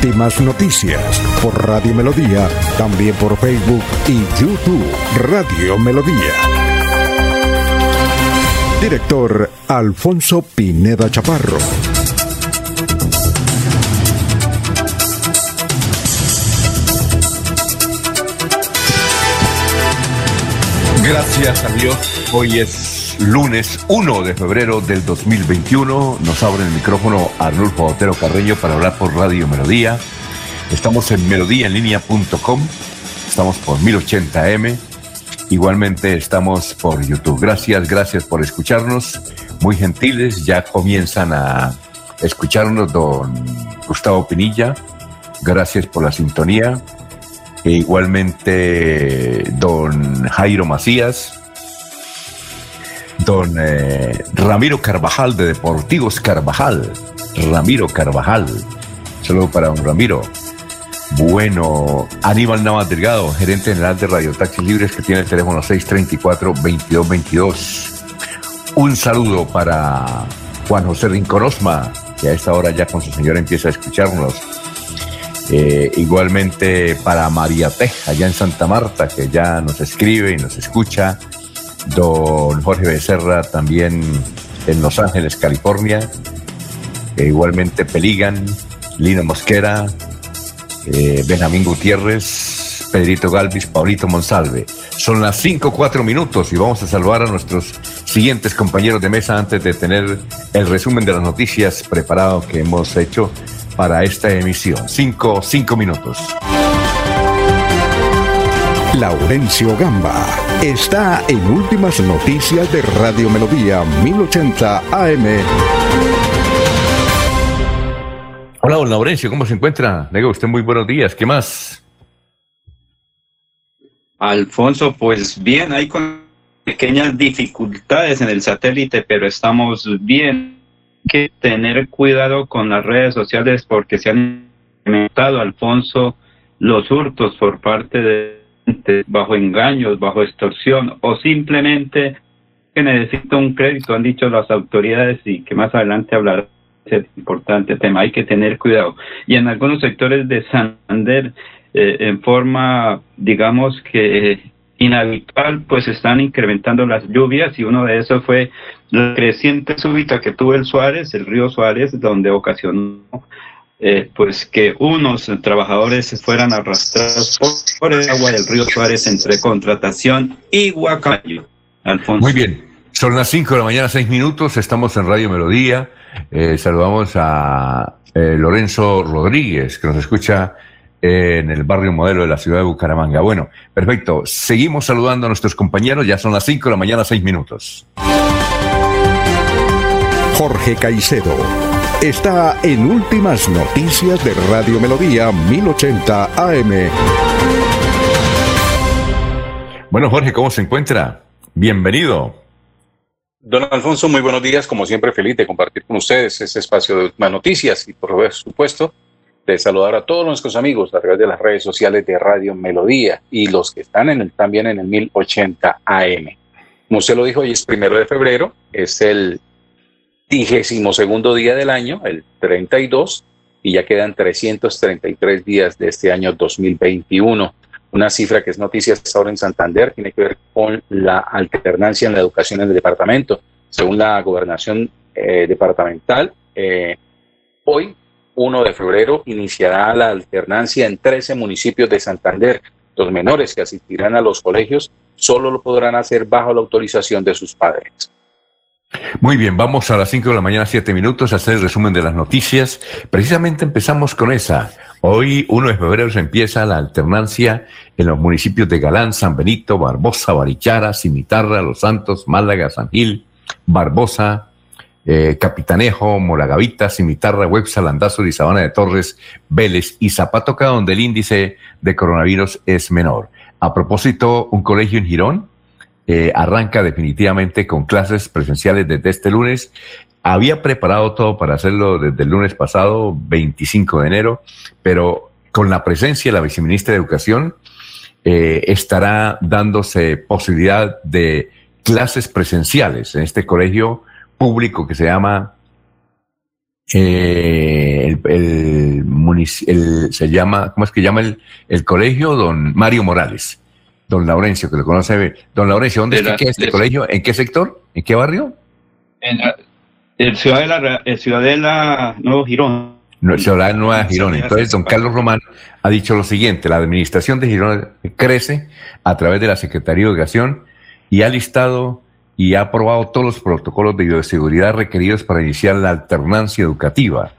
Últimas noticias por Radio Melodía, también por Facebook y YouTube Radio Melodía. Director Alfonso Pineda Chaparro. Gracias a Dios, hoy es lunes 1 de febrero del 2021. Nos abre el micrófono Arnulfo Otero Carreño para hablar por Radio Melodía. Estamos en melodíaenlínea.com, estamos por 1080m, igualmente estamos por YouTube. Gracias, gracias por escucharnos, muy gentiles, ya comienzan a escucharnos don Gustavo Pinilla, gracias por la sintonía, e igualmente don Jairo Macías, don eh, Ramiro Carvajal de Deportivos Carvajal, Ramiro Carvajal, saludo para don Ramiro. Bueno, Aníbal Navas Delgado, gerente general de Radio Taxis Libres, que tiene el teléfono 634-2222. Un saludo para Juan José Rinconosma, que a esta hora ya con su señora empieza a escucharnos. Eh, igualmente para María Teja, allá en Santa Marta, que ya nos escribe y nos escucha. Don Jorge Becerra, también en Los Ángeles, California. E igualmente Peligan, Lino Mosquera, eh, Benjamín Gutiérrez, Pedrito Galvis, Paulito Monsalve. Son las 5, 4 minutos y vamos a saludar a nuestros siguientes compañeros de mesa antes de tener el resumen de las noticias preparado que hemos hecho para esta emisión. 5, 5 minutos. Laurencio Gamba está en Últimas Noticias de Radio Melodía 1080 AM. Hola, don Laurencio, ¿cómo se encuentra? Digo, usted muy buenos días. ¿Qué más? Alfonso, pues bien, hay con pequeñas dificultades en el satélite, pero estamos bien. Hay que tener cuidado con las redes sociales porque se han implementado, Alfonso, los hurtos por parte de bajo engaños, bajo extorsión o simplemente que necesita un crédito, han dicho las autoridades y que más adelante hablarán es importante tema, hay que tener cuidado. Y en algunos sectores de Santander, eh, en forma, digamos que inhabitual, pues están incrementando las lluvias y uno de esos fue la creciente súbita que tuvo el Suárez, el río Suárez, donde ocasionó eh, pues que unos trabajadores fueran arrastrados por el agua del río Suárez entre contratación y Huacayo. Alfonso. Muy bien, son las 5 de la mañana, 6 minutos, estamos en Radio Melodía. Eh, saludamos a eh, Lorenzo Rodríguez, que nos escucha en el barrio modelo de la ciudad de Bucaramanga. Bueno, perfecto. Seguimos saludando a nuestros compañeros. Ya son las 5 de la mañana, 6 minutos. Jorge Caicedo está en Últimas Noticias de Radio Melodía 1080 AM. Bueno, Jorge, ¿cómo se encuentra? Bienvenido. Don Alfonso, muy buenos días. Como siempre, feliz de compartir con ustedes este espacio de últimas noticias y, por supuesto, de saludar a todos nuestros amigos a través de las redes sociales de Radio Melodía y los que están en el, también en el 1080 AM. Como usted lo dijo, hoy es primero de febrero, es el vigésimo segundo día del año, el 32, y ya quedan 333 días de este año 2021 una cifra que es noticia ahora en Santander, tiene que ver con la alternancia en la educación en el departamento. Según la gobernación eh, departamental, eh, hoy, 1 de febrero, iniciará la alternancia en 13 municipios de Santander. Los menores que asistirán a los colegios solo lo podrán hacer bajo la autorización de sus padres. Muy bien, vamos a las 5 de la mañana, 7 minutos, a hacer el resumen de las noticias. Precisamente empezamos con esa. Hoy, 1 de febrero, se empieza la alternancia en los municipios de Galán, San Benito, Barbosa, Barichara, Cimitarra, Los Santos, Málaga, San Gil, Barbosa, eh, Capitanejo, Moragavita, Cimitarra, Websa, Landazo y Sabana de Torres, Vélez y Zapatoca, donde el índice de coronavirus es menor. A propósito, un colegio en Girón eh, arranca definitivamente con clases presenciales desde este lunes. Había preparado todo para hacerlo desde el lunes pasado, 25 de enero, pero con la presencia de la viceministra de Educación, eh, estará dándose posibilidad de clases presenciales en este colegio público que se llama eh, el, se llama, ¿cómo es que llama el colegio? Don Mario Morales. Don Laurencio, que lo conoce. Don Laurencio, ¿dónde está este colegio? ¿En qué sector? ¿En qué barrio? En el Ciudadela, el Ciudadela Nuevo Girón. No, Ciudadela Nueva Girón. Entonces, don Carlos Román ha dicho lo siguiente, la administración de Girón crece a través de la Secretaría de Educación y ha listado y ha aprobado todos los protocolos de bioseguridad requeridos para iniciar la alternancia educativa.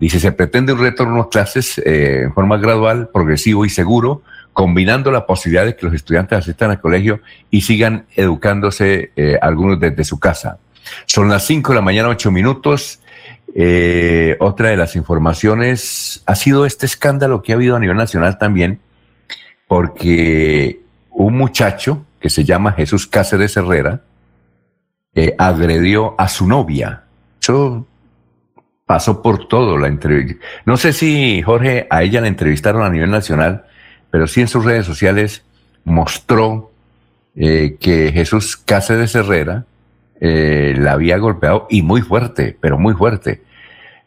Dice, se pretende un retorno a clases eh, en forma gradual, progresivo y seguro, combinando la posibilidad de que los estudiantes asistan al colegio y sigan educándose eh, algunos desde su casa. Son las 5 de la mañana, 8 minutos. Eh, otra de las informaciones ha sido este escándalo que ha habido a nivel nacional también, porque un muchacho que se llama Jesús Cáceres Herrera, eh, agredió a su novia. Eso pasó por todo la. No sé si Jorge a ella la entrevistaron a nivel nacional, pero sí en sus redes sociales mostró eh, que Jesús Cáceres Herrera eh, la había golpeado y muy fuerte, pero muy fuerte.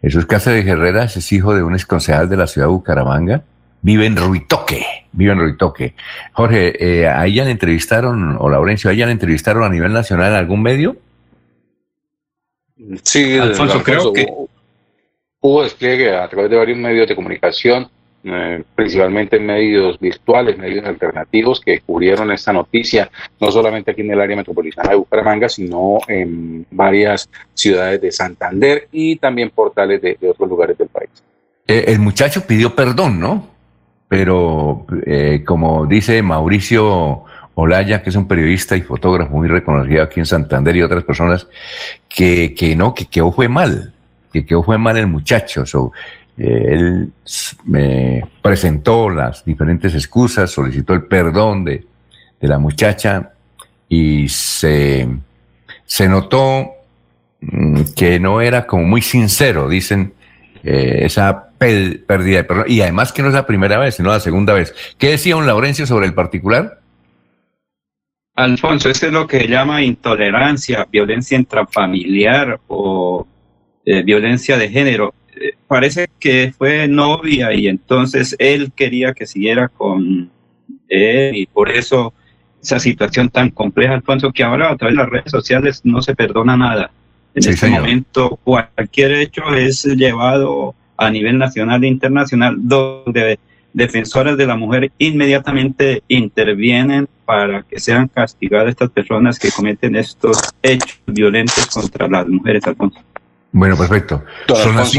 Jesús Cáceres Herrera es hijo de un exconcejal de la ciudad de Bucaramanga. Vive en Ruitoque, vive en Ruitoque. Jorge, eh, ¿a ella le entrevistaron, o Laurencio, a ella le entrevistaron a nivel nacional en algún medio? Sí, Alfonso, creo que hubo despliegue a través de varios medios de comunicación, eh, principalmente medios virtuales, medios alternativos que cubrieron esta noticia, no solamente aquí en el área metropolitana de Bucaramanga, sino en varias ciudades de Santander y también portales de, otros lugares del país. Eh, el muchacho pidió perdón, ¿no? Pero eh, como dice Mauricio Olaya, que es un periodista y fotógrafo muy reconocido aquí en Santander y otras personas, que, que no, que quedó fue mal, que quedó fue mal el muchacho. Eh, él me presentó las diferentes excusas, solicitó el perdón de, de la muchacha y se, se notó mm, que no era como muy sincero, dicen, eh, esa pérdida de perdón. Y además que no es la primera vez, sino la segunda vez. ¿Qué decía un Laurencio sobre el particular? Alfonso, eso es lo que llama intolerancia, violencia intrafamiliar o eh, violencia de género. Parece que fue novia y entonces él quería que siguiera con él y por eso esa situación tan compleja, Alfonso, que ahora a través de las redes sociales no se perdona nada. En este momento cualquier hecho es llevado a nivel nacional e internacional donde defensoras de la mujer inmediatamente intervienen para que sean castigadas estas personas que cometen estos hechos violentos contra las mujeres, Alfonso. Bueno, perfecto. Son las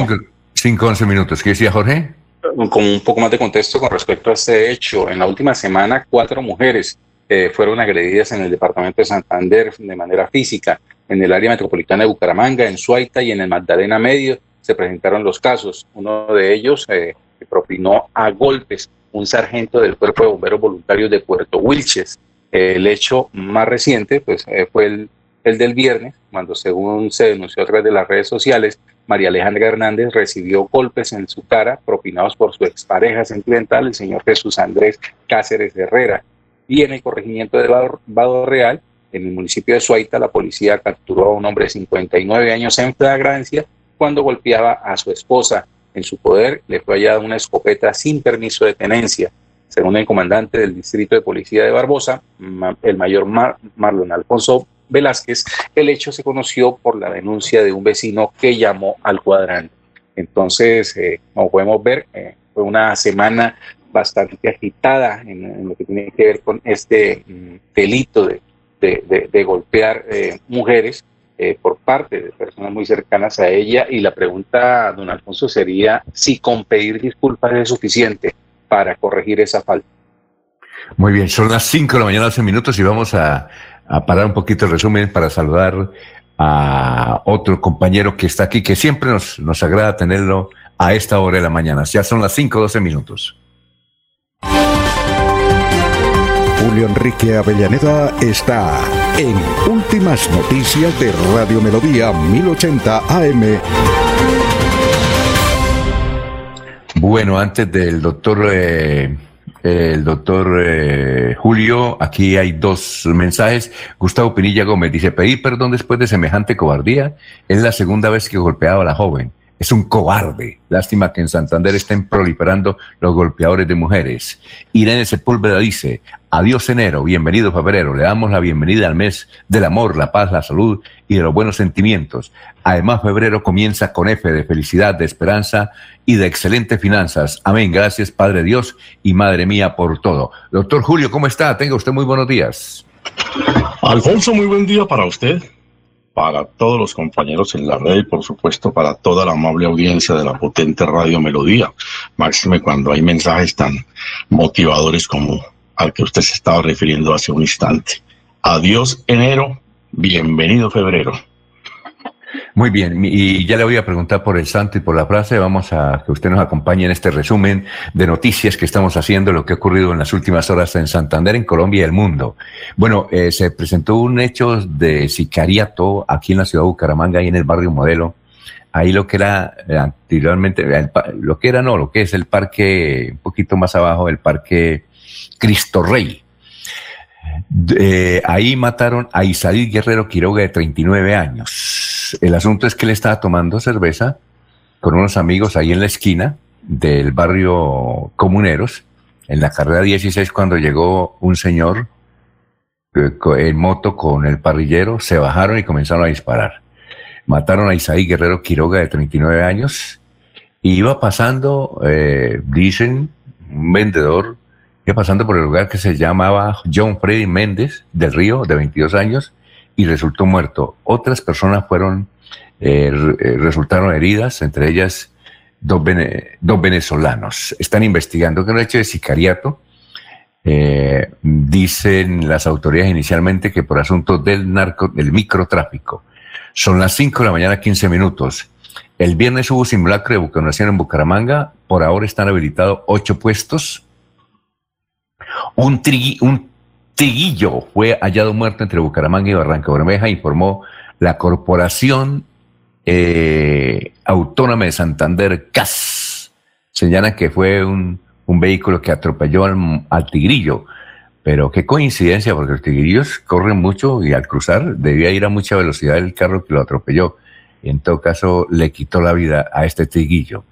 5, 11 minutos. ¿Qué decía Jorge? Con un poco más de contexto con respecto a este hecho. En la última semana, cuatro mujeres eh, fueron agredidas en el departamento de Santander de manera física. En el área metropolitana de Bucaramanga, en Suaita y en el Magdalena Medio se presentaron los casos. Uno de ellos eh, propinó a golpes un sargento del Cuerpo de Bomberos Voluntarios de Puerto Wilches. el hecho más reciente pues, eh, fue el, el, del viernes, cuando según se denunció a través de las redes sociales, María Alejandra Hernández recibió golpes en su cara propinados por su expareja sentimental, el señor Jesús Andrés Cáceres Herrera. Y en el corregimiento de Vado Real, en el municipio de Suaita, la policía capturó a un hombre de 59 años en flagrancia cuando golpeaba a su esposa. En su poder le fue hallada una escopeta sin permiso de tenencia. Según el comandante del Distrito de Policía de Barbosa, el mayor Marlon Alfonso Velázquez, el hecho se conoció por la denuncia de un vecino que llamó al cuadrante. Entonces, eh, como podemos ver, eh, fue una semana bastante agitada en, lo que tiene que ver con este mm, delito de, golpear eh, mujeres por parte de personas muy cercanas a ella y la pregunta, don Alfonso, sería si con pedir disculpas es suficiente para corregir esa falta. Muy bien, son las 5 de la mañana, 12 minutos y vamos a, parar un poquito el resumen para saludar a otro compañero que está aquí, que siempre nos, nos agrada tenerlo a esta hora de la mañana. Ya son las 5, 12 minutos. Julio Enrique Avellaneda está en Últimas Noticias de Radio Melodía 1080 AM. Bueno, antes del doctor, eh, el doctor eh, Julio, aquí hay dos mensajes. Gustavo Pinilla Gómez dice, pedir perdón después de semejante cobardía. Es la segunda vez que golpeaba a la joven es un cobarde. Lástima que en Santander estén proliferando los golpeadores de mujeres. Irene Sepúlveda dice, adiós enero, bienvenido febrero, le damos la bienvenida al mes del amor, la paz, la salud y de los buenos sentimientos. Además, febrero comienza con F de felicidad, de esperanza y de excelentes finanzas. Amén, gracias Padre Dios y Madre mía por todo. Doctor Julio, ¿cómo está? Tenga usted muy buenos días. Alfonso, muy buen día para usted para todos los compañeros en la red y por supuesto para toda la amable audiencia de la potente Radio Melodía, máxime cuando hay mensajes tan motivadores como al que usted se estaba refiriendo hace un instante. Adiós enero, bienvenido febrero. Muy bien, y ya le voy a preguntar por el santo y por la frase. Vamos a que usted nos acompañe en este resumen de noticias que estamos haciendo, lo que ha ocurrido en las últimas horas en Santander, en Colombia y el mundo. Bueno, eh, se presentó un hecho de sicariato aquí en la ciudad de Bucaramanga y en el barrio Modelo. Ahí lo que era eh, anteriormente, lo que era no, lo que es el parque, un poquito más abajo, el parque Cristo Rey. Eh, ahí mataron a Isaí Guerrero Quiroga de 39 años el asunto es que él estaba tomando cerveza con unos amigos ahí en la esquina del barrio Comuneros, en la carrera 16, cuando llegó un señor eh, en moto con el parrillero, se bajaron y comenzaron a disparar. Mataron a Isaí Guerrero Quiroga de 39 años y iba pasando, eh, dicen, un vendedor, iba pasando por el lugar que se llamaba John Freddy Méndez del Río, de 22 años, y resultó muerto. Otras personas fueron, eh, eh, resultaron heridas, entre ellas dos, dos, venezolanos. Están investigando que un hecho de sicariato. Eh, dicen las autoridades inicialmente que por asuntos del narco, del microtráfico. Son las 5 de la mañana, 15 minutos. El viernes hubo simulacro de vacunación en Bucaramanga. Por ahora están habilitados ocho puestos. Un, tri, un Tiguillo fue hallado muerto entre Bucaramanga y Barranca Bermeja, informó la Corporación eh, Autónoma de Santander, CAS. Señala que fue un, vehículo que atropelló al, tigrillo. Pero qué coincidencia, porque los tigrillos corren mucho y al cruzar debía ir a mucha velocidad el carro que lo atropelló. Y en todo caso le quitó la vida a este tigrillo.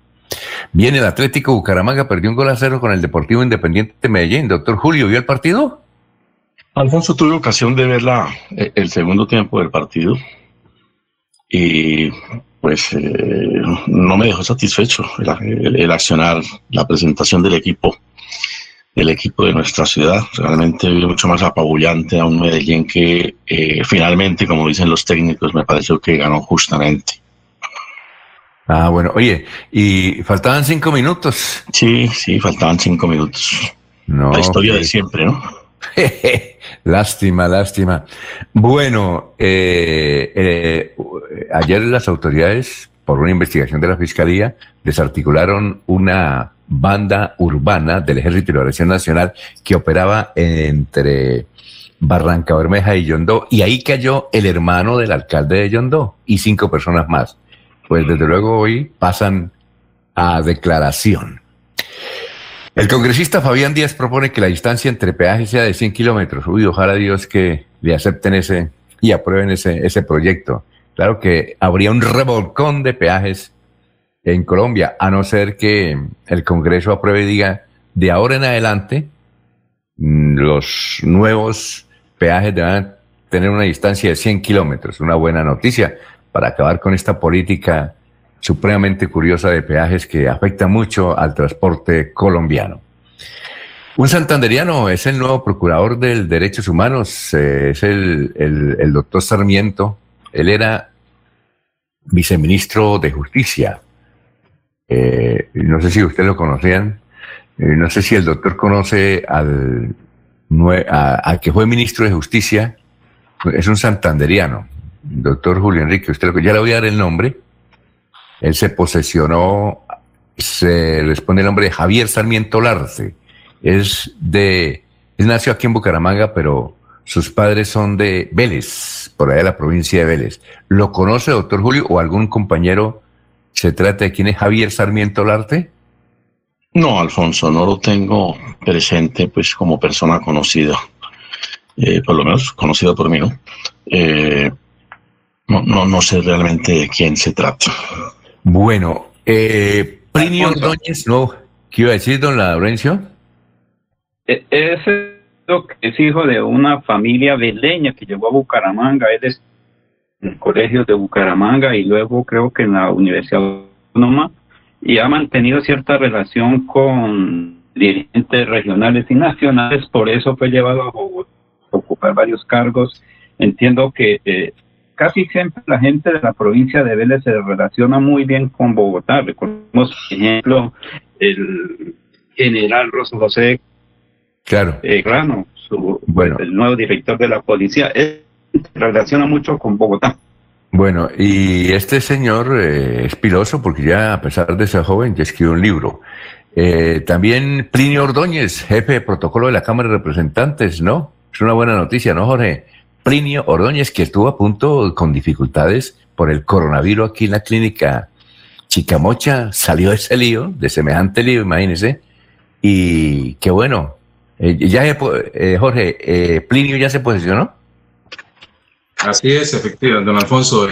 Viene el Atlético Bucaramanga, perdió un gol a cero con el Deportivo Independiente de Medellín. Doctor Julio, ¿vio el partido? Alfonso, tuve ocasión de ver la, eh, el segundo tiempo del partido y pues eh, no me dejó satisfecho el, accionar, la presentación del equipo, del equipo de nuestra ciudad. Realmente vi mucho más apabullante a un Medellín que eh, finalmente, como dicen los técnicos, me pareció que ganó justamente. Ah, bueno, oye, y faltaban cinco minutos. Sí, sí, faltaban cinco minutos. la historia de siempre, ¿no? lástima, lástima. Bueno, eh, eh, ayer las autoridades, por una investigación de la Fiscalía, desarticularon una banda urbana del Ejército de Liberación Nacional que operaba entre Barranca Bermeja y Yondó, y ahí cayó el hermano del alcalde de Yondó y cinco personas más. Pues desde luego hoy pasan a declaración. El congresista Fabián Díaz propone que la distancia entre peajes sea de 100 kilómetros. Uy, ojalá Dios que le acepten ese y aprueben ese, ese proyecto. Claro que habría un revolcón de peajes en Colombia, a no ser que el Congreso apruebe y diga, de ahora en adelante, mm, los nuevos peajes deben tener una distancia de 100 kilómetros. Una buena noticia para acabar con esta política supremamente curiosa de peajes que afecta mucho al transporte colombiano. Un santanderiano es el nuevo procurador de derechos humanos, eh, es el, doctor Sarmiento. Él era viceministro de justicia. Eh, no sé si ustedes lo conocían. Eh, no sé si el doctor conoce al, al que fue ministro de justicia. Es un santanderiano, doctor Julio Enrique. Usted ya le voy a dar el nombre. Él se posesionó, se les pone el nombre de Javier Sarmiento Larce, es de Él nació aquí en Bucaramanga, pero sus padres son de Vélez, por allá de la provincia de Vélez. ¿Lo conoce, doctor Julio, o algún compañero? ¿Se trata de quién es Javier Sarmiento Larte? No, Alfonso, no lo tengo presente pues como persona conocida, eh, por lo menos conocida por mí, ¿no? Eh, no, no, no sé realmente de quién se trata. Bueno, eh, Plinio Ordóñez, no, ¿qué iba a decir, don Laurencio? E- Ese es hijo de una familia veleña que llegó a Bucaramanga. Él es en el colegio de Bucaramanga y luego creo que en la Universidad Autónoma y ha mantenido cierta relación con dirigentes regionales y nacionales. Por eso fue llevado a Bogotá a ocupar varios cargos. Entiendo que eh, casi siempre la gente de la provincia de Vélez se relaciona muy bien con Bogotá. Recordemos, por ejemplo, el general Rosso José Claro. eh, Grano, su, Bueno. el nuevo director de la policía. Él se relaciona mucho con Bogotá. Bueno, y este señor eh, es piloso porque ya, a pesar de ser joven, ya escribió un libro. Eh, también Plinio Ordóñez, jefe de protocolo de la Cámara de Representantes, ¿no? Es una buena noticia, ¿no, Jorge? Plinio Ordóñez, que estuvo a punto con dificultades por el coronavirus aquí en la clínica Chicamocha, salió de ese lío, de semejante lío, imagínese. Y qué bueno. Eh, ya, eh, Jorge, eh, Plinio ya se posicionó. Así es, efectivamente, don Alfonso.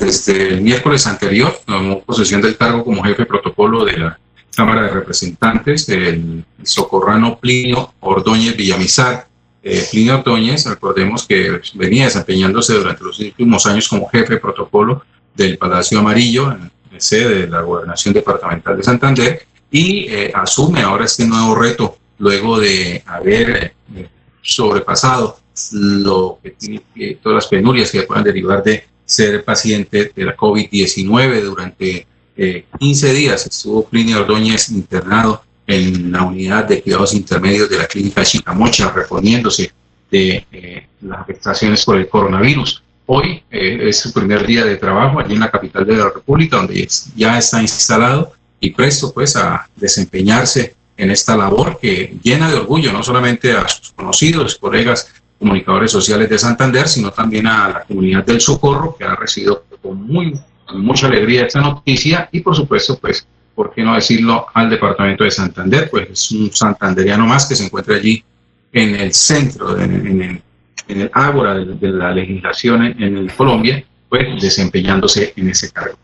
desde el miércoles anterior tomó posesión del cargo como jefe de protocolo de la Cámara de Representantes, el socorrano Plinio Ordóñez Villamizar. Eh, Plinio recordemos que venía desempeñándose durante los últimos años como jefe de protocolo del Palacio Amarillo, en sede de la Gobernación Departamental de Santander, y eh, asume ahora este nuevo reto luego de haber eh, sobrepasado lo que- todas las penurias que puedan derivar de ser paciente de la COVID-19 durante eh, 15 días estuvo Plinio Ordóñez internado en la unidad de cuidados intermedios de la clínica Chicamocha reponiéndose de eh, las afectaciones por el coronavirus. Hoy eh, es su primer día de trabajo allí en la capital de la República donde ya está instalado y presto pues a desempeñarse en esta labor que llena de orgullo no solamente a sus conocidos, colegas comunicadores sociales de Santander, sino también a la comunidad del Socorro, que ha recibido con, muy, con mucha alegría esta noticia y por supuesto, pues, ¿por qué no decirlo al departamento de Santander? Pues es un santanderiano más que se encuentra allí en el centro, en, en el, en el ágora de, de la legislación en, en el Colombia, pues desempeñándose en ese cargo.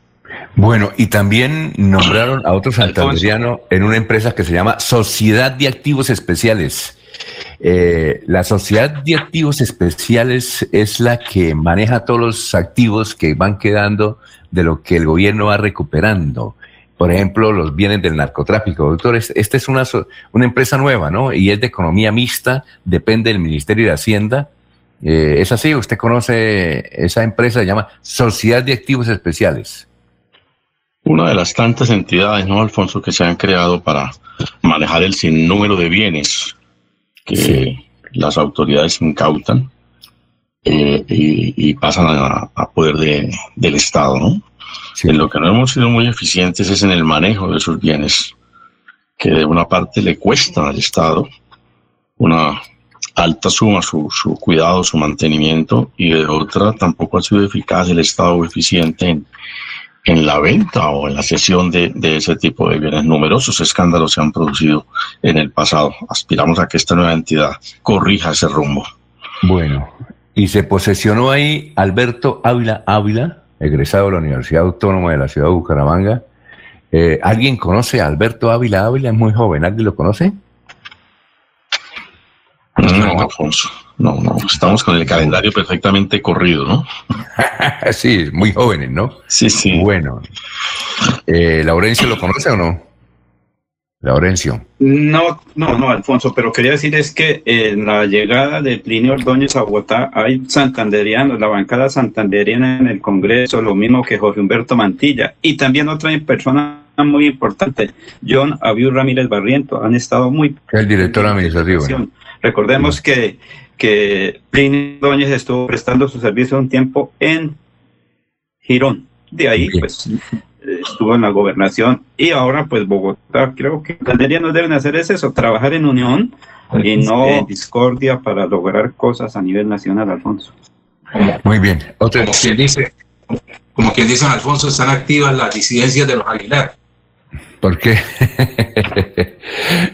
Bueno, y también nombraron a otro santanderiano en una empresa que se llama Sociedad de Activos Especiales. Eh, la Sociedad de Activos Especiales es la que maneja todos los activos que van quedando de lo que el gobierno va recuperando. Por ejemplo, los bienes del narcotráfico. Doctor, es- esta es una, una empresa nueva, ¿no? Y es de economía mixta, depende del Ministerio de Hacienda. Eh, es así, usted conoce esa empresa, se llama Sociedad de Activos Especiales. Una de las tantas entidades, ¿no, Alfonso, que se han creado para manejar el sinnúmero de bienes que Sí. las autoridades incautan eh, y, y pasan a, a poder de- del Estado, ¿no? Sí. En lo que no hemos sido muy eficientes es en el manejo de esos bienes, que de una parte le cuesta al Estado una alta suma su, su cuidado, su mantenimiento, y de otra tampoco ha sido eficaz el Estado eficiente en, en la venta o en la cesión de, de ese tipo de bienes. Numerosos escándalos se han producido en el pasado. Aspiramos a que esta nueva entidad corrija ese rumbo. Bueno, y se posesionó ahí Alberto Ávila Ávila, egresado de la Universidad Autónoma de la Ciudad de Bucaramanga. Eh, ¿Alguien conoce a Alberto Ávila Ávila? Es muy joven, ¿alguien lo conoce? No, Alfonso. No, no. Estamos con el calendario perfectamente corrido, ¿no? sí, muy jóvenes, ¿no? Sí, sí. Bueno, eh, ¿Laurencio lo conoce o no? Laurencio. No, no, no, Alfonso, pero quería decir es que en la llegada de Plinio Ordóñez a Bogotá hay santanderianos, la bancada santanderiana en el Congreso, lo mismo que Jorge Humberto Mantilla, y también otra persona muy importante, John Abiu Ramírez Barriento, han estado muy El director administrativo. ¿no? Recordemos que, que Plinio Ordóñez estuvo prestando su servicio un tiempo en Girón. De ahí, Bien. pues, estuvo en la gobernación y ahora pues Bogotá, creo que Santandería no deben hacer es eso, trabajar en unión y no en discordia para lograr cosas a nivel nacional, Alfonso. Muy bien. Como quien dice, como quien dice Alfonso, están activas las disidencias de los Aguilar. ¿Por qué?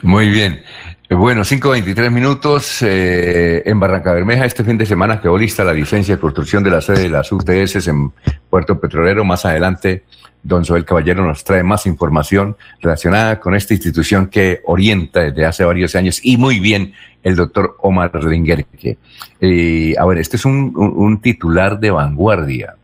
Muy bien. Bueno, 5.23 minutos. Eh, en Barranca Bermeja este fin de semana quedó lista la licencia de construcción de la sede de las UTS en Puerto Petrolero. Más adelante, don Joel Caballero nos trae más información relacionada con esta institución que orienta desde hace varios años y muy bien el doctor Omar Lingerke. Eh, a ver, este es un titular de vanguardia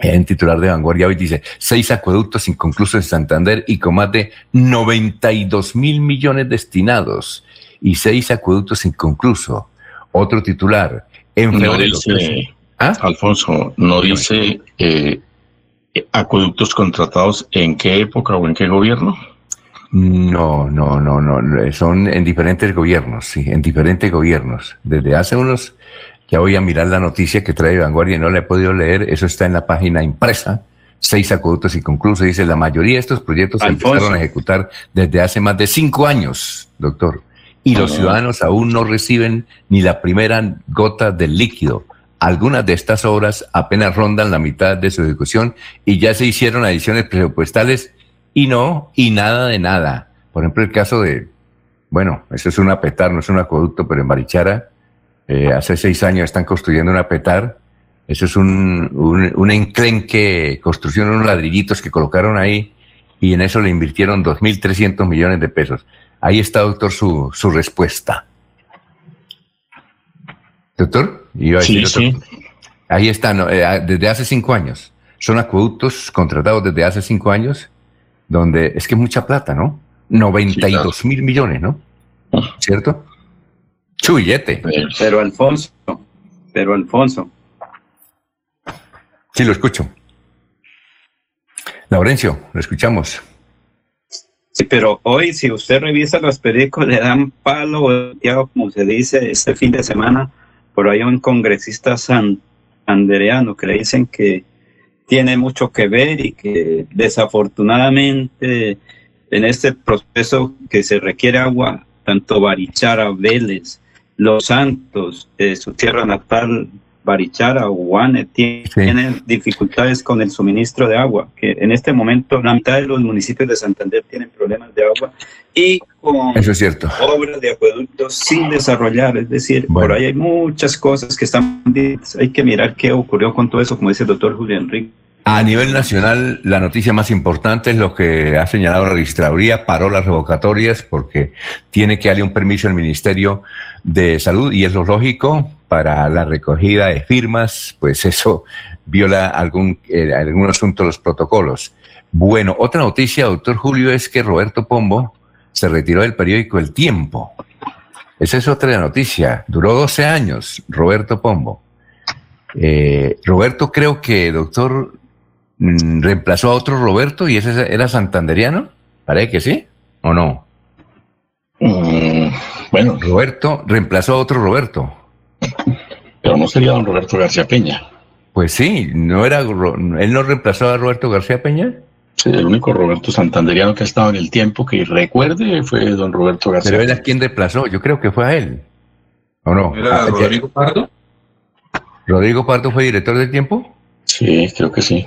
en titular de Vanguardia hoy dice, seis acueductos inconclusos en Santander y con más de 92 mil millones destinados y seis acueductos inconclusos. Otro titular, en febrero. ¿Ah? Alfonso, no dice eh, acueductos contratados en qué época o en qué gobierno. No, no, no, no, son en diferentes gobiernos, sí, en diferentes gobiernos. Desde hace unos ya voy a mirar la noticia que trae Vanguardia y no la he podido leer. Eso está en la página impresa. Seis acueductos inconclusos. Dice, la mayoría de estos proyectos se empezaron a ejecutar desde hace más de cinco años, doctor. Y los ciudadanos aún no reciben ni la primera gota del líquido. Algunas de estas obras apenas rondan la mitad de su ejecución y ya se hicieron adiciones presupuestales y no, y nada de nada. Por ejemplo, el caso de, bueno, eso es un apetar, no es un acueducto, pero en Barichara, eh, hace seis años están construyendo una petar. Eso es un, un, enclenque, construcción unos ladrillitos que colocaron ahí y en eso le invirtieron 2.300 millones de pesos. Ahí está, doctor, su, su respuesta. Doctor, iba a decir sí, Ahí está, eh, desde hace cinco años. Son acueductos contratados desde hace cinco años, donde es que es mucha plata, ¿no? 92 mil millones, ¿no? Ah. ¿Cierto? Chuyete. Pero Alfonso, pero Alfonso. Sí, lo escucho. Laurencio, lo escuchamos. Sí, pero hoy si usted revisa los periódicos le dan palo, como se dice, este fin de semana, por ahí un congresista santandereano que le dicen que tiene mucho que ver y que desafortunadamente en este proceso que se requiere agua, tanto Barichara, Vélez, los Santos, eh, su tierra natal, Barichara, Guane, tienen dificultades con el suministro de agua, que en este momento la mitad de los municipios de Santander tienen problemas de agua y con Eso es cierto. obras de acueductos sin desarrollar, es decir, por ahí hay muchas cosas que están, hay que mirar qué ocurrió con todo eso, como dice el doctor Julio Enrique. A nivel nacional, la noticia más importante es lo que ha señalado la registraduría, paró las revocatorias porque tiene que darle un permiso al Ministerio de Salud y es lo lógico para la recogida de firmas, pues eso viola algún, eh, algún asunto de los protocolos. Bueno, otra noticia, doctor Julio, es que Roberto Pombo se retiró del periódico El Tiempo. Esa es otra noticia. Duró 12 años, Roberto Pombo. Eh, Roberto creo que, doctor, Mm, reemplazó a otro Roberto y ese era santanderiano. Parece que sí, ¿o no? Mm, bueno. Roberto reemplazó a otro Roberto. Pero no sería don Roberto García Peña. Pues sí, no era él no reemplazó a Roberto García Peña. Sí, el único Roberto Santanderiano que ha estado en el tiempo que recuerde fue don Roberto García. Pero él a quién reemplazó, yo creo que fue a él. ¿O no? ¿Era Rodrigo Pardo? ¿Rodrigo Pardo fue director del tiempo? Sí, creo que sí.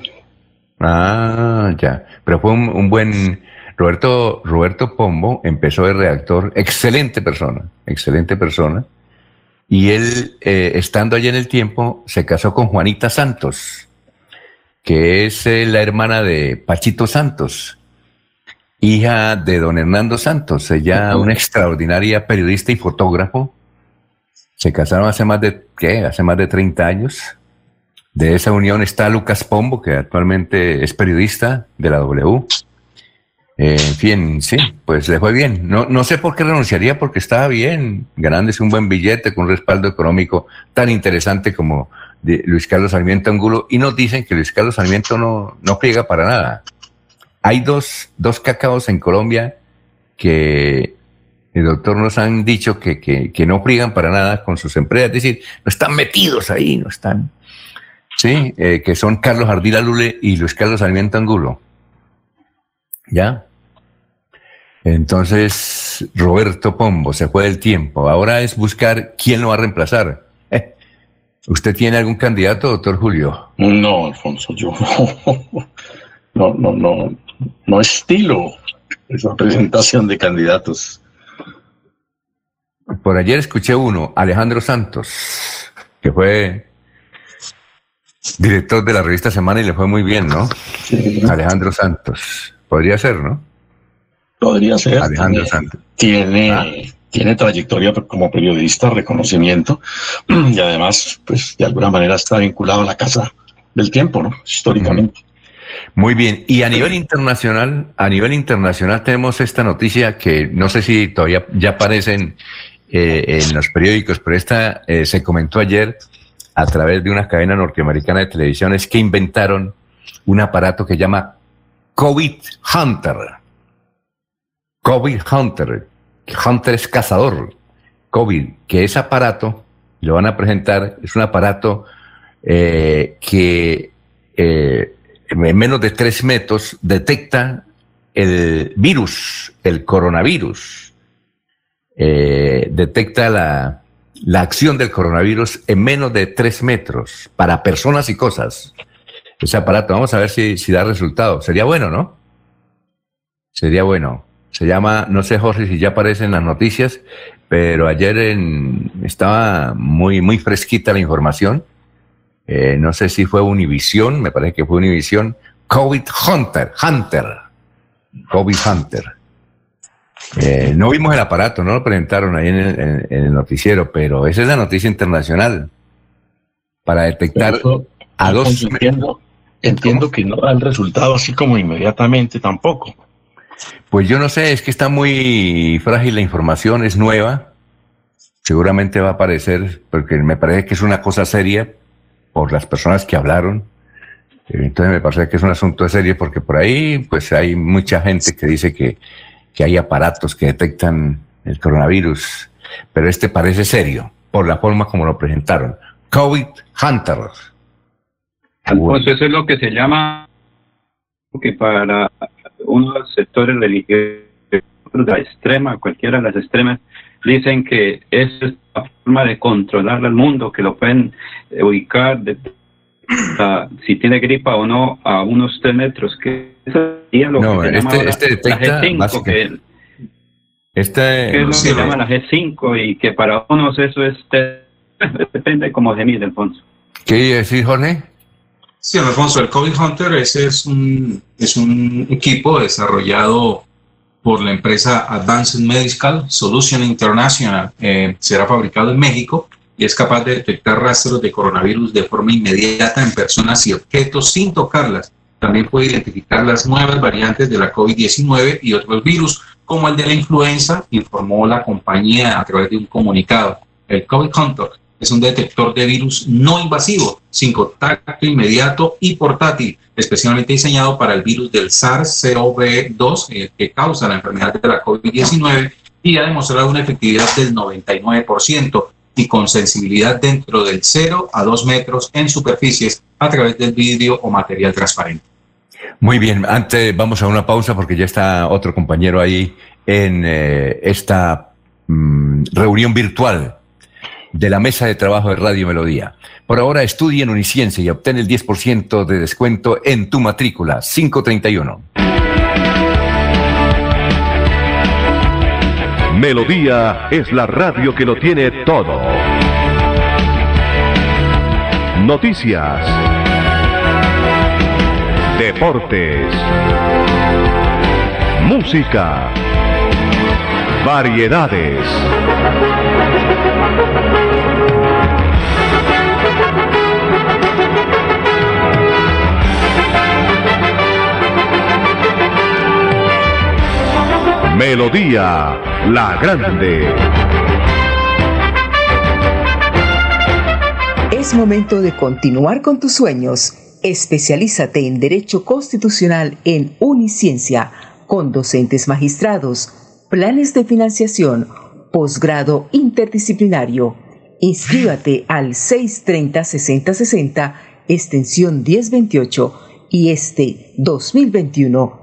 Ah, ya. Pero fue un, buen... Roberto, Roberto Pombo empezó de redactor, excelente persona, excelente persona. Y él, eh, estando allá en el tiempo, se casó con Juanita Santos, que es eh, la hermana de Pachito Santos, hija de don Hernando Santos, ella una extraordinaria periodista y fotógrafo. Se casaron hace más de, ¿qué? Hace más de 30 años. De esa unión está Lucas Pombo, que actualmente es periodista de la W. Eh, en fin, sí, pues le fue bien. No, no sé por qué renunciaría, porque estaba bien, ganándose un buen billete con un respaldo económico tan interesante como Luis Carlos Sarmiento Angulo. Y nos dicen que Luis Carlos Sarmiento no, no para nada. Hay dos, dos cacaos en Colombia que el doctor nos han dicho que, que, que no pliegan para nada con sus empresas, es decir, no están metidos ahí, no están Sí, eh, que son Carlos Ardila Lule y Luis Carlos Sarmiento Angulo. ¿Ya? Entonces, Roberto Pombo, se fue del tiempo. Ahora es buscar quién lo va a reemplazar. Eh, ¿Usted tiene algún candidato, doctor Julio? No, Alfonso, yo no, no, no, no estilo esa presentación de candidatos. Por ayer escuché uno, Alejandro Santos, que fue director de la revista Semana y le fue muy bien, ¿no? Alejandro Santos. Podría ser, ¿no? Podría ser. Alejandro Santos. Tiene, Ah. tiene trayectoria como periodista, reconocimiento, y además, pues, de alguna manera está vinculado a la Casa del Tiempo, ¿no? Históricamente. Muy bien. Y a nivel internacional, a nivel internacional tenemos esta noticia que no sé si todavía ya aparecen eh, en los periódicos, pero esta eh, se comentó ayer a través de una cadena norteamericana de televisión, es que inventaron un aparato que llama COVID Hunter. COVID Hunter. Hunter es cazador. COVID, que ese aparato, lo van a presentar, es un aparato eh, que eh, en menos de tres metros detecta el virus, el coronavirus. Eh, detecta la, la acción del coronavirus en menos de tres metros para personas y cosas. Ese aparato, vamos a ver si, da resultado. Sería bueno, ¿no? Sería bueno. Se llama, no sé, Jorge, si ya aparece en las noticias, pero ayer estaba muy, muy fresquita la información. Eh, no sé si fue Univisión, me parece que fue Univisión. COVID Hunter, Hunter. COVID Hunter. Eh, no vimos el aparato, no lo presentaron ahí en el, noticiero, pero esa es la noticia internacional. Para detectar a dos Alfonso, entiendo, entiendo que no da el resultado así como inmediatamente tampoco. Pues yo no sé, es que está muy frágil la información, es nueva. Seguramente va a aparecer, porque me parece que es una cosa seria por las personas que hablaron. Entonces me parece que es un asunto serio porque por ahí pues hay mucha gente que dice que, que hay aparatos que detectan el coronavirus, pero este parece serio por la forma como lo presentaron. COVID Hunter. Alfonso, eso es lo que se llama que para unos sectores religiosos la extrema, cualquiera de las extremas, dicen que esa es la forma de controlar al mundo, que lo pueden ubicar de, a- si tiene gripa o no a unos tres metros, que eso sería lo No, que se llama este- ahora este detecta la G5, básica- que, Este, que es lo sí, que no. llama la G5 y que para unos eso es depende como de mí, Alfonso. ¿Qué iba a decir, Jorge? Sí, Alfonso, el COVID Hunter ese es un, es un equipo desarrollado por la empresa Advanced Medical Solution International. Eh, será fabricado en México y es capaz de detectar rastros de coronavirus de forma inmediata en personas y objetos sin tocarlas. También puede identificar las nuevas variantes de la COVID-19 y otros virus, como el de la influenza, informó la compañía a través de un comunicado. El COVID Hunter es un detector de virus no invasivo, sin contacto inmediato y portátil, especialmente diseñado para el virus del SARS-CoV-2 eh, que causa la enfermedad de la COVID-19 y ha demostrado una efectividad del 99% y con sensibilidad dentro del 0 a 2 metros en superficies a través del vidrio o material transparente. Muy bien, antes vamos a una pausa porque ya está otro compañero ahí en eh, esta mm, reunión virtual de la mesa de trabajo de Radio Melodía. Por ahora estudia en Uniciencia y obtén el 10% de descuento en tu matrícula 531. Melodía es la radio que lo tiene todo. Noticias. Deportes. Música. Variedades. Melodía La Grande. Es momento de continuar con tus sueños. Especialízate en Derecho Constitucional en Uniciencia, con docentes magistrados, planes de financiación, posgrado interdisciplinario. Inscríbate al 630-6060 extensión 1028 y este 2021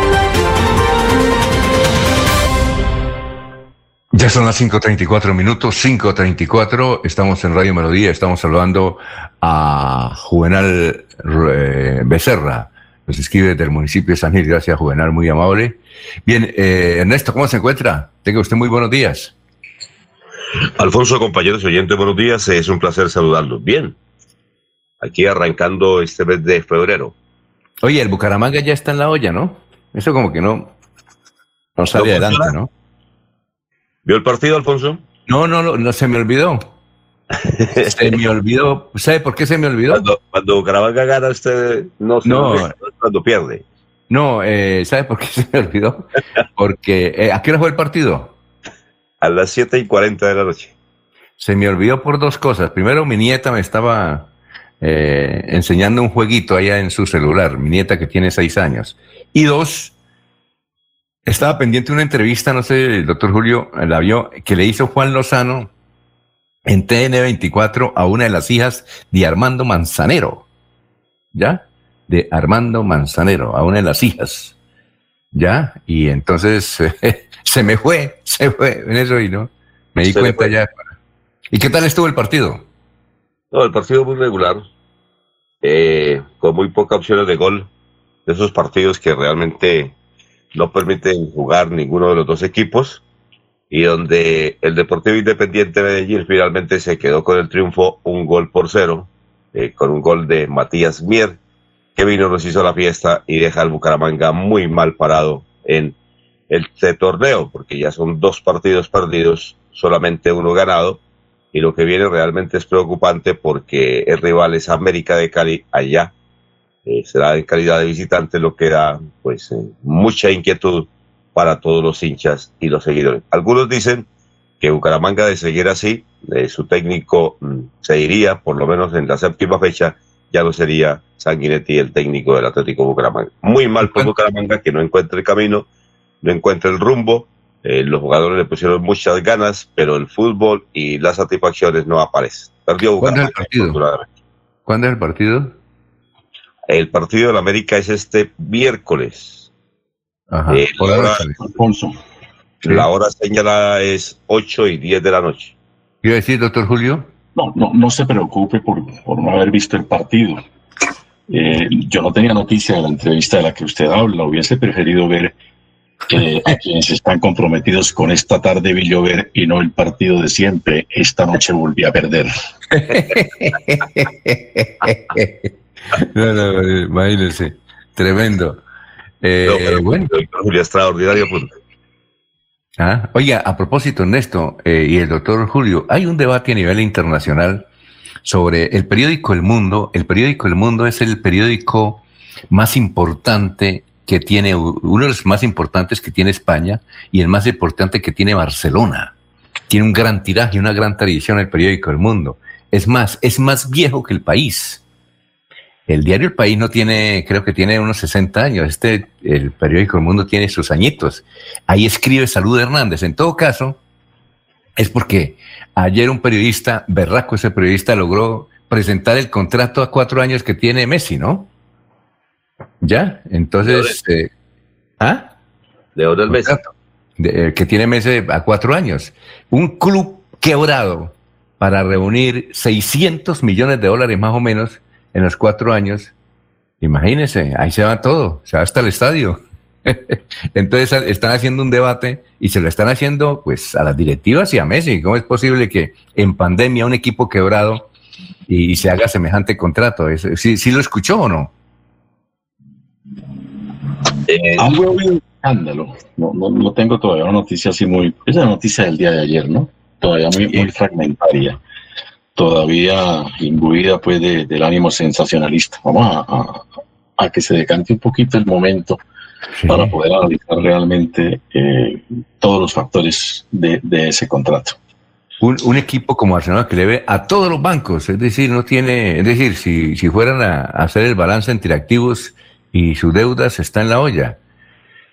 Ya son las 5.34 minutos, 5.34, estamos en Radio Melodía, estamos saludando a Juvenal eh, Becerra, nos escribe del municipio de San Gil, gracias Juvenal, muy amable. Bien, eh, Ernesto, ¿cómo se encuentra? Tenga usted muy buenos días. Alfonso, compañeros oyentes, buenos días, es un placer saludarlos. Bien, aquí arrancando este mes de febrero. Oye, el Bucaramanga ya está en la olla, ¿no? Eso como que no, no sale adelante, ¿no? ¿Vio el partido, Alfonso? No, no, no, no se me olvidó. se me olvidó. ¿Sabe por qué se me olvidó? Cuando, cuando Bucaramanga gana, usted no se No. olvida, cuando pierde. No, eh, ¿sabe por qué se me olvidó? Porque, eh, ¿a qué hora fue el partido? A las 7 y 40 de la noche. Se me olvidó por dos cosas. Primero, mi nieta me estaba eh, enseñando un jueguito allá en su celular, mi nieta que tiene seis años. Y dos, estaba pendiente una entrevista, no sé, el doctor Julio la vio, que le hizo Juan Lozano en TN24 a una de las hijas de Armando Manzanero. ¿Ya? De Armando Manzanero, a una de las hijas. ¿Ya? Y entonces se me fue, se fue en eso y no. Me di Se cuenta ya. ¿Y qué tal estuvo el partido? No, el partido muy regular, eh, con muy pocas opciones de gol. De esos partidos que realmente no permiten jugar ninguno de los dos equipos y donde el Deportivo Independiente de Medellín finalmente se quedó con el triunfo un gol por cero, eh, con un gol de Matías Mier, que vino, nos hizo la fiesta y deja al Bucaramanga muy mal parado en este torneo, porque ya son dos partidos perdidos, solamente uno ganado, y lo que viene realmente es preocupante porque el rival es América de Cali allá, eh, será en calidad de visitante, lo que da pues eh, mucha inquietud para todos los hinchas y los seguidores. Algunos dicen que Bucaramanga de seguir así, eh, su técnico mm, se iría, por lo menos en la séptima fecha, ya no sería Sanguinetti el técnico del Atlético Bucaramanga. Muy mal por Bucaramanga que no encuentra el camino, no encuentra el rumbo, eh, los jugadores le pusieron muchas ganas, pero el fútbol y las satisfacciones no aparecen. Perdió ¿Cuándo es Bucaramanga. el partido? afortunadamente. ¿Cuándo es el partido? El partido de la América es este miércoles. Ajá. Eh, Por la, ahora, hora, la hora señalada es 8 y 10 de la noche. ¿Quiero decir, doctor Julio? No, no, no se preocupe por, por no haber visto el partido. Eh, yo no tenía noticia de la entrevista de la que usted habla. Hubiese preferido ver eh, a quienes están comprometidos con esta tarde vi llover y no el partido de siempre. Esta noche volví a perder. no, no, imagínense. Tremendo. Eh, No, pero bueno. extraordinario punto. Ah, Oiga, a propósito, Ernesto eh, y el doctor Julio, hay un debate a nivel internacional sobre el periódico El Mundo. El periódico El Mundo es el periódico más importante que tiene, uno de los más importantes que tiene España y el más importante que tiene Barcelona. Tiene un gran tiraje, una gran tradición el periódico El Mundo. Es más, es más viejo que el país. El diario El País no tiene, creo que tiene unos 60 años. Este, el periódico El Mundo tiene sus añitos. Ahí escribe Salud Hernández. En todo caso, es porque ayer un periodista, berraco ese periodista, logró presentar el contrato a cuatro años que tiene Messi, ¿no? Ya, entonces... Eh, ¿Ah? ¿De dónde el Messi? Eh, que tiene Messi a cuatro años. Un club quebrado para reunir 600 millones de dólares más o menos en los cuatro años. Imagínense, ahí se va todo, se va hasta el estadio. Entonces están haciendo un debate y se lo están haciendo pues a las directivas y a Messi. ¿Cómo es posible que en pandemia un equipo quebrado y, se haga semejante contrato? ¿Sí, ¿Sí, lo escuchó o no? Eh, un escándalo. No, no, no, tengo todavía una noticia así muy... Es la noticia del día de ayer, ¿no? Todavía muy, muy fragmentaria. Todavía imbuida pues del ánimo sensacionalista. Vamos a, a que se decante un poquito el momento para poder analizar realmente eh, todos los factores de, ese contrato. Un, equipo como Arsenal que le ve a todos los bancos, es decir, no tiene, es decir, si, si fueran a, hacer el balance entre activos y sus deudas, está en la olla.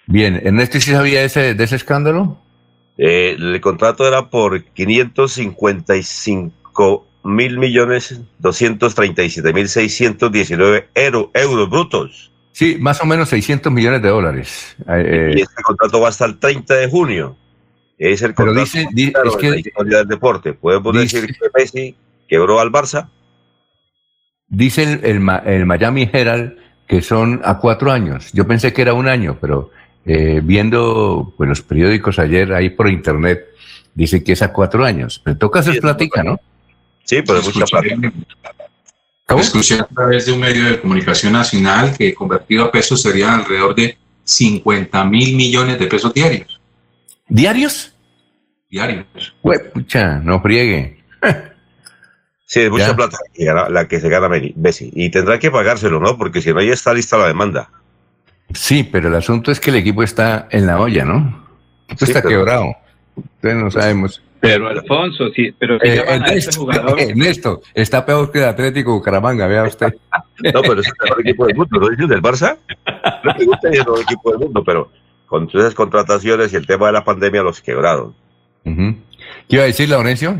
Bien, Ernesto, ¿sí sabía ese, de ese escándalo? Eh, el contrato era por 555 mil millones 237 mil 619 euros brutos. Sí, más o menos 600 millones de dólares. Eh, y este contrato va hasta el 30 de junio. Es el contrato dice, dice es que, de la historia del deporte. ¿Podemos decir que Messi quebró al Barça? Dice el, el, Miami Herald que son a cuatro años. Yo pensé que era un año, pero eh, viendo pues, los periódicos ayer ahí por internet, dice que es a cuatro años. Pero toca hacer platica, ¿no? Sí, pero es mucha plata. Escuché a través de un medio de comunicación nacional que convertido a pesos sería alrededor de 50 mil millones de pesos diarios. ¿Diarios? Diarios. pucha, no friegue. Sí, es mucha plata la que se gana Messi. Y tendrá que pagárselo, ¿no? Porque si no, ya está lista la demanda. Sí, pero el asunto es que el equipo está en la olla, ¿no? Esto está quebrado. Entonces no sabemos. Pero Alfonso, sí, pero si eh, Ernesto, jugador... Ernesto, está peor que el Atlético Bucaramanga, vea usted. No, pero es el mejor equipo del mundo, ¿no dices del Barça? No me gusta el mejor equipo del mundo, pero con esas contrataciones y el tema de la pandemia los quebraron. ¿Qué iba a decir, Laurencio?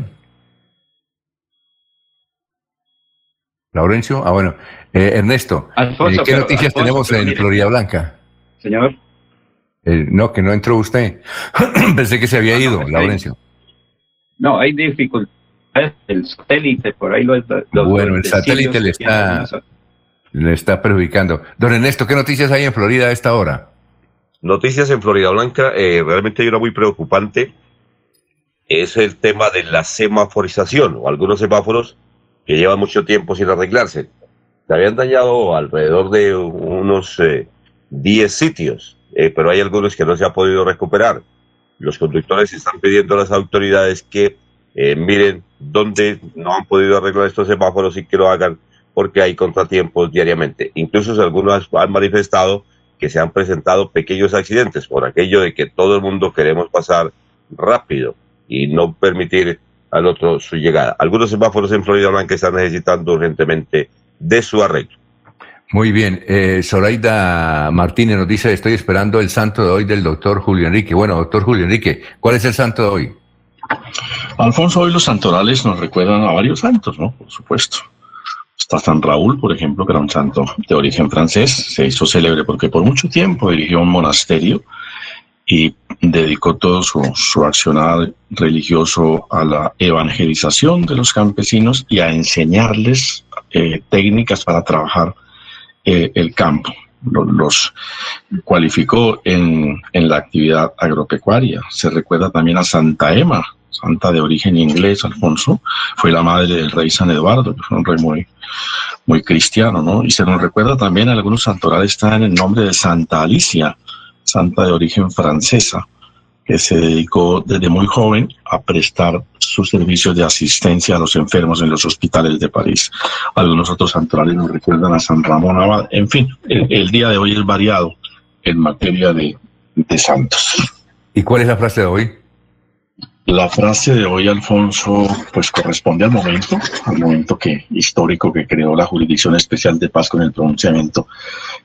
Laurencio, ah, bueno. Eh, Ernesto, eh, ¿qué noticias tenemos en Florida Blanca? Señor. no, que no entró usted. Pensé que se había ido, Laurencio. No, hay dificultades. El satélite, por ahí lo, Bueno, el satélite le está, le está perjudicando. Don Ernesto, ¿qué noticias hay en Florida a esta hora? Noticias en Florida Blanca, eh, realmente hay una muy preocupante. Es el tema de la semaforización o algunos semáforos que llevan mucho tiempo sin arreglarse. Se habían dañado alrededor de unos 10 eh, sitios, eh, pero hay algunos que no se ha podido recuperar los conductores están pidiendo a las autoridades que eh, miren dónde no han podido arreglar estos semáforos y que lo hagan porque hay contratiempos diariamente. Incluso algunos han manifestado que se han presentado pequeños accidentes por aquello de que todo el mundo queremos pasar rápido y no permitir al otro su llegada. Algunos semáforos en Florida Blanca están necesitando urgentemente de su arreglo. Muy bien. Eh, Zoraida Martínez nos dice, estoy esperando el santo de hoy del doctor Julio Enrique. Bueno, doctor Julio Enrique, ¿cuál es el santo de hoy? Alfonso, hoy los santorales nos recuerdan a varios santos, ¿no? Por supuesto. Está San Raúl, por ejemplo, que era un santo de origen francés, se hizo célebre porque por mucho tiempo dirigió un monasterio y dedicó todo su, su accionar religioso a la evangelización de los campesinos y a enseñarles eh, técnicas para trabajar eh, el campo. Los, cualificó en, en, la actividad agropecuaria. Se recuerda también a Santa Emma, santa de origen inglés, Alfonso, fue la madre del rey San Eduardo, que fue un rey muy, muy cristiano, ¿no? Y se nos recuerda también, algunos santorales están en el nombre de Santa Alicia, santa de origen francesa, que se dedicó desde muy joven a prestar sus servicios de asistencia a los enfermos en los hospitales de París. Algunos otros santuarios nos recuerdan a San Ramón Abad. En fin, el, día de hoy es variado en materia de, de santos. ¿Y cuál es la frase de hoy? La frase de hoy, Alfonso, pues corresponde al momento, al momento que, histórico que creó la Jurisdicción Especial de Paz con el pronunciamiento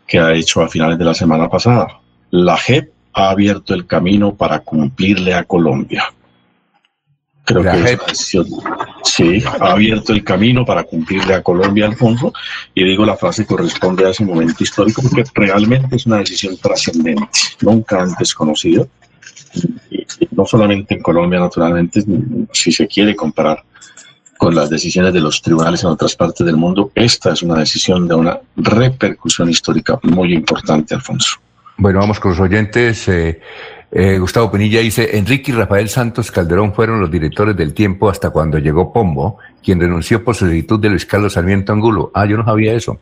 que ha hecho a finales de la semana pasada. La JEP ha abierto el camino para cumplirle a Colombia. Creo que es sí, ha abierto el camino para cumplirle a Colombia, Alfonso, y digo la frase corresponde a ese momento histórico porque realmente es una decisión trascendente, nunca antes conocida, y no solamente en Colombia, naturalmente, si se quiere comparar con las decisiones de los tribunales en otras partes del mundo, esta es una decisión de una repercusión histórica muy importante, Alfonso. Bueno, vamos con los oyentes. Eh, eh, Gustavo Penilla dice, Enrique y Rafael Santos Calderón fueron los directores del tiempo hasta cuando llegó Pombo, quien renunció por solicitud de Luis Carlos Sarmiento Angulo. Ah, yo no sabía eso.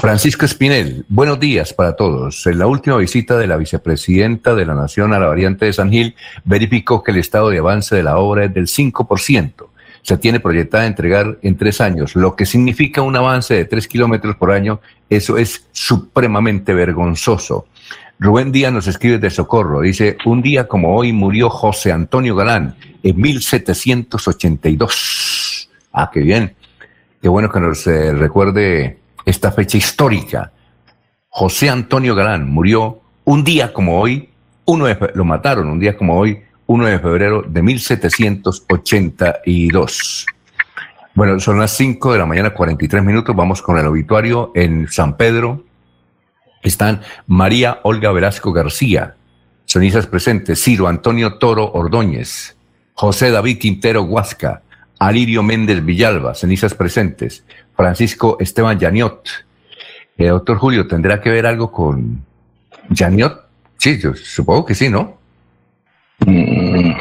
Francisco Espinel, buenos días para todos. En la última visita de la vicepresidenta de la Nación a la variante de San Gil, verificó que el estado de avance de la obra es del 5%. Se tiene proyectada entregar en tres años, lo que significa un avance de tres kilómetros por año. Eso es supremamente vergonzoso. Rubén Díaz nos escribe de Socorro, dice, un día como hoy murió José Antonio Galán en 1782. Ah, qué bien. Qué bueno que nos eh, recuerde esta fecha histórica. José Antonio Galán murió un día como hoy, uno de, lo mataron un día como hoy, 1 de febrero de 1782. Bueno, son las 5 de la mañana, 43 minutos. Vamos con el obituario en San Pedro, están María Olga Velasco García, sonizas presentes, Ciro Antonio Toro Ordóñez, José David Quintero Huasca, Alirio Méndez Villalba, cenizas presentes, Francisco Esteban Yaniot. Eh, doctor Julio, ¿tendrá que ver algo con Yaniot? Sí, yo supongo que sí, ¿no? Mm,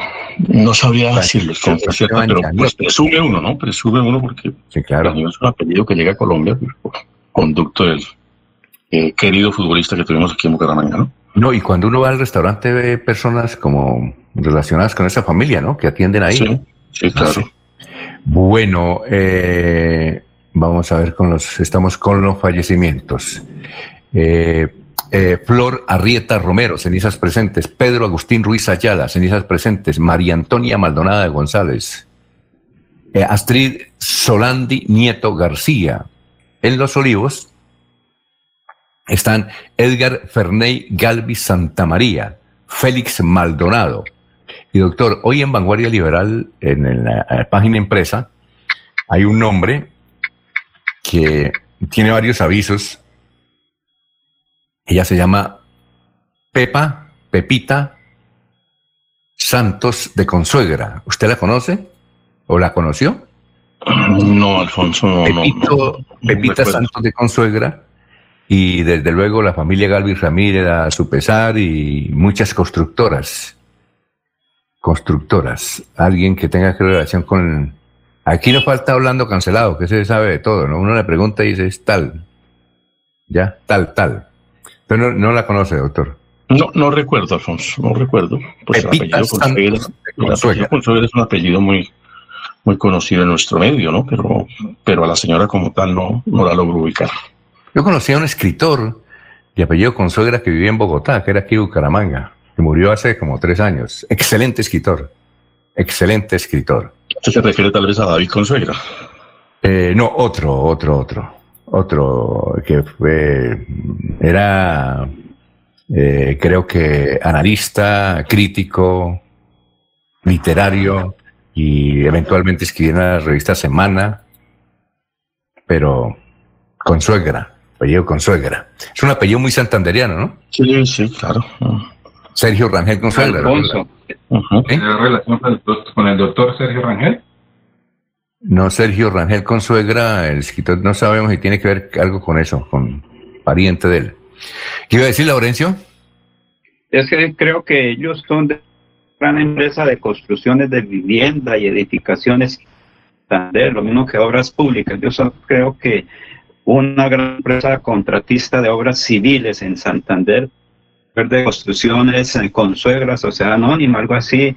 no sabría decirlo, pero pues presume uno, ¿no? Presume uno porque sí, claro. es un apellido que llega a Colombia pues, por conducto del eh, querido futbolista que tuvimos aquí en Bucaramanga, ¿no? No, y cuando uno va al restaurante ve personas como relacionadas con esa familia, ¿no? Que atienden ahí. Sí, sí claro. Bueno, eh, vamos a ver con los, estamos con los fallecimientos. Eh, Flor Arrieta Romero, cenizas presentes. Pedro Agustín Ruiz Ayala, cenizas presentes. María Antonia Maldonada de González. Astrid Solandi Nieto García. En Los Olivos, están Edgar Ferney Galvis Santamaría, Félix Maldonado. Y doctor, hoy en Vanguardia Liberal, en la página impresa, hay un nombre que tiene varios avisos. Ella se llama Pepa, Pepita Santos de Consuegra. ¿Usted la conoce? ¿O la conoció? No, Alfonso, no. Pepita Santos de Consuegra y desde luego la familia Galvis Ramírez a su pesar y muchas constructoras. Constructoras. Alguien que tenga que relación con... Aquí nos falta hablando cancelado, que se sabe de todo, ¿no? Uno le pregunta y dice, es tal. Ya, tal, tal. Pero no, la conoce, doctor. No, no recuerdo, Alfonso, no recuerdo. Pues el apellido Consuegra, es un apellido muy, muy conocido en nuestro medio, ¿no? Pero, pero a la señora como tal no, no la logro ubicar. Yo conocí a un escritor de apellido Consuegra que vivía en Bogotá, que era aquí Bucaramanga, que murió hace como tres años. Excelente escritor. Excelente escritor. ¿Usted se refiere tal vez a David Consuegra? Eh, no, otro, otro, otro. Otro que fue, era, eh, creo que analista, crítico, literario y eventualmente escribió en la revista Semana, pero Consuegra apellido Consuegra. Es un apellido muy santanderiano, ¿no? Sí, sí, claro. Sergio Rangel Consuegra. Alfonso, ¿tiene relación con el, doctor, Sergio Rangel? No, Sergio Rangel Consuegra, el escritor, no sabemos si tiene que ver algo con eso, con pariente de él. ¿Qué iba a decir, Laurencio? Es que creo que ellos son de gran empresa de construcciones de vivienda y edificaciones, lo mismo que obras públicas. Yo creo que una gran empresa contratista de obras civiles en Santander, de construcciones en Consuegra, Sociedad Anónima, algo así,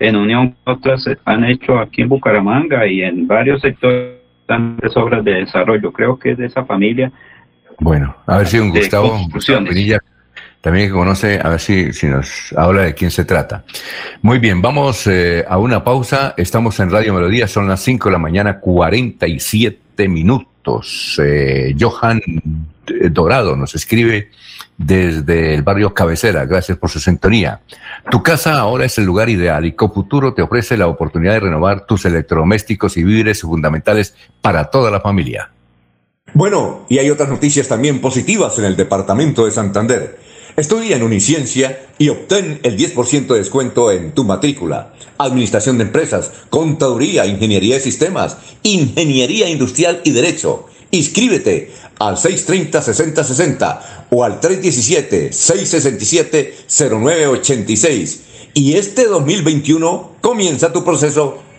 en unión con otras han hecho aquí en Bucaramanga y en varios sectores de obras de desarrollo. Creo que es de esa familia. Bueno, a ver si un Gustavo, también que conoce, a ver si, si nos habla de quién se trata. Muy bien, vamos eh, a una pausa. Estamos en Radio Melodía, son las 5 de la mañana, 47 minutos. Eh, Johan Dorado nos escribe desde el barrio Cabecera. Gracias por su sintonía. Tu casa ahora es el lugar ideal y Cofuturo te ofrece la oportunidad de renovar tus electrodomésticos y víveres fundamentales para toda la familia. Bueno, y hay otras noticias también positivas en el departamento de Santander. Estudia en Uniciencia y obtén el 10% de descuento en tu matrícula. Administración de empresas, contaduría, ingeniería de sistemas, ingeniería industrial y derecho. Inscríbete al 630-6060 o al 317-667-0986. Y este 2021 comienza tu proceso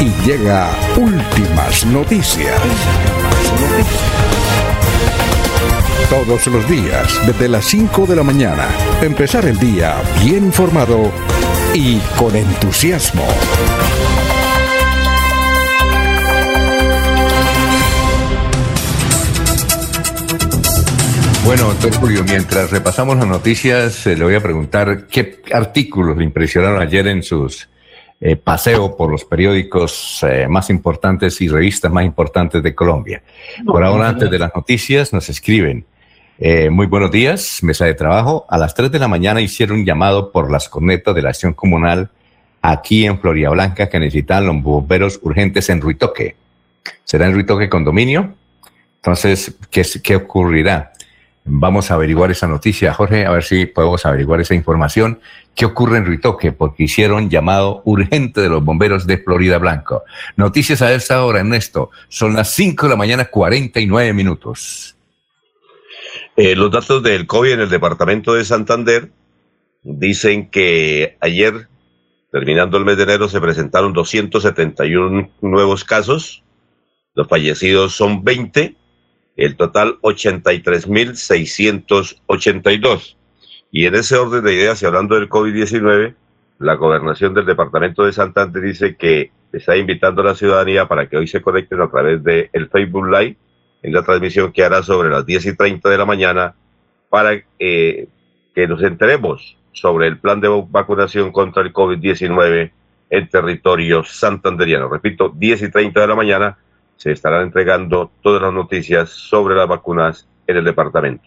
y llega últimas noticias. Todos los días, desde las 5 de la mañana, empezar el día bien informado y con entusiasmo. Bueno, doctor Julio, mientras repasamos las noticias, eh, le voy a preguntar qué artículos le impresionaron ayer en sus eh, paseo por los periódicos eh, más importantes y revistas más importantes de Colombia. Por ahora, antes de las noticias, nos escriben. Eh, muy buenos días, mesa de trabajo. A las 3 de la mañana hicieron un llamado por las cornetas de la acción comunal aquí en Floria Blanca que necesitan los bomberos urgentes en Ruitoque. ¿Será en Ruitoque condominio? Entonces, ¿qué, qué ocurrirá? Vamos a averiguar esa noticia, Jorge, a ver si podemos averiguar esa información. ¿Qué ocurre en Ritoque? Porque hicieron llamado urgente de los bomberos de Florida Blanco. Noticias a esta hora, Ernesto. Son las 5 de la mañana, 49 minutos. Eh, los datos del COVID en el departamento de Santander dicen que ayer, terminando el mes de enero, se presentaron 271 nuevos casos. Los fallecidos son 20 el total 83.682. Y en ese orden de ideas, y hablando del COVID-19, la gobernación del departamento de Santander dice que está invitando a la ciudadanía para que hoy se conecten a través del el Facebook Live en la transmisión que hará sobre las 10 y 30 de la mañana para eh, que nos enteremos sobre el plan de vacunación contra el COVID-19 en territorio santanderiano. Repito, 10 y 30 de la mañana se estarán entregando todas las noticias sobre las vacunas en el departamento.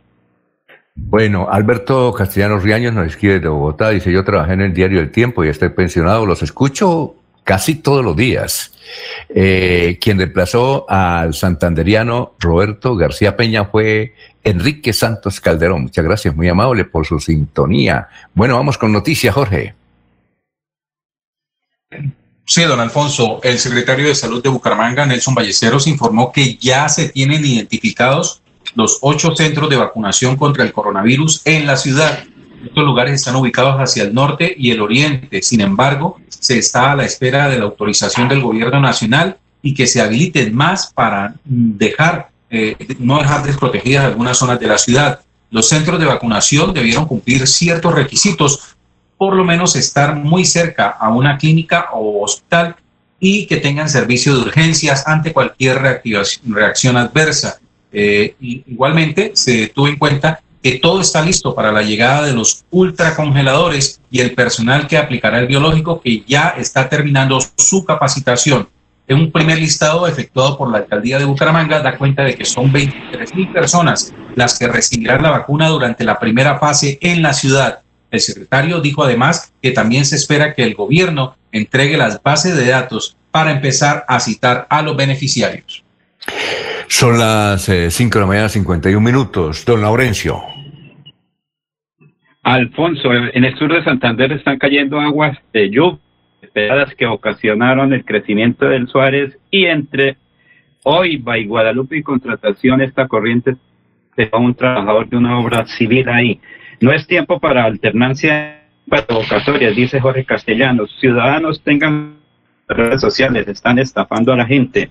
Bueno, Alberto Castellanos Riaños nos escribe de Bogotá, dice, yo trabajé en el diario El Tiempo y estoy pensionado, los escucho casi todos los días. Eh, quien reemplazó al santanderiano Roberto García Peña fue Enrique Santos Calderón. Muchas gracias, muy amable por su sintonía. Bueno, vamos con noticias, Jorge. Sí, don Alfonso, el secretario de Salud de Bucaramanga, Nelson Ballesteros, informó que ya se tienen identificados los ocho centros de vacunación contra el coronavirus en la ciudad. Estos lugares están ubicados hacia el norte y el oriente. Sin embargo, se está a la espera de la autorización del gobierno nacional y que se habiliten más para dejar, eh, no dejar desprotegidas algunas zonas de la ciudad. Los centros de vacunación debieron cumplir ciertos requisitos por lo menos estar muy cerca a una clínica o hospital y que tengan servicio de urgencias ante cualquier reacción adversa. Eh, igualmente, se tuvo en cuenta que todo está listo para la llegada de los ultracongeladores y el personal que aplicará el biológico que ya está terminando su capacitación. En un primer listado efectuado por la alcaldía de Bucaramanga da cuenta de que son 23 mil personas las que recibirán la vacuna durante la primera fase en la ciudad. El secretario dijo además que también se espera que el gobierno entregue las bases de datos para empezar a citar a los beneficiarios. Son las 5 eh, de la mañana, 51 minutos. Don Laurencio. Alfonso, en el sur de Santander están cayendo aguas de lluvia que ocasionaron el crecimiento del Suárez y entre hoy y Guadalupe y contratación esta corriente de un trabajador de una obra civil ahí. No es tiempo para alternancia provocatorias, dice Jorge Castellanos. Ciudadanos tengan redes sociales, están estafando a la gente.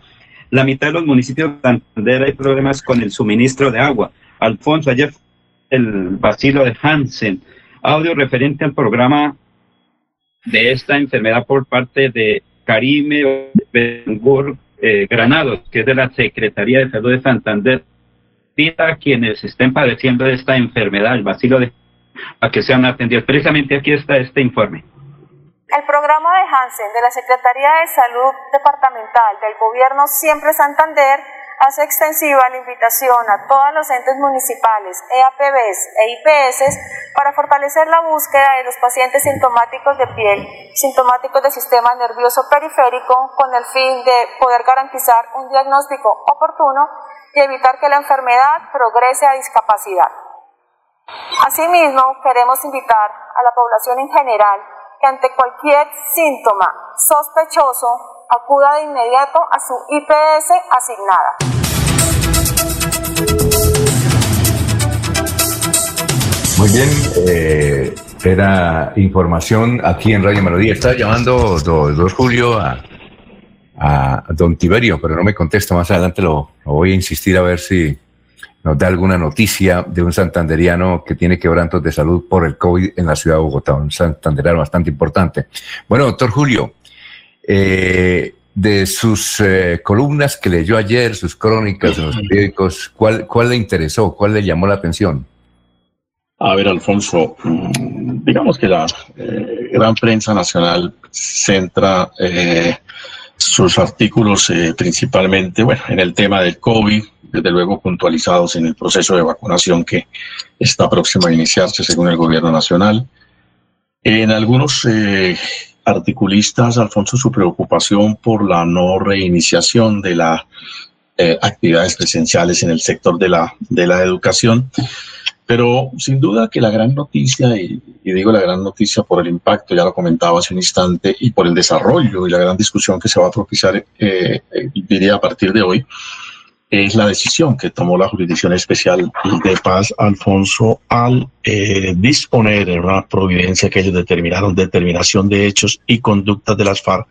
La mitad de los municipios de Santander hay problemas con el suministro de agua. Alfonso, ayer el vacilo de Hansen. Audio referente al programa de esta enfermedad por parte de Karime Bengur eh, Granados, que es de la Secretaría de Salud de Santander. Pita a quienes estén padeciendo de esta enfermedad, el vacilo de a que sean atendidos. Precisamente aquí está este informe. El programa de Hansen de la Secretaría de Salud Departamental del Gobierno Siempre Santander hace extensiva la invitación a todos los entes municipales, EAPBs e IPS para fortalecer la búsqueda de los pacientes sintomáticos de piel, sintomáticos del sistema nervioso periférico, con el fin de poder garantizar un diagnóstico oportuno y evitar que la enfermedad progrese a discapacidad. Asimismo, queremos invitar a la población en general que ante cualquier síntoma sospechoso acuda de inmediato a su IPS asignada. Muy bien, eh, era información aquí en Radio Melodía. Estaba llamando dos Julio a, a, don Tiberio, pero no me contesta. Más adelante lo, voy a insistir a ver si nos da alguna noticia de un santanderiano que tiene quebrantos de salud por el COVID en la ciudad de Bogotá, un santanderiano bastante importante. Bueno, doctor Julio, eh, de sus eh, columnas que leyó ayer, sus crónicas en los periódicos, ¿cuál, ¿cuál le interesó? ¿Cuál le llamó la atención? A ver, Alfonso, mm, digamos que la eh, gran prensa nacional centra sus artículos principalmente bueno, en el tema del COVID, desde luego puntualizados en el proceso de vacunación que está próximo a iniciarse según el gobierno nacional. En algunos eh, articulistas, Alfonso, su preocupación por la no reiniciación de las eh, actividades presenciales en el sector de la, de la educación. Pero sin duda que la gran noticia, y, digo la gran noticia por el impacto, ya lo comentaba hace un instante, y por el desarrollo y la gran discusión que se va a propiciar, eh, diría a partir de hoy, es la decisión que tomó la Jurisdicción Especial de Paz, Alfonso, al eh, disponer en una providencia que ellos determinaron, determinación de hechos y conductas de las FARC,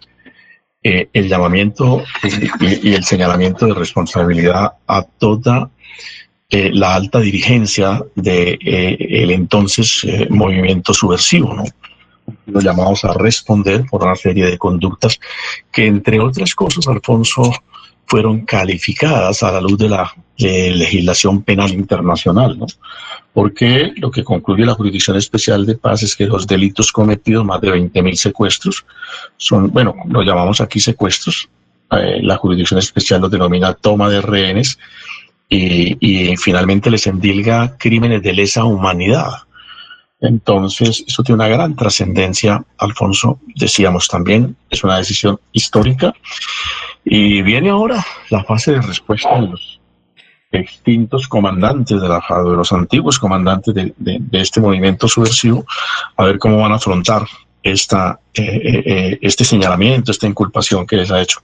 eh, el llamamiento y, el señalamiento de responsabilidad a toda eh, la alta dirigencia del de, el entonces movimiento subversivo, ¿no? Lo llamamos a responder por una serie de conductas que, entre otras cosas, Alfonso, fueron calificadas a la luz de la legislación penal internacional, ¿no? Porque lo que concluye la Jurisdicción Especial de Paz es que los delitos cometidos, más de 20.000 secuestros, son, bueno, lo llamamos aquí secuestros, eh, la Jurisdicción Especial los denomina toma de rehenes y, y finalmente les endilga crímenes de lesa humanidad. Entonces, eso tiene una gran trascendencia, Alfonso, decíamos también, es una decisión histórica y viene ahora la fase de respuesta de los extintos comandantes de la de los antiguos comandantes de, este movimiento subversivo, a ver cómo van a afrontar esta, eh, eh, eh, este señalamiento, esta inculpación que les ha hecho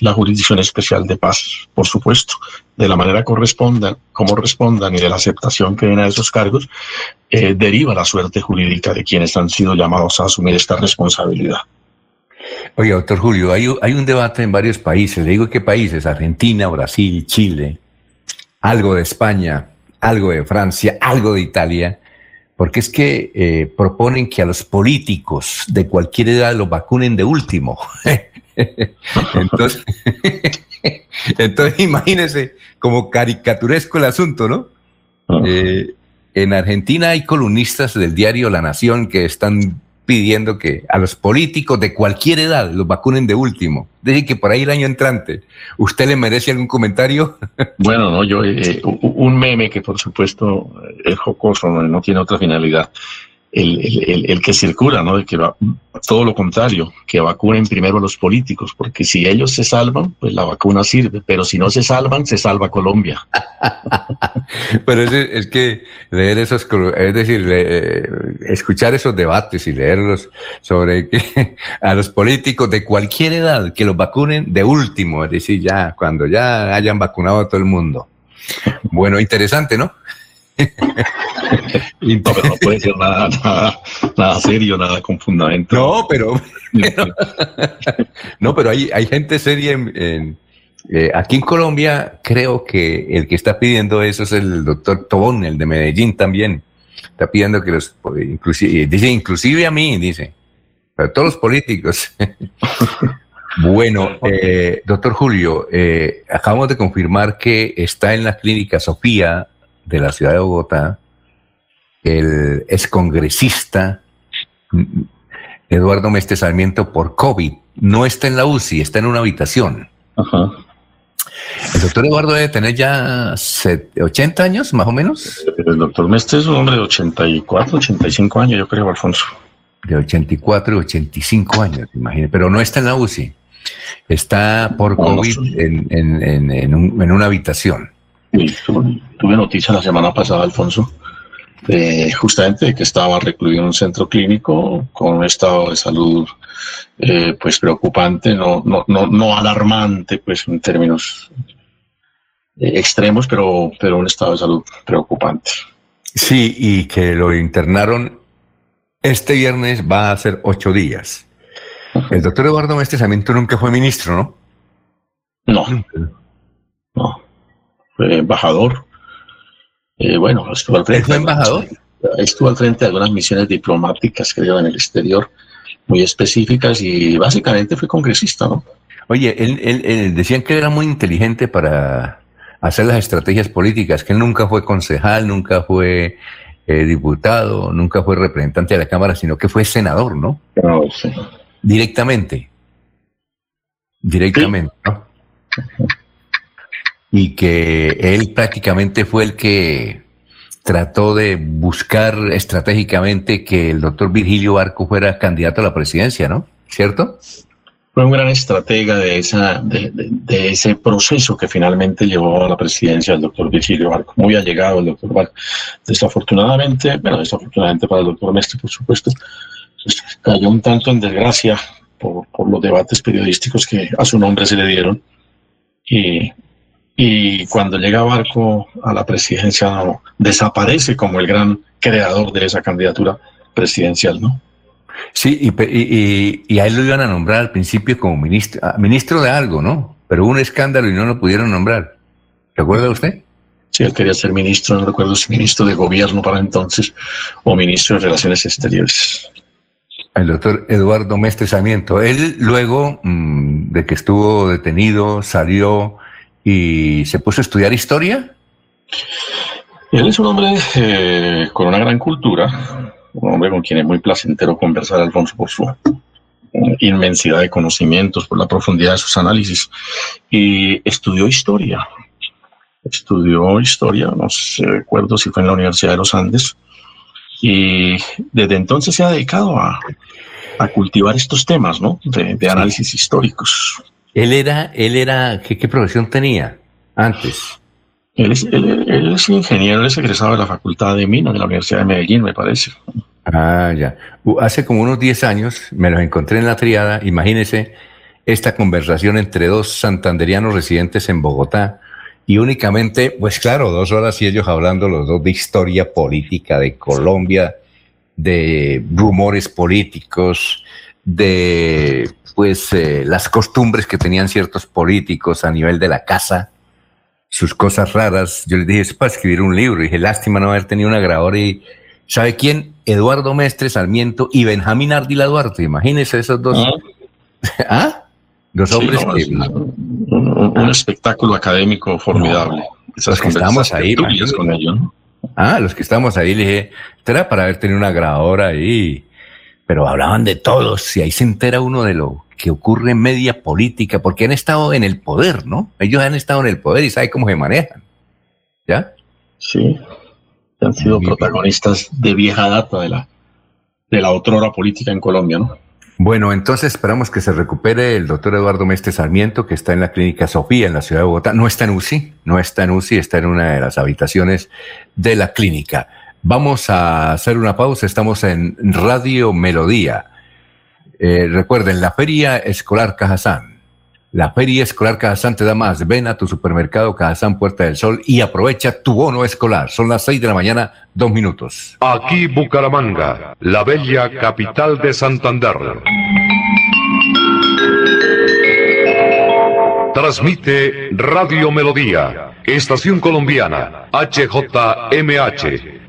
la Jurisdicción Especial de Paz, por supuesto, de la manera correspondan, como respondan y de la aceptación que den a esos cargos, deriva la suerte jurídica de quienes han sido llamados a asumir esta responsabilidad. Oye, doctor Julio, hay, hay un debate en varios países. Le digo qué países, Argentina, Brasil, Chile, algo de España, algo de Francia, algo de Italia, porque es que eh, proponen que a los políticos de cualquier edad los vacunen de último. entonces, entonces, imagínense como caricaturesco el asunto, ¿no? Ah. Eh, en Argentina hay columnistas del diario La Nación que están pidiendo que a los políticos de cualquier edad los vacunen de último. Deje que por ahí el año entrante. ¿Usted le merece algún comentario? Bueno, no, yo, eh, un meme que por supuesto es jocoso, no tiene otra finalidad el, el, que circula, ¿no? De que va, todo lo contrario, que vacunen primero a los políticos, porque si ellos se salvan, pues la vacuna sirve, pero si no se salvan, se salva Colombia. pero es, es, que leer esos, es decir, eh, escuchar esos debates y leerlos sobre que a los políticos de cualquier edad que los vacunen de último, es decir, ya cuando ya hayan vacunado a todo el mundo. Bueno, interesante, ¿no? no, pero no puede ser nada, nada, serio, nada con fundamento. No, pero, no, pero hay, hay gente seria en, Eh, aquí en Colombia creo que el que está pidiendo eso es el doctor Tobón, el de Medellín también. Está pidiendo que los, inclusive, dice, inclusive a mí, dice, para todos los políticos. bueno, eh, doctor Julio, eh, acabamos de confirmar que está en la clínica Sofía de la ciudad de Bogotá el excongresista mm, Eduardo Meste Sarmiento por COVID. No está en la UCI, está en una habitación. Ajá. El doctor Eduardo debe tener ya 80 años, más o menos. El doctor Mestre es un hombre de 84, 85 años, yo creo, Alfonso. De 84 y 85 años, imagínese. Pero no está en la UCI. Está por COVID en, una habitación. Sí, tuve noticia la semana pasada, Alfonso, de justamente que estaba recluido en un centro clínico con un estado de salud eh, pues preocupante, no, no, no, no alarmante, pues en términos eh, extremos, pero, pero un estado de salud preocupante. Sí, y que lo internaron este viernes va a ser ocho días. El doctor Eduardo Mestre nunca fue ministro. No. No. Fue embajador. Eh, bueno, estuvo al frente. Estuvo al frente de algunas misiones diplomáticas, creo, en el exterior muy específicas y básicamente fue congresista, ¿no? Oye, él, decían que era muy inteligente para hacer las estrategias políticas, que él nunca fue concejal, nunca fue eh, diputado, nunca fue representante de la Cámara, sino que fue senador, ¿no? No, sí. Directamente. Directamente, ¿no? Y que él prácticamente fue el que trató de buscar estratégicamente que el doctor Virgilio Barco fuera candidato a la presidencia, ¿no? ¿Cierto? Fue un gran estratega de, esa, de, ese proceso que finalmente llevó a la presidencia del doctor Virgilio Barco. Muy allegado el doctor Barco. Desafortunadamente, bueno, desafortunadamente para el doctor Mestre, por supuesto, pues, cayó un tanto en desgracia por los debates periodísticos que a su nombre se le dieron. Y y cuando llega Barco a la presidencia desaparece como el gran creador de esa candidatura presidencial, ¿no? Sí, y, y, a él lo iban a nombrar al principio como ministro, ah, ministro de algo, ¿no? Pero hubo un escándalo y no lo pudieron nombrar. ¿Recuerda usted? Sí, él quería ser ministro, no recuerdo si ministro de gobierno para entonces o ministro de Relaciones Exteriores. El doctor Eduardo Mestre Sarmiento. Él luego mm, de que estuvo detenido, salió y se puso a estudiar historia. Él es un hombre eh, con una gran cultura, un hombre con quien es muy placentero conversar, Alfonso, por su inmensidad de conocimientos, por la profundidad de sus análisis. Y estudió historia. Estudió historia, no sé, recuerdo si fue en la Universidad de los Andes. Y desde entonces se ha dedicado a, cultivar estos temas, ¿no? de análisis históricos. Él era, él era, ¿qué, profesión tenía antes? Él es, él, es, ingeniero, él es egresado de la Facultad de Minas de la Universidad de Medellín, me parece. Ah, ya. Hace como unos 10 años me los encontré en la triada. Imagínese esta conversación entre dos santanderianos residentes en Bogotá y únicamente, pues claro, dos horas y ellos hablando los dos de historia política de Colombia, de rumores políticos, de pues eh, las costumbres que tenían ciertos políticos a nivel de la casa, sus cosas raras. Yo les dije, es para escribir un libro. Y dije, lástima no haber tenido una grabadora. Y, ¿sabe quién? Eduardo Mestre Sarmiento y Benjamín Ardila Duarte. Imagínense esos dos. ¿Ah? Dos hombres que... Un, espectáculo académico formidable. los que estamos ahí. Con ellos, Ah, los que estamos ahí, le dije, era para haber tenido una grabadora ahí. Pero hablaban de todos y ahí se entera uno de lo que ocurre en media política, porque han estado en el poder, ¿no? Ellos han estado en el poder y saben cómo se manejan. ¿Ya? Sí, han sido protagonistas de vieja data de la, de la otrora política en Colombia, ¿no? Bueno, entonces esperamos que se recupere el doctor Eduardo Mestre Sarmiento, que está en la clínica Sofía, en la ciudad de Bogotá. No está en UCI, no está en UCI, está en una de las habitaciones de la clínica. Vamos a hacer una pausa, estamos en Radio Melodía. Eh, recuerden, la Feria Escolar Cajazán. La Feria Escolar Cajazán te da más. Ven a tu supermercado Cajazán Puerta del Sol y aprovecha tu bono escolar. Son las seis de la mañana, dos minutos. Aquí Bucaramanga, la bella capital de Santander. Transmite Radio Melodía, Estación Colombiana, HJMH,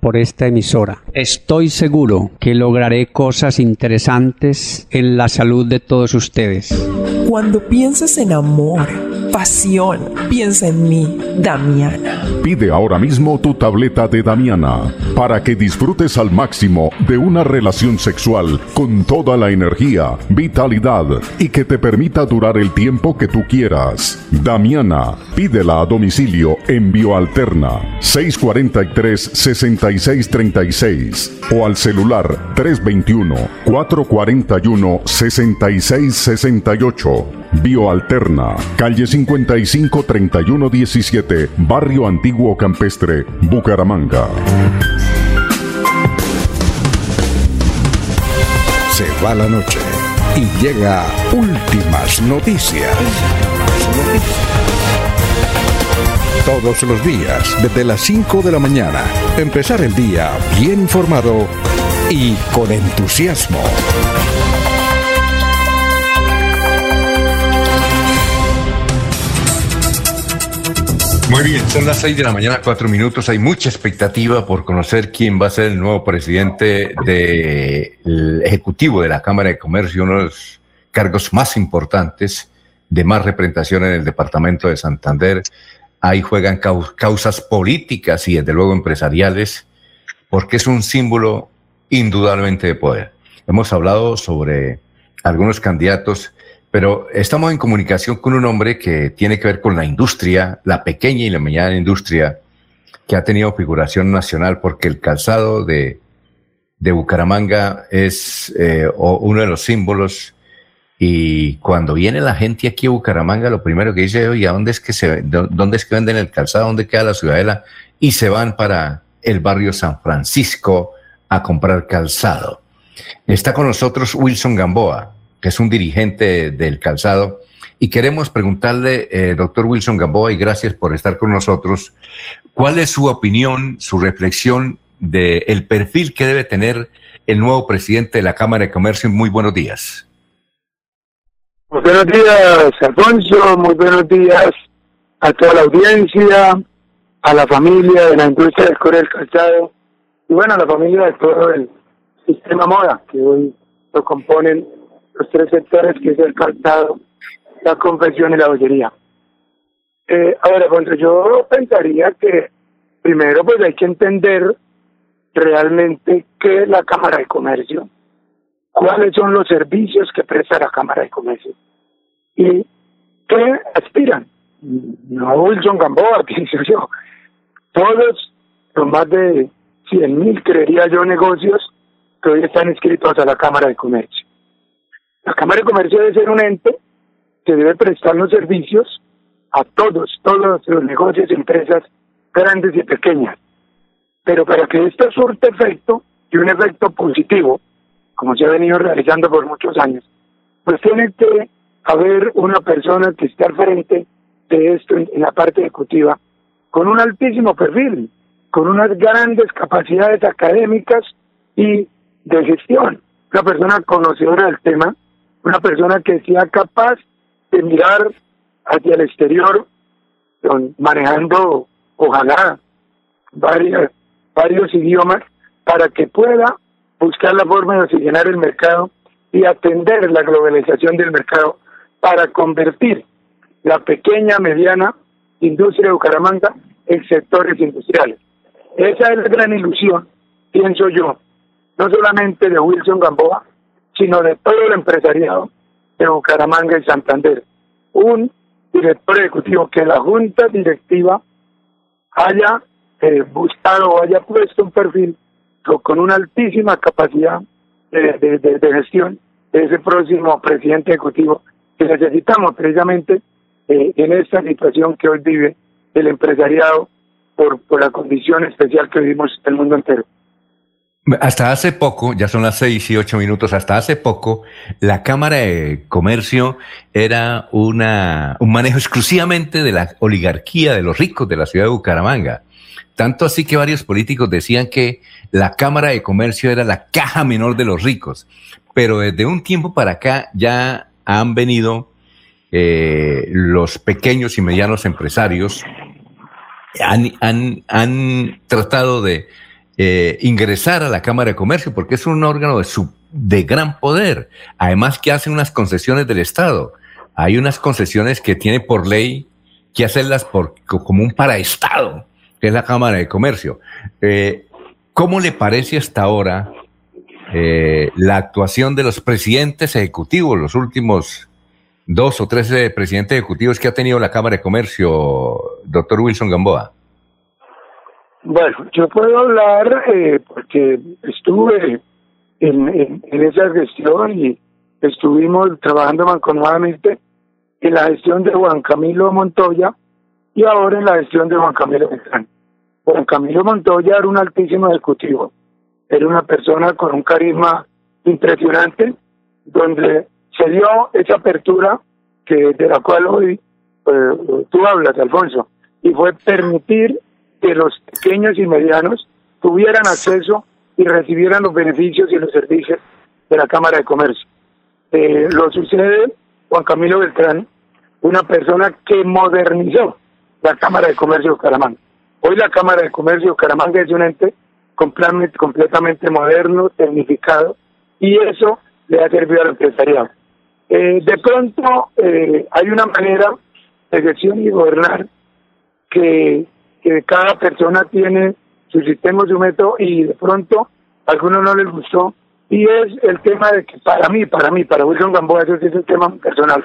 por esta emisora. Estoy seguro que lograré cosas interesantes en la salud de todos ustedes. Cuando pienses en amor, pasión, piensa en mí, Damiana. Pide ahora mismo tu tableta de Damiana para que disfrutes al máximo de una relación sexual con toda la energía, vitalidad y que te permita durar el tiempo que tú quieras. Damiana, pídela a domicilio en Bioalterna 643 6636 o al celular 321 441 6668. Bioalterna, calle 55 31 17, Barrio Antiguo Campestre, Bucaramanga. Se va la noche y llega últimas noticias. Todos los días, desde las 5 de la mañana, empezar el día bien informado y con entusiasmo. Muy bien, son las 6 de la mañana, cuatro minutos. Hay mucha expectativa por conocer quién va a ser el nuevo presidente del Ejecutivo de la Cámara de Comercio, uno de los cargos más importantes de más representación en el departamento de Santander. Ahí juegan causas políticas y desde luego empresariales, porque es un símbolo indudablemente de poder. Hemos hablado sobre algunos candidatos pero estamos en comunicación con un hombre que tiene que ver con la industria, la pequeña y la mediana industria, que ha tenido figuración nacional porque el calzado de, de Bucaramanga es eh, uno de los símbolos. Y cuando viene la gente aquí a Bucaramanga, lo primero que dice, oye, ¿dónde es que se, dónde es que venden el calzado? ¿Dónde queda la ciudadela? Y se van para el barrio San Francisco a comprar calzado. Está con nosotros Wilson Gamboa que es un dirigente del calzado. Y queremos preguntarle, eh, doctor Wilson Gamboa, y gracias por estar con nosotros, ¿cuál es su opinión, su reflexión del el perfil que debe tener el nuevo presidente de la Cámara de Comercio? Muy buenos días. Muy buenos días, Alfonso. Muy buenos días a toda la audiencia, a la familia de la industria del core del calzado y bueno, a la familia de todo el sistema moda que hoy lo componen los tres sectores que es el calzado, la confección y la bollería. Eh, ahora, cuando yo pensaría que primero pues hay que entender realmente qué es la Cámara de Comercio, cuáles son los servicios que presta la Cámara de Comercio y qué aspiran. No Wilson Gamboa, pienso yo. Todos los más de 100 mil, creería yo, negocios que hoy están inscritos a la Cámara de Comercio. La Cámara de Comercio debe ser un ente que debe prestar los servicios a todos, todos los negocios y empresas grandes y pequeñas. Pero para que esto surte efecto y un efecto positivo, como se ha venido realizando por muchos años, pues tiene que haber una persona que esté al frente de esto en la parte ejecutiva con un altísimo perfil, con unas grandes capacidades académicas y de gestión, una persona conocedora del tema una persona que sea capaz de mirar hacia el exterior, manejando, ojalá, varios, varios idiomas, para que pueda buscar la forma de oxigenar el mercado y atender la globalización del mercado para convertir la pequeña, mediana industria de Bucaramanga en sectores industriales. Esa es la gran ilusión, pienso yo, no solamente de Wilson Gamboa, sino de todo el empresariado de Bucaramanga y Santander. Un director ejecutivo que la junta directiva haya eh, buscado o haya puesto un perfil con una altísima capacidad de, gestión de ese próximo presidente ejecutivo que necesitamos precisamente eh, en esta situación que hoy vive el empresariado por, por la condición especial que vivimos el mundo entero. Hasta hace poco, ya son las seis y ocho minutos, hasta hace poco, la Cámara de Comercio era una, un manejo exclusivamente de la oligarquía de los ricos de la ciudad de Bucaramanga. Tanto así que varios políticos decían que la Cámara de Comercio era la caja menor de los ricos. Pero desde un tiempo para acá ya han venido eh, los pequeños y medianos empresarios, han, han, han tratado de eh, ingresar a la Cámara de Comercio porque es un órgano de, su, de gran poder. Además que hacen unas concesiones del Estado. Hay unas concesiones que tiene por ley que hacerlas por, como un paraestado, es la Cámara de Comercio. Eh, ¿Cómo le parece hasta ahora eh, la actuación de los presidentes ejecutivos, los últimos dos o tres presidentes ejecutivos que ha tenido la Cámara de Comercio, doctor Wilson Gamboa? Bueno, yo puedo hablar eh, porque estuve en, en, esa gestión y estuvimos trabajando mancomunadamente en la gestión de Juan Camilo Montoya y ahora en la gestión de Juan Camilo Beltrán. Juan Camilo Montoya era un altísimo ejecutivo, era una persona con un carisma impresionante, donde se dio esa apertura que de la cual hoy eh, tú hablas, Alfonso, y fue permitir que los pequeños y medianos tuvieran acceso y recibieran los beneficios y los servicios de la Cámara de Comercio. Eh, lo sucede Juan Camilo Beltrán, una persona que modernizó la Cámara de Comercio de Bucaramanga. Hoy la Cámara de Comercio de Bucaramanga es un ente completamente, moderno, tecnificado, y eso le ha servido al empresariado. Eh, de pronto eh, hay una manera de gestión y gobernar que que cada persona tiene su sistema, su método y de pronto a algunos no les gustó y es el tema de que para mí, para mí, para Wilson Gamboa, eso es un tema personal.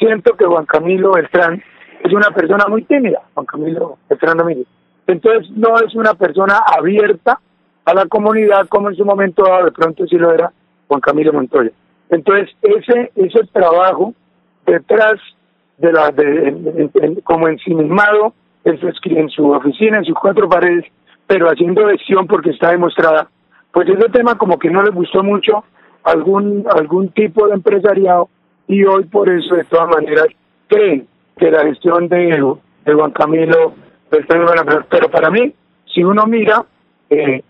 Siento que Juan Camilo Beltrán es una persona muy tímida, Juan Camilo Beltrán Domínguez. Entonces no es una persona abierta a la comunidad como en su momento de pronto sí lo era Juan Camilo Montoya. Entonces ese ese trabajo detrás de la de, como ensimismado en su oficina, en sus cuatro paredes, pero haciendo gestión porque está demostrada, pues ese tema como que no le gustó mucho algún algún tipo de empresariado y hoy por eso de todas maneras creen que la gestión de, de Juan Camilo pero para mí, si uno mira, eh,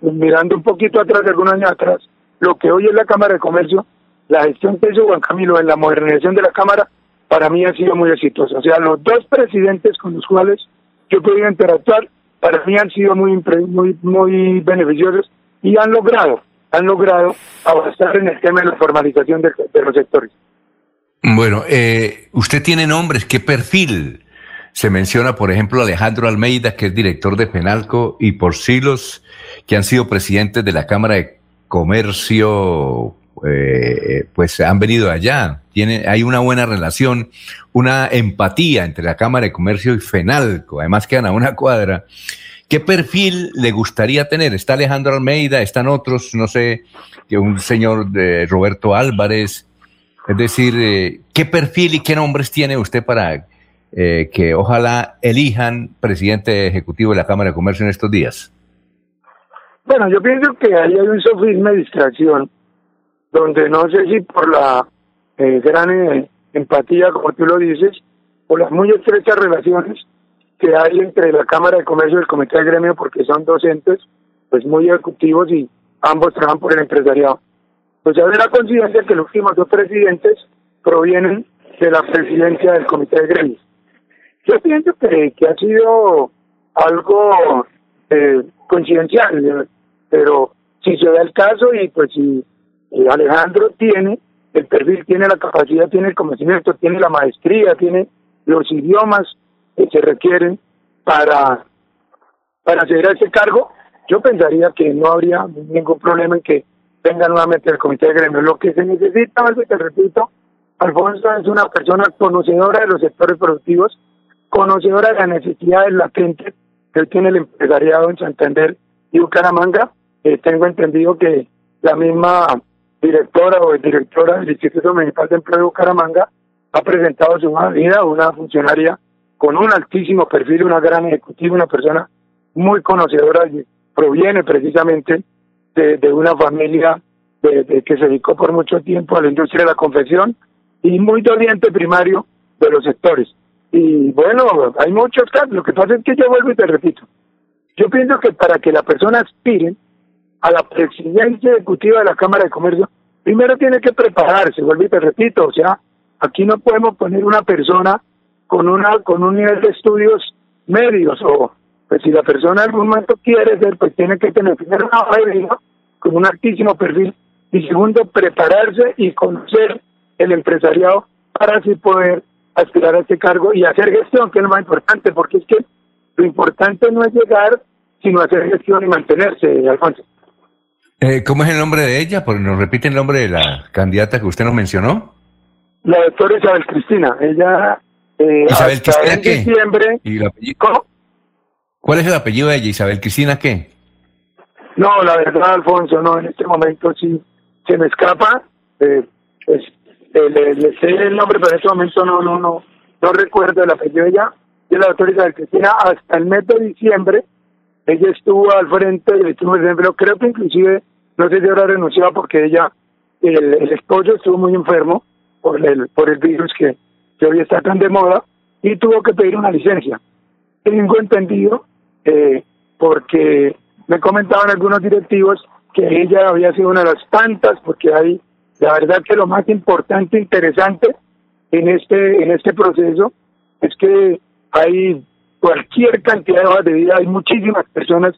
mirando un poquito atrás, algunos años atrás, lo que hoy es la Cámara de Comercio, la gestión que hizo Juan Camilo en la modernización de la Cámara para mí ha sido muy exitoso. O sea, los dos presidentes con los cuales yo he podido interactuar, para mí han sido muy, muy, muy beneficiosos y han logrado, han logrado avanzar en el tema de la formalización de, los sectores. Bueno, eh, usted tiene nombres, ¿qué perfil? Se menciona, por ejemplo, Alejandro Almeida, que es director de Penalco, y por siglos que han sido presidentes de la Cámara de Comercio eh, pues han venido allá. Tiene, hay una buena relación, una empatía entre la Cámara de Comercio y FENALCO. Además quedan a una cuadra. ¿Qué perfil le gustaría tener? Está Alejandro Almeida, están otros, no sé, un señor de Roberto Álvarez. Es decir, eh, ¿qué perfil y qué nombres tiene usted para eh, que ojalá elijan presidente ejecutivo de la Cámara de Comercio en estos días? Bueno, yo pienso que ahí hay un sofisma de distracción donde no sé si por la eh, gran eh, empatía, como tú lo dices, o las muy estrechas relaciones que hay entre la Cámara de Comercio y el Comité de Gremio, porque son docentes pues muy ejecutivos y ambos trabajan por el empresariado. Pues ya la coincidencia que los últimos dos presidentes provienen de la presidencia del Comité de Gremio. Yo pienso que, que ha sido algo eh, coincidencial, pero si se da el caso y pues si eh, Alejandro tiene el perfil, tiene la capacidad, tiene el conocimiento, tiene la maestría, tiene los idiomas que se requieren para, para acceder a ese cargo, yo pensaría que no habría ningún problema en que venga nuevamente el comité de gremio. Lo que se necesita, algo te repito, Alfonso es una persona conocedora de los sectores productivos, conocedora de las necesidades latentes que tiene el empresariado en Santander y Bucaramanga. Eh, tengo entendido que la misma directora o directora del Instituto Municipal de Empleo de Bucaramanga ha presentado su vida una funcionaria con un altísimo perfil, una gran ejecutiva, una persona muy conocedora y proviene precisamente de, una familia de, que se dedicó por mucho tiempo a la industria de la confección y muy doliente primario de los sectores. Y bueno, hay muchos casos. Lo que pasa es que yo vuelvo y te repito. Yo pienso que para que la persona aspire a la presidencia ejecutiva de la Cámara de Comercio, primero tiene que prepararse, vuelvo y te repito. O sea, aquí no podemos poner una persona con una con un nivel de estudios medios o pues si la persona en algún momento quiere ser, pues tiene que tener primero una hoja con un altísimo perfil y segundo prepararse y conocer el empresariado para así poder aspirar a este cargo y hacer gestión, que es lo más importante, porque es que lo importante no es llegar, sino hacer gestión y mantenerse, Alfonso. Eh, ¿Cómo es el nombre de ella? Porque nos repite el nombre de la candidata que usted nos mencionó. La doctora Isabel Cristina. Ella. Eh, ¿Isabel Cristina qué? Diciembre, ¿Y el apellido? ¿Cuál es el apellido de ella? ¿Isabel Cristina qué? No, la verdad, Alfonso, no, en este momento sí se me escapa. Eh, pues eh, le, sé el nombre, pero en este momento no, no, no, no recuerdo el apellido de ella. De la doctora Isabel Cristina hasta el mes de diciembre. Ella estuvo al frente del equipo de empleo, creo que inclusive, no sé si habrá renunciado porque ella, el, el esposo estuvo muy enfermo por el, por el virus que, que hoy está tan de moda y tuvo que pedir una licencia. Tengo entendido, eh, porque me comentaban algunos directivos que ella había sido una de las tantas, porque hay, la verdad que lo más importante, interesante en este, en este proceso es que hay cualquier cantidad de hojas de vida, hay muchísimas personas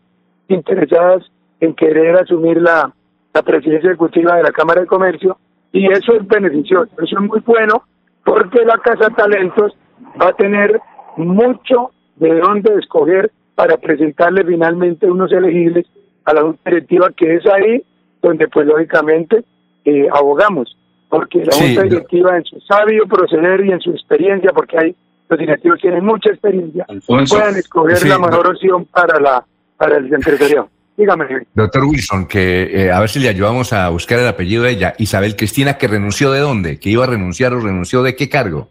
interesadas en querer asumir la, la presidencia ejecutiva de la Cámara de Comercio y eso es beneficioso, eso es muy bueno porque la Casa Talentos va a tener mucho de dónde escoger para presentarle finalmente unos elegibles a la Directiva, que es ahí donde pues lógicamente eh, abogamos, porque la Junta Directiva en su sabio proceder y en su experiencia, porque hay los directivos tienen mucha experiencia, puedan escoger la mejor opción para la para el empresariado. Dígame. Doctor Wilson, que eh, a ver si le ayudamos a buscar el apellido de ella. Isabel Cristina, que renunció de dónde? ¿Que iba a renunciar o renunció de qué cargo?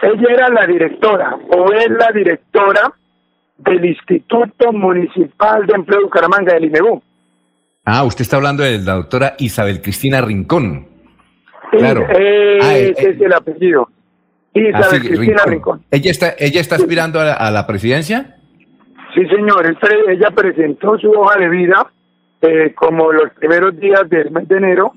Ella era la directora o es la directora del Instituto Municipal de Empleo de Bucaramanga, del INEBU. Ah, usted está hablando de la doctora Isabel Cristina Rincón. claro. Ah, eh, ese es el apellido. Isabel Cristina Rincón. ¿Ella está, ella está aspirando a la, presidencia? Sí, señor. ella presentó su hoja de vida eh, como los primeros días del mes de enero,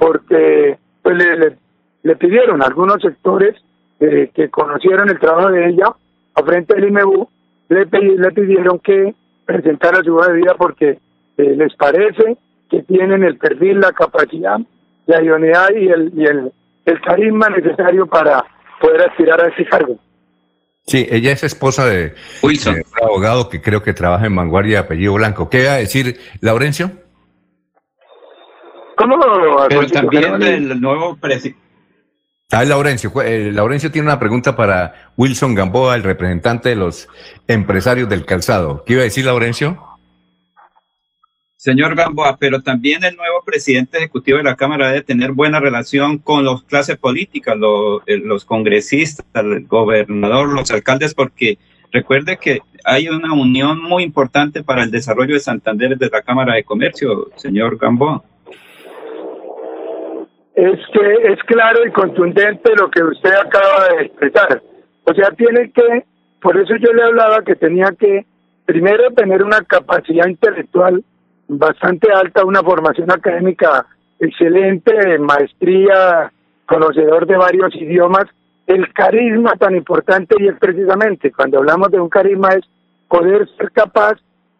porque pues, le, le, pidieron algunos sectores eh, que conocieron el trabajo de ella a frente del IMEU le, le pidieron que presentara su hoja de vida porque eh, les parece que tienen el perfil, la capacidad, la idoneidad y el, y el, el carisma necesario para poder aspirar a ese cargo. Sí, ella es esposa de, un abogado que creo que trabaja en Vanguardia, apellido Blanco. ¿Qué va a decir, Laurencio? ¿Cómo? Pero también el nuevo presidente Ah, Laurencio. Eh, Laurencio tiene una pregunta para Wilson Gamboa, el representante de los empresarios del calzado. ¿Qué iba a decir Laurencio? Señor Gamboa, pero también el nuevo presidente ejecutivo de la Cámara debe tener buena relación con las clases políticas, eh, los congresistas, el gobernador, los alcaldes, porque recuerde que hay una unión muy importante para el desarrollo de Santander desde la Cámara de Comercio, señor Gamboa es que es claro y contundente lo que usted acaba de expresar. O sea, tiene que, por eso yo le hablaba que tenía que primero tener una capacidad intelectual bastante alta, una formación académica excelente, maestría, conocedor de varios idiomas, el carisma tan importante y es precisamente cuando hablamos de un carisma es poder ser capaz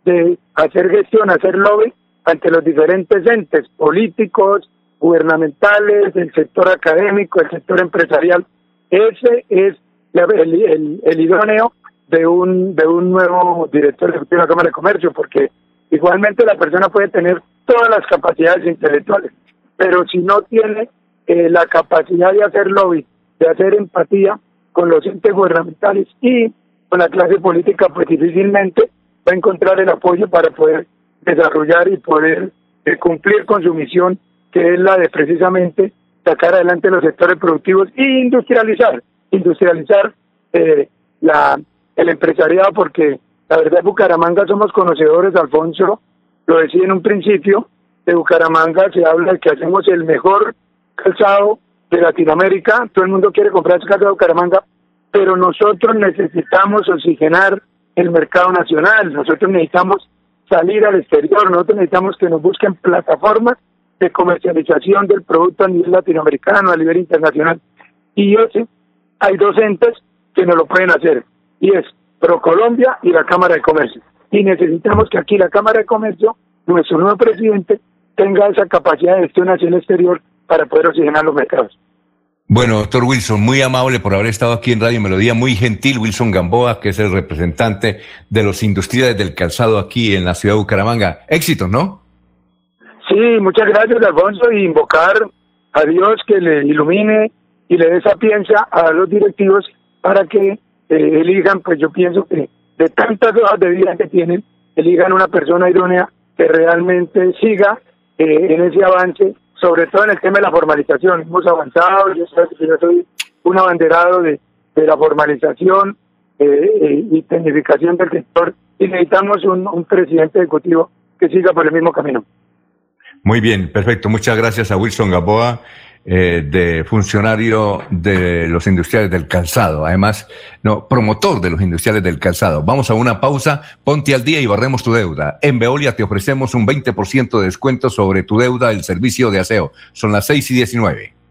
de hacer gestión, hacer lobby ante los diferentes entes políticos, gubernamentales, el sector académico, el sector empresarial. Ese es el, el, idóneo de un, de un nuevo director de la Cámara de Comercio, porque igualmente la persona puede tener todas las capacidades intelectuales, pero si no tiene eh, la capacidad de hacer lobby, de hacer empatía con los entes gubernamentales y con la clase política, pues difícilmente va a encontrar el apoyo para poder desarrollar y poder eh, cumplir con su misión, que es la de precisamente sacar adelante los sectores productivos e industrializar, industrializar eh, la, el empresariado, porque la verdad Bucaramanga somos conocedores, Alfonso, lo decía en un principio, de Bucaramanga se habla de que hacemos el mejor calzado de Latinoamérica, todo el mundo quiere comprar ese calzado de Bucaramanga, pero nosotros necesitamos oxigenar el mercado nacional, nosotros necesitamos salir al exterior, nosotros necesitamos que nos busquen plataformas de comercialización del producto a nivel latinoamericano, a nivel internacional. Y yo sé, hay dos entes que nos lo pueden hacer, y es ProColombia y la Cámara de Comercio. Y necesitamos que aquí la Cámara de Comercio, nuestro nuevo presidente, tenga esa capacidad de gestión hacia el exterior para poder oxigenar los mercados. Bueno, doctor Wilson, muy amable por haber estado aquí en Radio Melodía, muy gentil Wilson Gamboa, que es el representante de los industriales del calzado aquí en la ciudad de Bucaramanga. Éxitos, ¿no? Sí, muchas gracias, Alfonso, y invocar a Dios que le ilumine y le dé sapiencia a los directivos para que eh, elijan, pues yo pienso que de tantas hojas de vida que tienen, elijan una persona idónea que realmente siga eh, en ese avance sobre todo en el tema de la formalización. Hemos avanzado, yo, soy un abanderado de, la formalización eh, eh, y tecnificación del sector y necesitamos un, presidente ejecutivo que siga por el mismo camino. Muy bien, perfecto. Muchas gracias a Wilson Gaboa. Eh, de funcionario de los industriales del calzado, además, no, promotor de los industriales del calzado. Vamos a una pausa, ponte al día y barremos tu deuda. En Veolia te ofrecemos un 20% de descuento sobre tu deuda del servicio de aseo. Son las 6 y 19.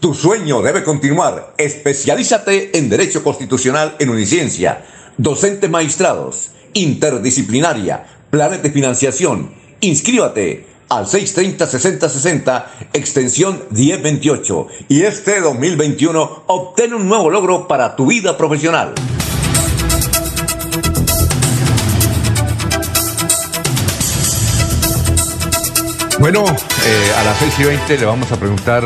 Tu sueño debe continuar. Especialízate en Derecho Constitucional en Uniciencia. Docentes maestrados, interdisciplinaria, planes de financiación. Inscríbate al 630-6060, extensión 1028. Y este 2021 obtén un nuevo logro para tu vida profesional. Bueno, eh, a las 6 y 20 le vamos a preguntar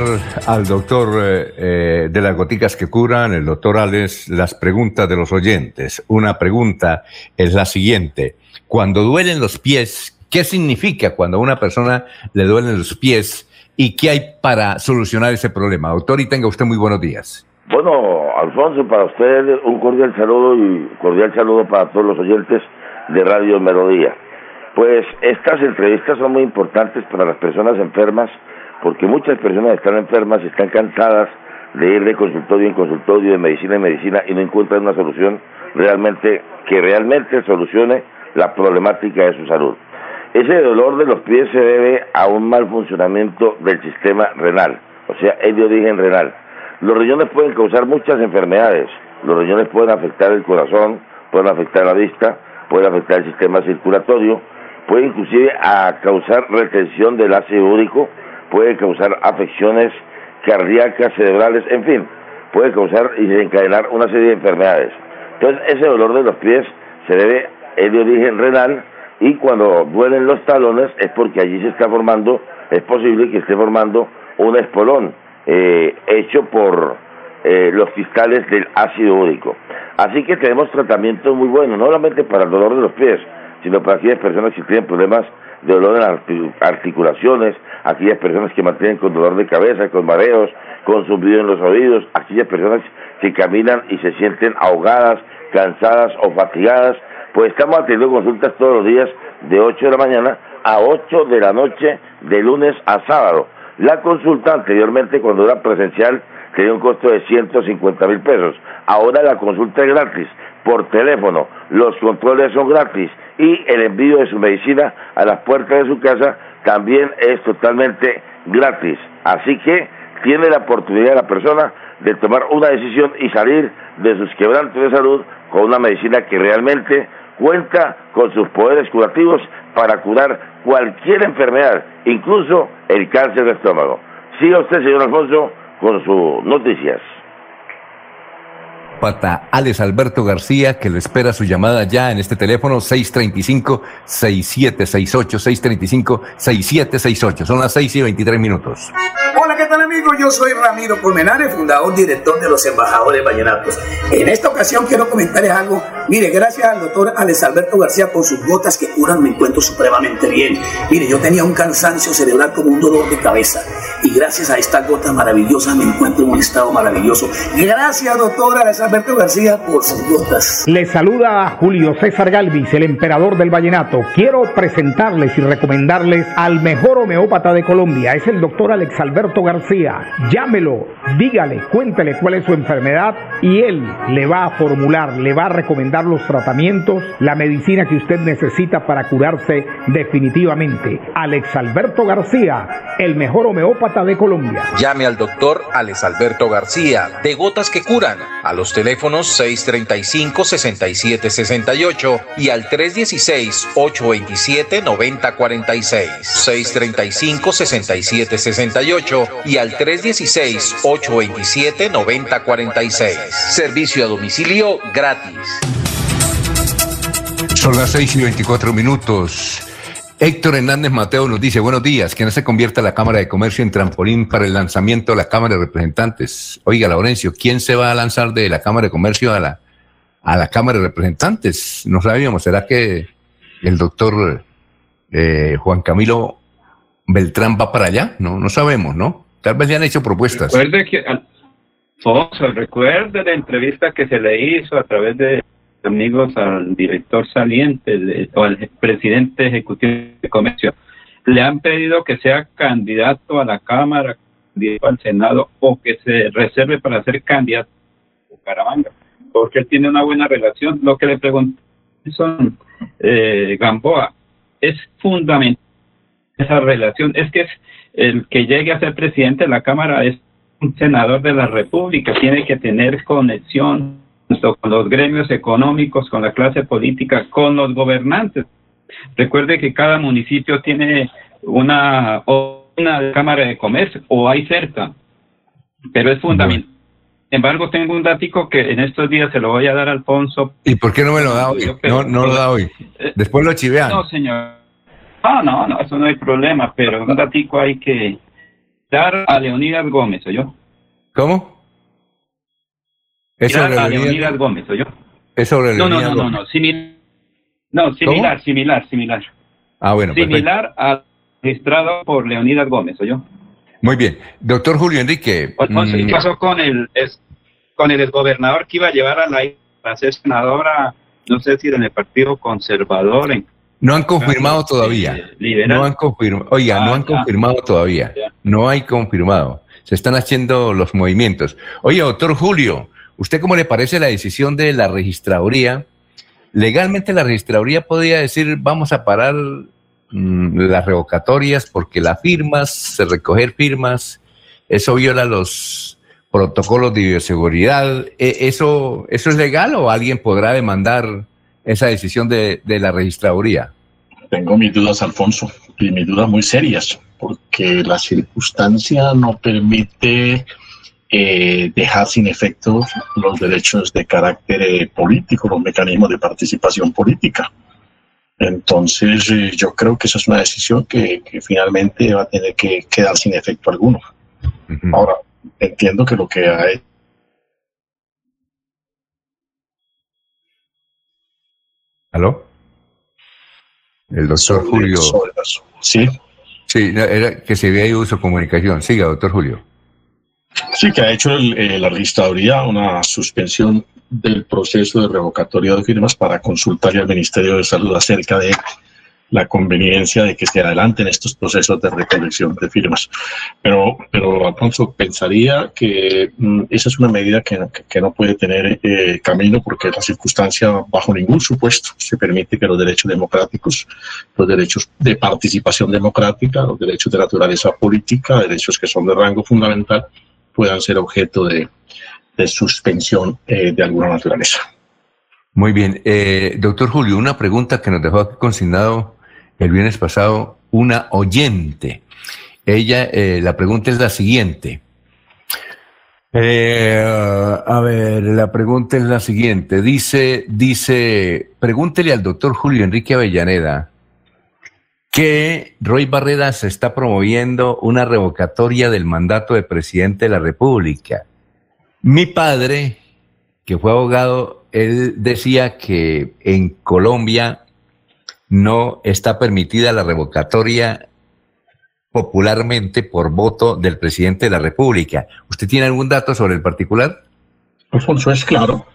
al doctor eh, eh, de las goticas que curan, el doctor Alex, las preguntas de los oyentes. Una pregunta es la siguiente. Cuando duelen los pies, ¿qué significa cuando a una persona le duelen los pies y qué hay para solucionar ese problema? Doctor, y tenga usted muy buenos días. Bueno, Alfonso, para usted un cordial saludo y cordial saludo para todos los oyentes de Radio Melodía. Pues estas entrevistas son muy importantes para las personas enfermas porque muchas personas están enfermas están cansadas de ir de consultorio en consultorio, de medicina en medicina y no encuentran una solución realmente que realmente solucione la problemática de su salud. Ese dolor de los pies se debe a un mal funcionamiento del sistema renal, o sea, es de origen renal. Los riñones pueden causar muchas enfermedades, los riñones pueden afectar el corazón, pueden afectar la vista, pueden afectar el sistema circulatorio, puede inclusive a causar retención del ácido úrico, puede causar afecciones cardíacas, cerebrales, en fin, puede causar y desencadenar una serie de enfermedades. Entonces, ese dolor de los pies se debe, es de origen renal y cuando duelen los talones es porque allí se está formando, es posible que esté formando un espolón eh, hecho por eh, los cristales del ácido úrico. Así que tenemos tratamientos muy buenos, no solamente para el dolor de los pies, sino para aquellas personas que tienen problemas de dolor en las articulaciones, aquellas personas que mantienen con dolor de cabeza, con mareos, con zumbido en los oídos, aquellas personas que caminan y se sienten ahogadas, cansadas o fatigadas, pues estamos atendiendo consultas todos los días de 8 de la mañana a 8 de la noche, de lunes a sábado. La consulta anteriormente, cuando era presencial, tenía un costo de 150 mil pesos. Ahora la consulta es gratis, por teléfono, los controles son gratis y el envío de su medicina a las puertas de su casa también es totalmente gratis. Así que tiene la oportunidad la persona de tomar una decisión y salir de sus quebrantos de salud con una medicina que realmente cuenta con sus poderes curativos para curar cualquier enfermedad, incluso el cáncer de estómago. Siga usted, señor Alfonso, con sus noticias. Pata Alex Alberto García, que le espera su llamada ya en este teléfono 635-6768, 635-6768. Son las 6 y 23 minutos. Hola, ¿qué tal amigos? Yo soy Ramiro Colmenares, fundador, director de los Embajadores Vallenatos. En esta ocasión quiero comentarles algo. Mire, gracias al doctor Alex Alberto García por sus gotas que curan me encuentro supremamente bien. Mire, yo tenía un cansancio cerebral como un dolor de cabeza y gracias a estas gotas maravillosas me encuentro en un estado maravilloso. Gracias, doctor Alex Alberto García, por sus gotas. Les saluda a Julio César Galvis, el emperador del vallenato. Quiero presentarles y recomendarles al mejor homeópata de Colombia. Es el doctor Alex Alberto García. Llámelo, dígale, cuéntele cuál es su enfermedad y él le va a formular, le va a recomendar los tratamientos, la medicina que usted necesita para curarse definitivamente. Alex Alberto García, el mejor homeópata de Colombia. Llame al doctor Alex Alberto García, de Gotas que Curan, a los teléfonos 635-6768 y al 316-827-9046. 635-6768 y al 316-827-9046. Servicio a domicilio gratis. Son las 6 y 24 minutos. Héctor Hernández Mateo nos dice, buenos días, que no se convierta la Cámara de Comercio en trampolín para el lanzamiento de la Cámara de Representantes. Oiga, Laurencio, ¿quién se va a lanzar de la Cámara de Comercio a la, a la Cámara de Representantes? No sabíamos, ¿será que el doctor eh, Juan Camilo Beltrán va para allá? No, no sabemos, ¿no? Tal vez le han hecho propuestas. Recuerde que, Alfonso, recuerde la entrevista que se le hizo a través de amigos al director saliente o al presidente ejecutivo de comercio. Le han pedido que sea candidato a la Cámara, candidato al Senado o que se reserve para ser candidato a Bucaramanga, porque él tiene una buena relación. Lo que le pregunté son eh, Gamboa, es fundamental esa relación. Es que es el que llegue a ser presidente de la Cámara es un senador de la República, tiene que tener conexión con los gremios económicos, con la clase política, con los gobernantes. Recuerde que cada municipio tiene una, una cámara de comercio o hay cerca, pero es fundamental. Sin embargo, tengo un datico que en estos días se lo voy a dar a Alfonso. ¿Y por qué no me lo da hoy? No, no lo da hoy. Después lo chivean. No, señor. No, no, no, eso no hay problema, pero un datico hay que dar a Leonidas Gómez, yo. ¿Cómo? Es sobre a Leonidas- Gómez, yo. Es sobre No, no, no, no, no, simil- no, similar, similar, similar. Ah, bueno, similar al registrado por Leonidas Gómez, yo. Muy bien. Doctor Julio Enrique. Alfonso, ¿qué mm, pasó con el con el gobernador que iba a llevar a la a ser senadora, no sé si en el Partido Conservador, en No han confirmado todavía. liberal? No han confirmado. Oiga, no Ah, han ya. confirmado todavía. No hay confirmado. Se están haciendo los movimientos. Oye, doctor Julio, ¿usted cómo le parece la decisión de la registraduría? Legalmente la registraduría podría decir vamos a parar mm, las revocatorias porque las firmas, recoger firmas, eso viola los protocolos de bioseguridad. ¿E- ¿Eso, ¿Eso es legal o alguien podrá demandar esa decisión de, de la registraduría? Tengo mis dudas, Alfonso, y mis dudas muy serias, porque la circunstancia no permite eh, dejar sin efectos los derechos de carácter eh, político, los mecanismos de participación política. Entonces, eh, yo creo que esa es una decisión que, que finalmente va a tener que quedar sin efecto alguno. Ahora, entiendo que lo que hay ¿Aló? El doctor Julio. Sí. Sí, era que se había ido su comunicación. Siga, doctor Julio. Sí, que ha hecho el- eh, la registraduría una suspensión del proceso de revocatoria de firmas para consultarle al Ministerio de Salud acerca de la conveniencia de que se adelanten estos procesos de recolección de firmas. Pero, pero Alfonso, pensaría que mm, esa es una medida que, que, no puede tener eh, camino porque la circunstancia, bajo ningún supuesto, se permite que los derechos democráticos, los derechos de participación democrática, los derechos de naturaleza política, derechos que son de rango fundamental, puedan ser objeto de, de suspensión eh, de alguna naturaleza. Muy bien. Eh, doctor Julio, una pregunta que nos dejó aquí consignado el viernes pasado una oyente. Ella, eh, la pregunta es la siguiente. Eh, a ver, la pregunta es la siguiente. Dice, dice, pregúntele al doctor Julio Enrique Avellaneda que Roy Barreras está promoviendo una revocatoria del mandato de presidente de la República. Mi padre, que fue abogado, él decía que en Colombia no está permitida la revocatoria popularmente por voto del presidente de la República. ¿Usted tiene algún dato sobre el particular? Alfonso, es claro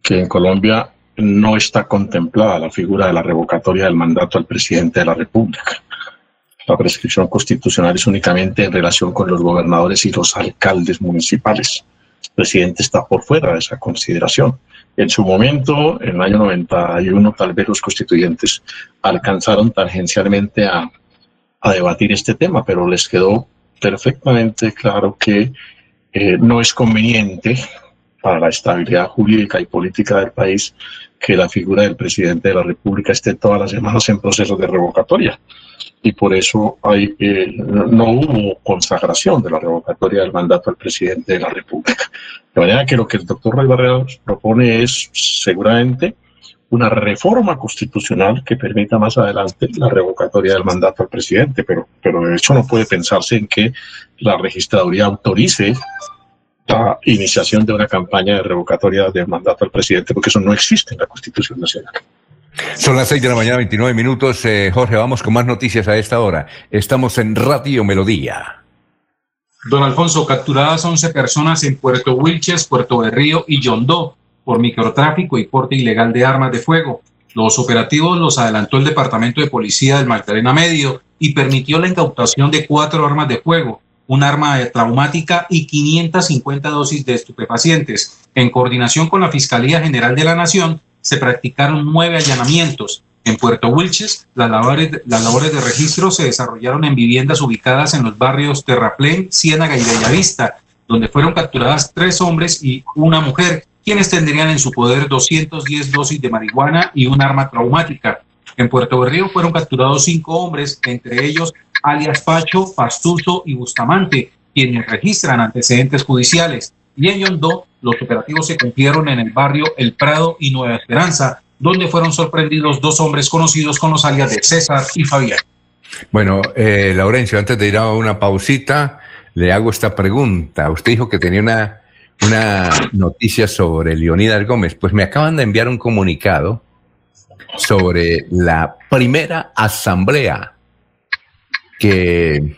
que en Colombia no está contemplada la figura de la revocatoria del mandato al presidente de la República. La prescripción constitucional es únicamente en relación con los gobernadores y los alcaldes municipales. El presidente está por fuera de esa consideración. En su momento, en el año 91, tal vez los constituyentes alcanzaron tangencialmente a, debatir este tema, pero les quedó perfectamente claro que eh, no es conveniente para la estabilidad jurídica y política del país que la figura del presidente de la República esté todas las semanas en proceso de revocatoria. Y por eso hay, eh, no hubo consagración de la revocatoria del mandato al presidente de la República. De manera que lo que el doctor Ray Barreros propone es seguramente una reforma constitucional que permita más adelante la revocatoria del mandato al presidente, pero, pero de hecho no puede pensarse en que la registraduría autorice la iniciación de una campaña de revocatoria del mandato al presidente, porque eso no existe en la Constitución Nacional. Son las seis de la mañana, 29 minutos. Eh, Jorge, vamos con más noticias a esta hora. Estamos en Radio Melodía. Don Alfonso, capturadas 11 personas en Puerto Wilches, Puerto Berrío y Yondó por microtráfico y porte ilegal de armas de fuego. Los operativos los adelantó el Departamento de Policía del Magdalena Medio y permitió la incautación de cuatro armas de fuego, un arma traumática y 550 dosis de estupefacientes. En coordinación con la Fiscalía General de la Nación, se practicaron nueve allanamientos. En Puerto Wilches, las labores, las labores de registro se desarrollaron en viviendas ubicadas en los barrios Terraplén, Ciénaga y Bellavista, donde fueron capturadas tres hombres y una mujer, quienes tendrían en su poder 210 dosis de marihuana y un arma traumática. En Puerto Berrío fueron capturados cinco hombres, entre ellos alias Pacho, Pastuso y Bustamante, quienes registran antecedentes judiciales. Y en Yondó, los operativos se cumplieron en el barrio El Prado y Nueva Esperanza, donde fueron sorprendidos dos hombres conocidos con los alias de César y Fabián. Bueno, eh, Laurencio, antes de ir a una pausita, le hago esta pregunta. Usted dijo que tenía una, una noticia sobre Leonidas Gómez. Pues me acaban de enviar un comunicado sobre la primera asamblea que,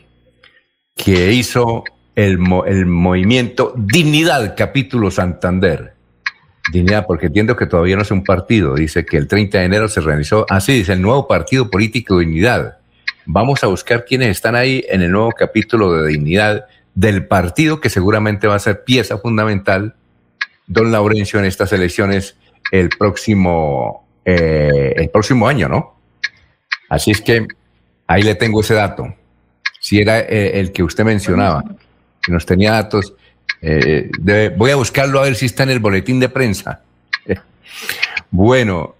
que hizo el, el movimiento Dignidad Capítulo Santander. Dignidad, porque entiendo que todavía no es un partido. Dice que el 30 de enero se realizó, así dice, el nuevo partido político Dignidad. Vamos a buscar quiénes están ahí en el nuevo capítulo de Dignidad del partido que seguramente va a ser pieza fundamental, don Laurencio, en estas elecciones el próximo, eh, el próximo año, ¿no? Así es que Ahí le tengo ese dato. Si era eh, el que usted mencionaba, nos tenía datos. Eh, voy a buscarlo a ver si está en el boletín de prensa. bueno,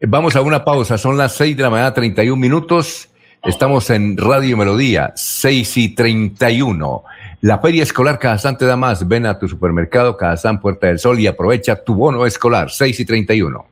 vamos a una pausa. Son las 6 de la mañana, 31 minutos. Estamos en Radio Melodía, 6 y 31. La Feria Escolar Cajazán te da más. Ven a tu supermercado Cajazán Puerta del Sol y aprovecha tu bono escolar, 6 y 31.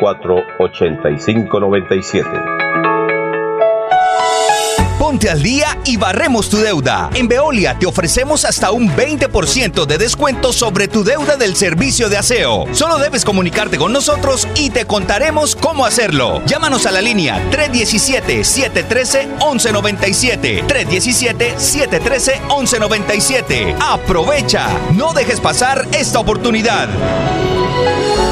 8597 Ponte al día y barremos tu deuda. En Veolia te ofrecemos hasta un 20% de descuento sobre tu deuda del servicio de aseo. Solo debes comunicarte con nosotros y te contaremos cómo hacerlo. Llámanos a la línea 317-713-1197. 317-713-1197. Aprovecha. No dejes pasar esta oportunidad.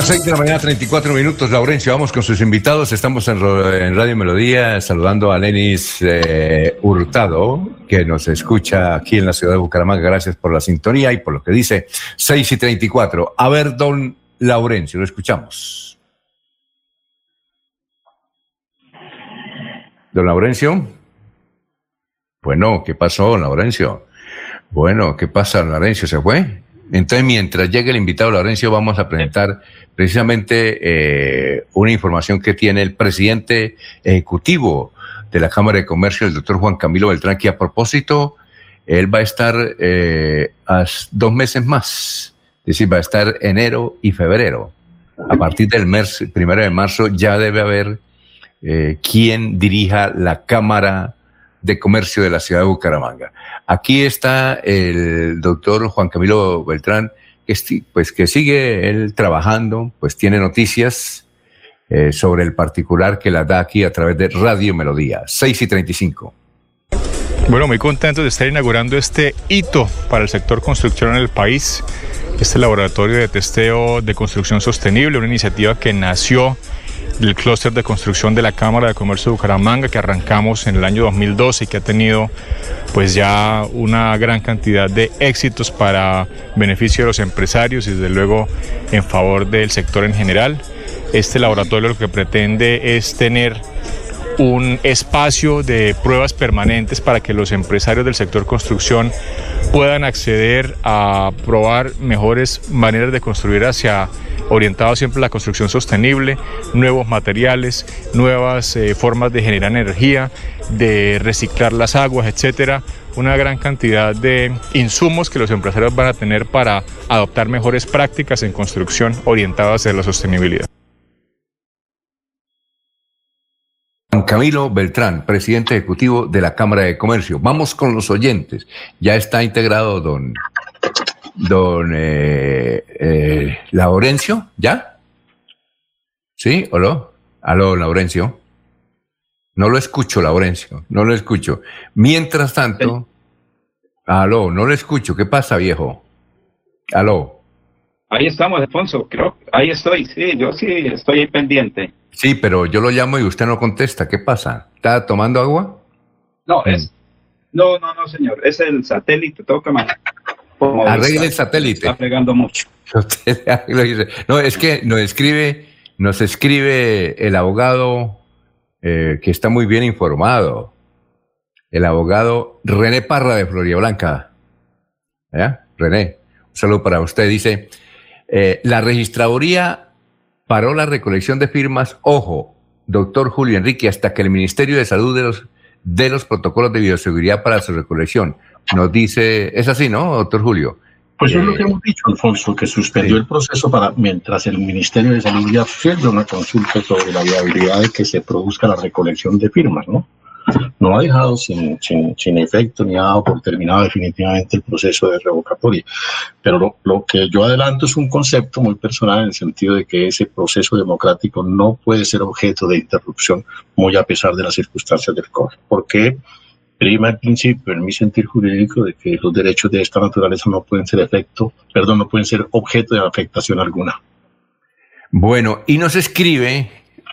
Las 6 de la mañana, 34 minutos. Laurencio, vamos con sus invitados. Estamos en, Radio Melodía saludando a Lenis eh, Hurtado, que nos escucha aquí en la ciudad de Bucaramanga. Gracias por la sintonía y por lo que dice. 6 y 34. A ver, don Laurencio, lo escuchamos. Don Laurencio. Bueno, ¿qué pasó, Laurencio? Bueno, ¿qué pasa, Laurencio? ¿Se fue? Entonces, mientras llegue el invitado Laurencio, vamos a presentar precisamente eh, una información que tiene el presidente ejecutivo de la Cámara de Comercio, el doctor Juan Camilo Beltrán, que a propósito, él va a estar eh, a dos meses más, es decir, va a estar enero y febrero. A partir del mes primero de marzo ya debe haber eh, quien dirija la Cámara de Comercio de la ciudad de Bucaramanga. Aquí está el doctor Juan Camilo Beltrán, que, pues, que sigue trabajando, pues tiene noticias eh, sobre el particular que la da aquí a través de Radio Melodía, 6 y 35. Bueno, muy contento de estar inaugurando este hito para el sector construcción en el país, este laboratorio de testeo de construcción sostenible, una iniciativa que nació del clúster de construcción de la Cámara de Comercio de Bucaramanga que arrancamos en el año 2012 y que ha tenido pues ya una gran cantidad de éxitos para beneficio de los empresarios y desde luego en favor del sector en general. Este laboratorio lo que pretende es tener un espacio de pruebas permanentes para que los empresarios del sector construcción puedan acceder a probar mejores maneras de construir hacia orientado siempre a la construcción sostenible, nuevos materiales, nuevas eh, formas de generar energía, de reciclar las aguas, etcétera, una gran cantidad de insumos que los empresarios van a tener para adoptar mejores prácticas en construcción orientadas a la sostenibilidad. Camilo Beltrán, presidente ejecutivo de la Cámara de Comercio. Vamos con los oyentes. Ya está integrado don don eh, eh, Laurencio, ¿ya? ¿Sí? ¿Aló? ¿Aló, Laurencio? No lo escucho, Laurencio, no lo escucho. Mientras tanto, aló, no lo escucho. ¿Qué pasa, viejo? Aló. Ahí estamos, Alfonso, creo, ahí estoy, sí, yo sí estoy ahí pendiente. Sí, pero yo lo llamo y usted no contesta. ¿Qué pasa? ¿Está tomando agua? No, es, no, no, no, señor, es el satélite, toca más. Arregle el satélite. Está pegando mucho. No, es que nos escribe, nos escribe el abogado eh, que está muy bien informado. El abogado René Parra de Floria Blanca. René, un saludo para usted. Dice, eh, la registraduría paró la recolección de firmas. Ojo, doctor Julio Enrique, hasta que el Ministerio de Salud de los de los protocolos de bioseguridad para su recolección. Nos dice, es así, ¿no, doctor Julio? Pues es lo que hemos dicho, Alfonso, que suspendió el proceso para mientras el Ministerio de Salud ya haciendo una consulta sobre la viabilidad de que se produzca la recolección de firmas, ¿no? No ha dejado sin, sin, efecto ni ha dado por terminado definitivamente el proceso de revocatoria. Pero lo, lo, que yo adelanto es un concepto muy personal en el sentido de que ese proceso democrático no puede ser objeto de interrupción, muy a pesar de las circunstancias del COVID. ¿Por qué? prima el principio en mi sentir jurídico de que los derechos de esta naturaleza no pueden ser efecto, perdón, no pueden ser objeto de afectación alguna. Bueno, y nos escribe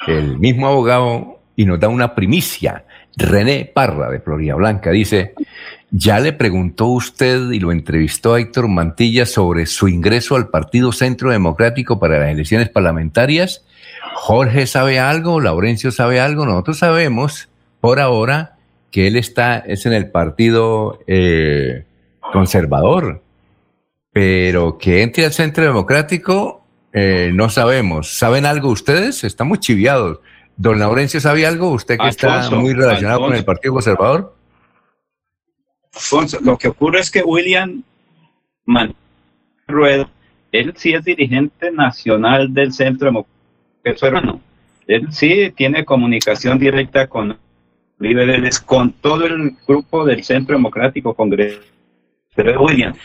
el mismo abogado y nos da una primicia. René Parra de Florida Blanca dice, ya le preguntó usted y lo entrevistó a Héctor Mantilla sobre su ingreso al Partido Centro Democrático para las elecciones parlamentarias. Jorge sabe algo, Laurencio sabe algo, nosotros sabemos por ahora que él está, es en el partido eh, conservador, pero que entre al centro democrático, eh, no sabemos. ¿Saben algo ustedes? Estamos chiviados. Don Laurencio, ¿sabe algo? Usted que está muy relacionado con el Partido Conservador. lo que ocurre es que William Rueda, él sí es dirigente nacional del Centro Democrático. Él sí tiene comunicación directa con líderes con todo el grupo del Centro Democrático Congreso de William.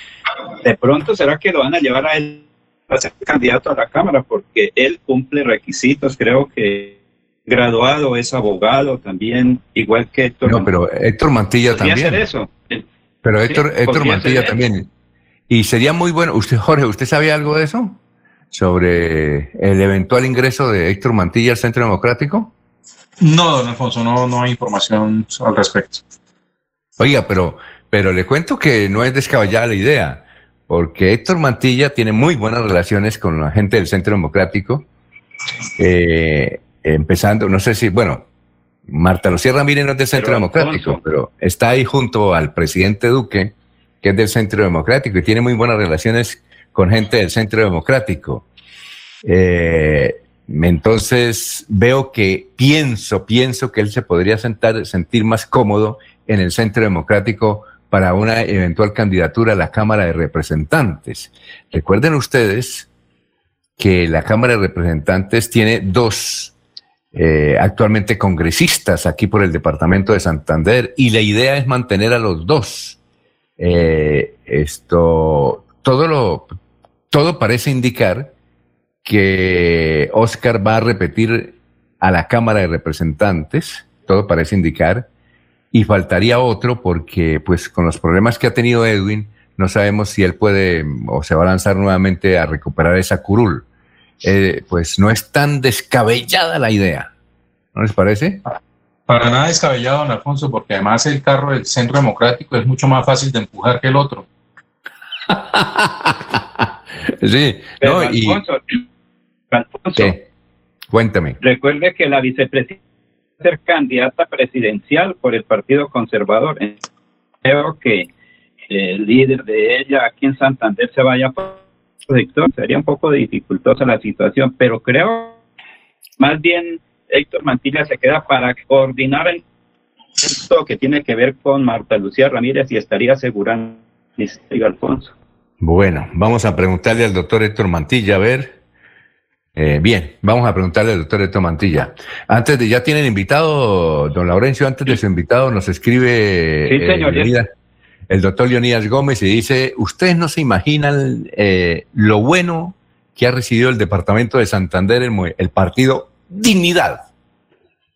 De pronto será que lo van a llevar a él a ser candidato a la Cámara porque él cumple requisitos, creo que graduado, es abogado también, igual que Héctor. No, pero Héctor Mantilla también. eso. Pero Héctor, Héctor Mantilla también. Y sería muy bueno, usted Jorge, ¿usted sabía algo de eso? Sobre el eventual ingreso de Héctor Mantilla al Centro Democrático. No, don Alfonso, no, no hay información al respecto. Oiga, pero, pero le cuento que no es descabellada la idea, porque Héctor Mantilla tiene muy buenas relaciones con la gente del Centro Democrático, eh, empezando, no sé si, bueno, Marta Lucía Ramírez no es del Centro Democrático, pero está ahí junto al presidente Duque, que es del Centro Democrático, y tiene muy buenas relaciones con gente del Centro Democrático. Eh, entonces veo que pienso, pienso que él se podría sentar, sentir más cómodo en el centro democrático para una eventual candidatura a la Cámara de Representantes. Recuerden ustedes que la Cámara de Representantes tiene dos eh, actualmente congresistas aquí por el departamento de Santander y la idea es mantener a los dos. Eh, esto, todo lo, todo parece indicar que Oscar va a repetir a la Cámara de Representantes, todo parece indicar, y faltaría otro porque pues con los problemas que ha tenido Edwin, no sabemos si él puede o se va a lanzar nuevamente a recuperar esa curul. Eh, pues no es tan descabellada la idea, ¿no les parece? Para nada descabellado, don Alfonso, porque además el carro del Centro Democrático es mucho más fácil de empujar que el otro. sí, no, y... Alfonso. Cuéntame. Recuerde que la vicepresidenta ser candidata presidencial por el Partido Conservador. Creo que el líder de ella aquí en Santander se vaya por Héctor. Sería un poco dificultosa la situación, pero creo más bien Héctor Mantilla se queda para coordinar el que tiene que ver con Marta Lucía Ramírez y estaría asegurando Alfonso. Bueno, vamos a preguntarle al doctor Héctor Mantilla a ver eh, bien, vamos a preguntarle al doctor Héctor Mantilla. Antes de, ya tienen invitado, don Laurencio, antes de su invitado nos escribe eh, el doctor Leonidas Gómez y dice, ustedes no se imaginan eh, lo bueno que ha recibido el departamento de Santander, el, el partido Dignidad,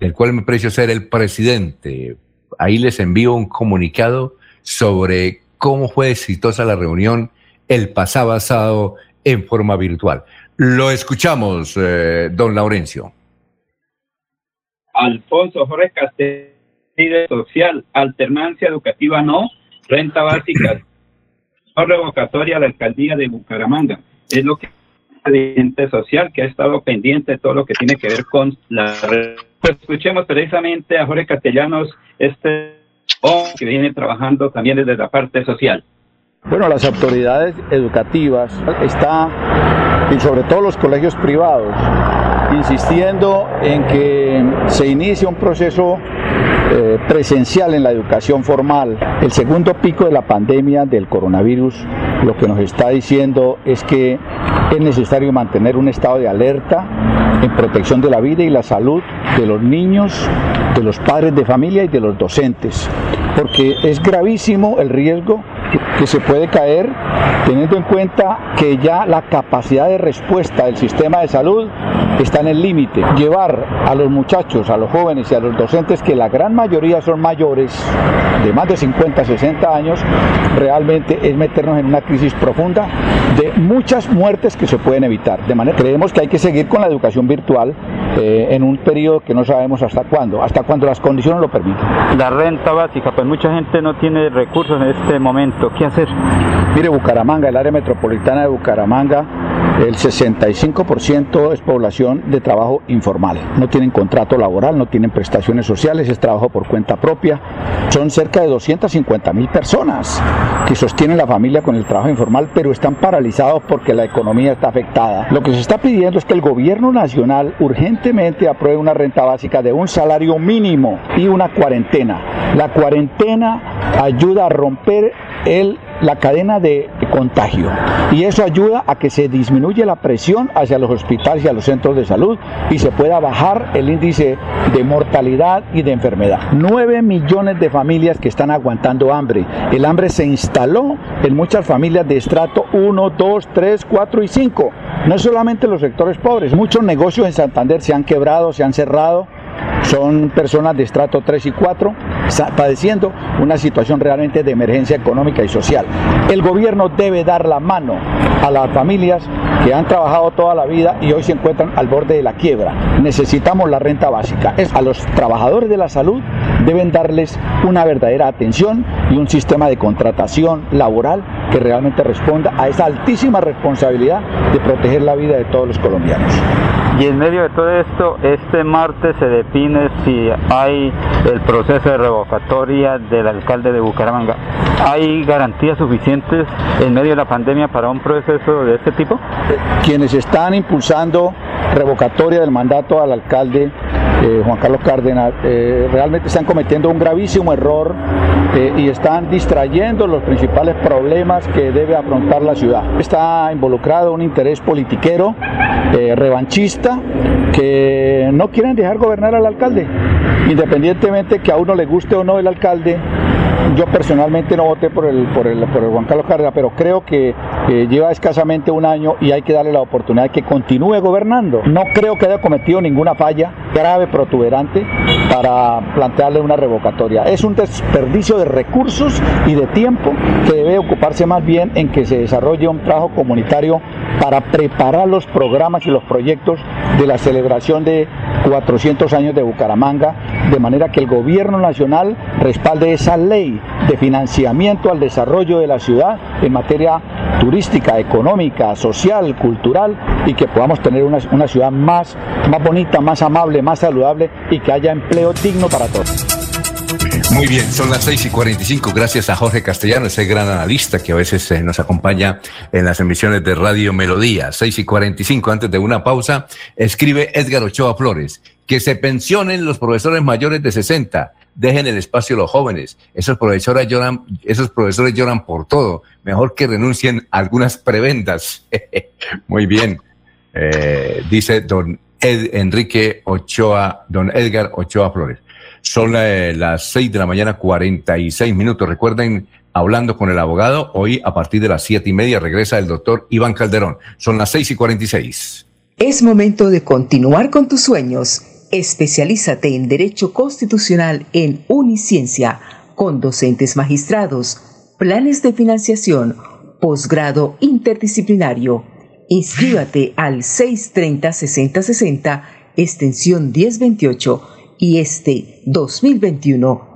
del cual me precio ser el presidente. Ahí les envío un comunicado sobre cómo fue exitosa la reunión el pasado sábado en forma virtual. Lo escuchamos, eh, don Laurencio. Alfonso Jorge Castillo Social, alternancia educativa no, renta básica, no revocatoria a la alcaldía de Bucaramanga. Es lo que presidente social que ha estado pendiente de todo lo que tiene que ver con la pues escuchemos precisamente a Jorge Castellanos, este hombre que viene trabajando también desde la parte social. Bueno, las autoridades educativas están, y sobre todo los colegios privados, insistiendo en que se inicie un proceso eh, presencial en la educación formal. El segundo pico de la pandemia del coronavirus lo que nos está diciendo es que es necesario mantener un estado de alerta en protección de la vida y la salud de los niños, de los padres de familia y de los docentes, porque es gravísimo el riesgo que se puede caer teniendo en cuenta que ya la capacidad de respuesta del sistema de salud está en el límite. Llevar a los muchachos, a los jóvenes y a los docentes, que la gran mayoría son mayores, de más de 50, 60 años, realmente es meternos en una crisis profunda de muchas muertes que se pueden evitar. De manera creemos que hay que seguir con la educación virtual eh, en un periodo que no sabemos hasta cuándo, hasta cuando las condiciones lo permitan. La renta básica, pues mucha gente no tiene recursos en este momento. ¿Qué hacer? Mire, Bucaramanga, el área metropolitana de Bucaramanga, el 65% es población de trabajo informal. No tienen contrato laboral, no tienen prestaciones sociales, es trabajo por cuenta propia. Son cerca de 250 mil personas que sostienen la familia con el trabajo informal, pero están paralizados porque la economía está afectada. Lo que se está pidiendo es que el gobierno nacional urgentemente apruebe una renta básica de un salario mínimo y una cuarentena. La cuarentena ayuda a romper el la cadena de contagio y eso ayuda a que se disminuya la presión hacia los hospitales y a los centros de salud y se pueda bajar el índice de mortalidad y de enfermedad. 9 millones de familias que están aguantando hambre. El hambre se instaló en muchas familias de estrato 1, 2, 3, 4 y 5. No solamente los sectores pobres, muchos negocios en Santander se han quebrado, se han cerrado son personas de estrato 3 y 4 padeciendo una situación realmente de emergencia económica y social. El gobierno debe dar la mano a las familias que han trabajado toda la vida y hoy se encuentran al borde de la quiebra. Necesitamos la renta básica. Es a los trabajadores de la salud deben darles una verdadera atención y un sistema de contratación laboral que realmente responda a esa altísima responsabilidad de proteger la vida de todos los colombianos. Y en medio de todo esto, este martes se define si hay el proceso de revocatoria del alcalde de Bucaramanga. ¿Hay garantías suficientes en medio de la pandemia para un proceso de este tipo? Quienes están impulsando revocatoria del mandato al alcalde eh, Juan Carlos Cárdenas, eh, realmente están cometiendo un gravísimo error eh, y están distrayendo los principales problemas que debe afrontar la ciudad. Está involucrado un interés politiquero, revanchista, que no quieren dejar gobernar al alcalde, independientemente que a uno le guste o no el alcalde, yo personalmente no voté por el, por el, por el Juan Carlos Cárdenas, pero creo que lleva escasamente un año y hay que darle la oportunidad de que continúe gobernando. No creo que haya cometido ninguna falla grave, protuberante, para plantearle una revocatoria. Es un desperdicio de recursos y de tiempo que debe ocuparse más bien en que se desarrolle un trabajo comunitario para preparar los programas y los proyectos de la celebración de 400 años de Bucaramanga, de manera que el gobierno nacional respalde esa ley de financiamiento al desarrollo de la ciudad en materia turística, económica, social, cultural y que podamos tener una, una ciudad más, más bonita, más amable, más saludable y que haya empleo digno para todos. Muy bien, son las 6 y 45. Gracias a Jorge Castellano, ese gran analista que a veces eh, nos acompaña en las emisiones de Radio Melodía. 6 y 45, antes de una pausa, escribe Edgar Ochoa Flores, que se pensionen los profesores mayores de 60, dejen el espacio a los jóvenes. Esos profesores lloran, esos profesores lloran por todo. Mejor que renuncien a algunas prebendas. Muy bien, eh, dice don Ed Enrique Ochoa, don Edgar Ochoa Flores. Son eh, las seis de la mañana, 46 minutos. Recuerden, hablando con el abogado, hoy a partir de las siete y media regresa el doctor Iván Calderón. Son las seis y 46. Es momento de continuar con tus sueños. Especialízate en Derecho Constitucional en Uniciencia, con docentes magistrados, planes de financiación, posgrado interdisciplinario. Inscríbate al 630-6060, extensión 1028 y este 2021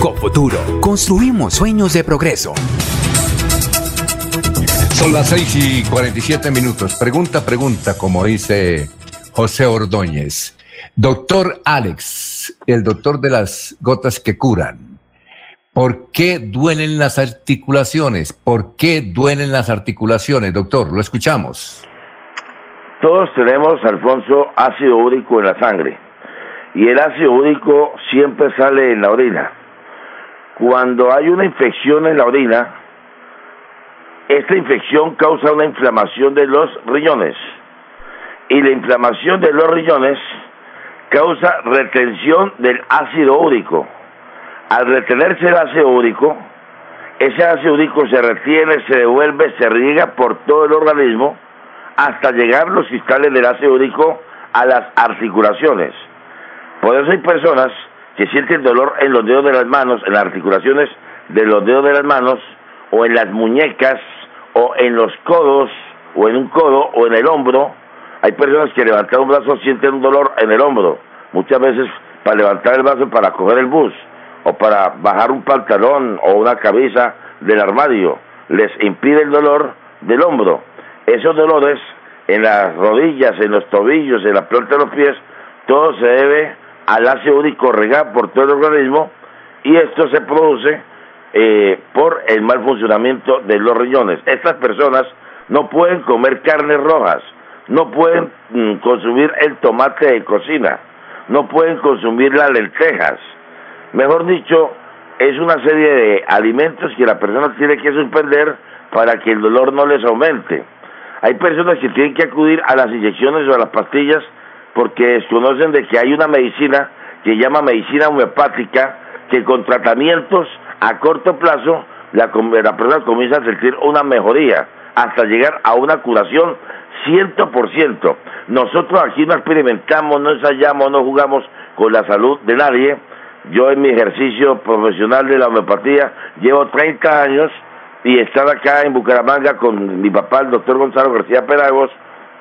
Con futuro, construimos sueños de progreso. Son las 6 y 47 minutos. Pregunta, pregunta, como dice José Ordóñez. Doctor Alex, el doctor de las gotas que curan. ¿Por qué duelen las articulaciones? ¿Por qué duelen las articulaciones, doctor? Lo escuchamos. Todos tenemos, Alfonso, ácido úrico en la sangre. Y el ácido úrico siempre sale en la orina. Cuando hay una infección en la orina, esta infección causa una inflamación de los riñones. Y la inflamación de los riñones causa retención del ácido úrico. Al retenerse el ácido úrico, ese ácido úrico se retiene, se devuelve, se riega por todo el organismo hasta llegar los cristales del ácido úrico a las articulaciones. Por eso hay personas que sienten dolor en los dedos de las manos, en las articulaciones de los dedos de las manos, o en las muñecas, o en los codos, o en un codo, o en el hombro. Hay personas que levantar un brazo sienten un dolor en el hombro. Muchas veces para levantar el brazo para coger el bus, o para bajar un pantalón o una cabeza del armario, les impide el dolor del hombro. Esos dolores en las rodillas, en los tobillos, en la planta de los pies, todo se debe al ácido úrico regado por todo el organismo y esto se produce eh, por el mal funcionamiento de los riñones. Estas personas no pueden comer carnes rojas, no pueden mm, consumir el tomate de cocina, no pueden consumir las lentejas. Mejor dicho, es una serie de alimentos que la persona tiene que suspender para que el dolor no les aumente. Hay personas que tienen que acudir a las inyecciones o a las pastillas porque desconocen de que hay una medicina que llama medicina homeopática que con tratamientos a corto plazo la, la persona comienza a sentir una mejoría hasta llegar a una curación 100%. Nosotros aquí no experimentamos, no ensayamos, no jugamos con la salud de nadie. Yo en mi ejercicio profesional de la homeopatía llevo 30 años y estar acá en Bucaramanga con mi papá, el doctor Gonzalo García Peragos,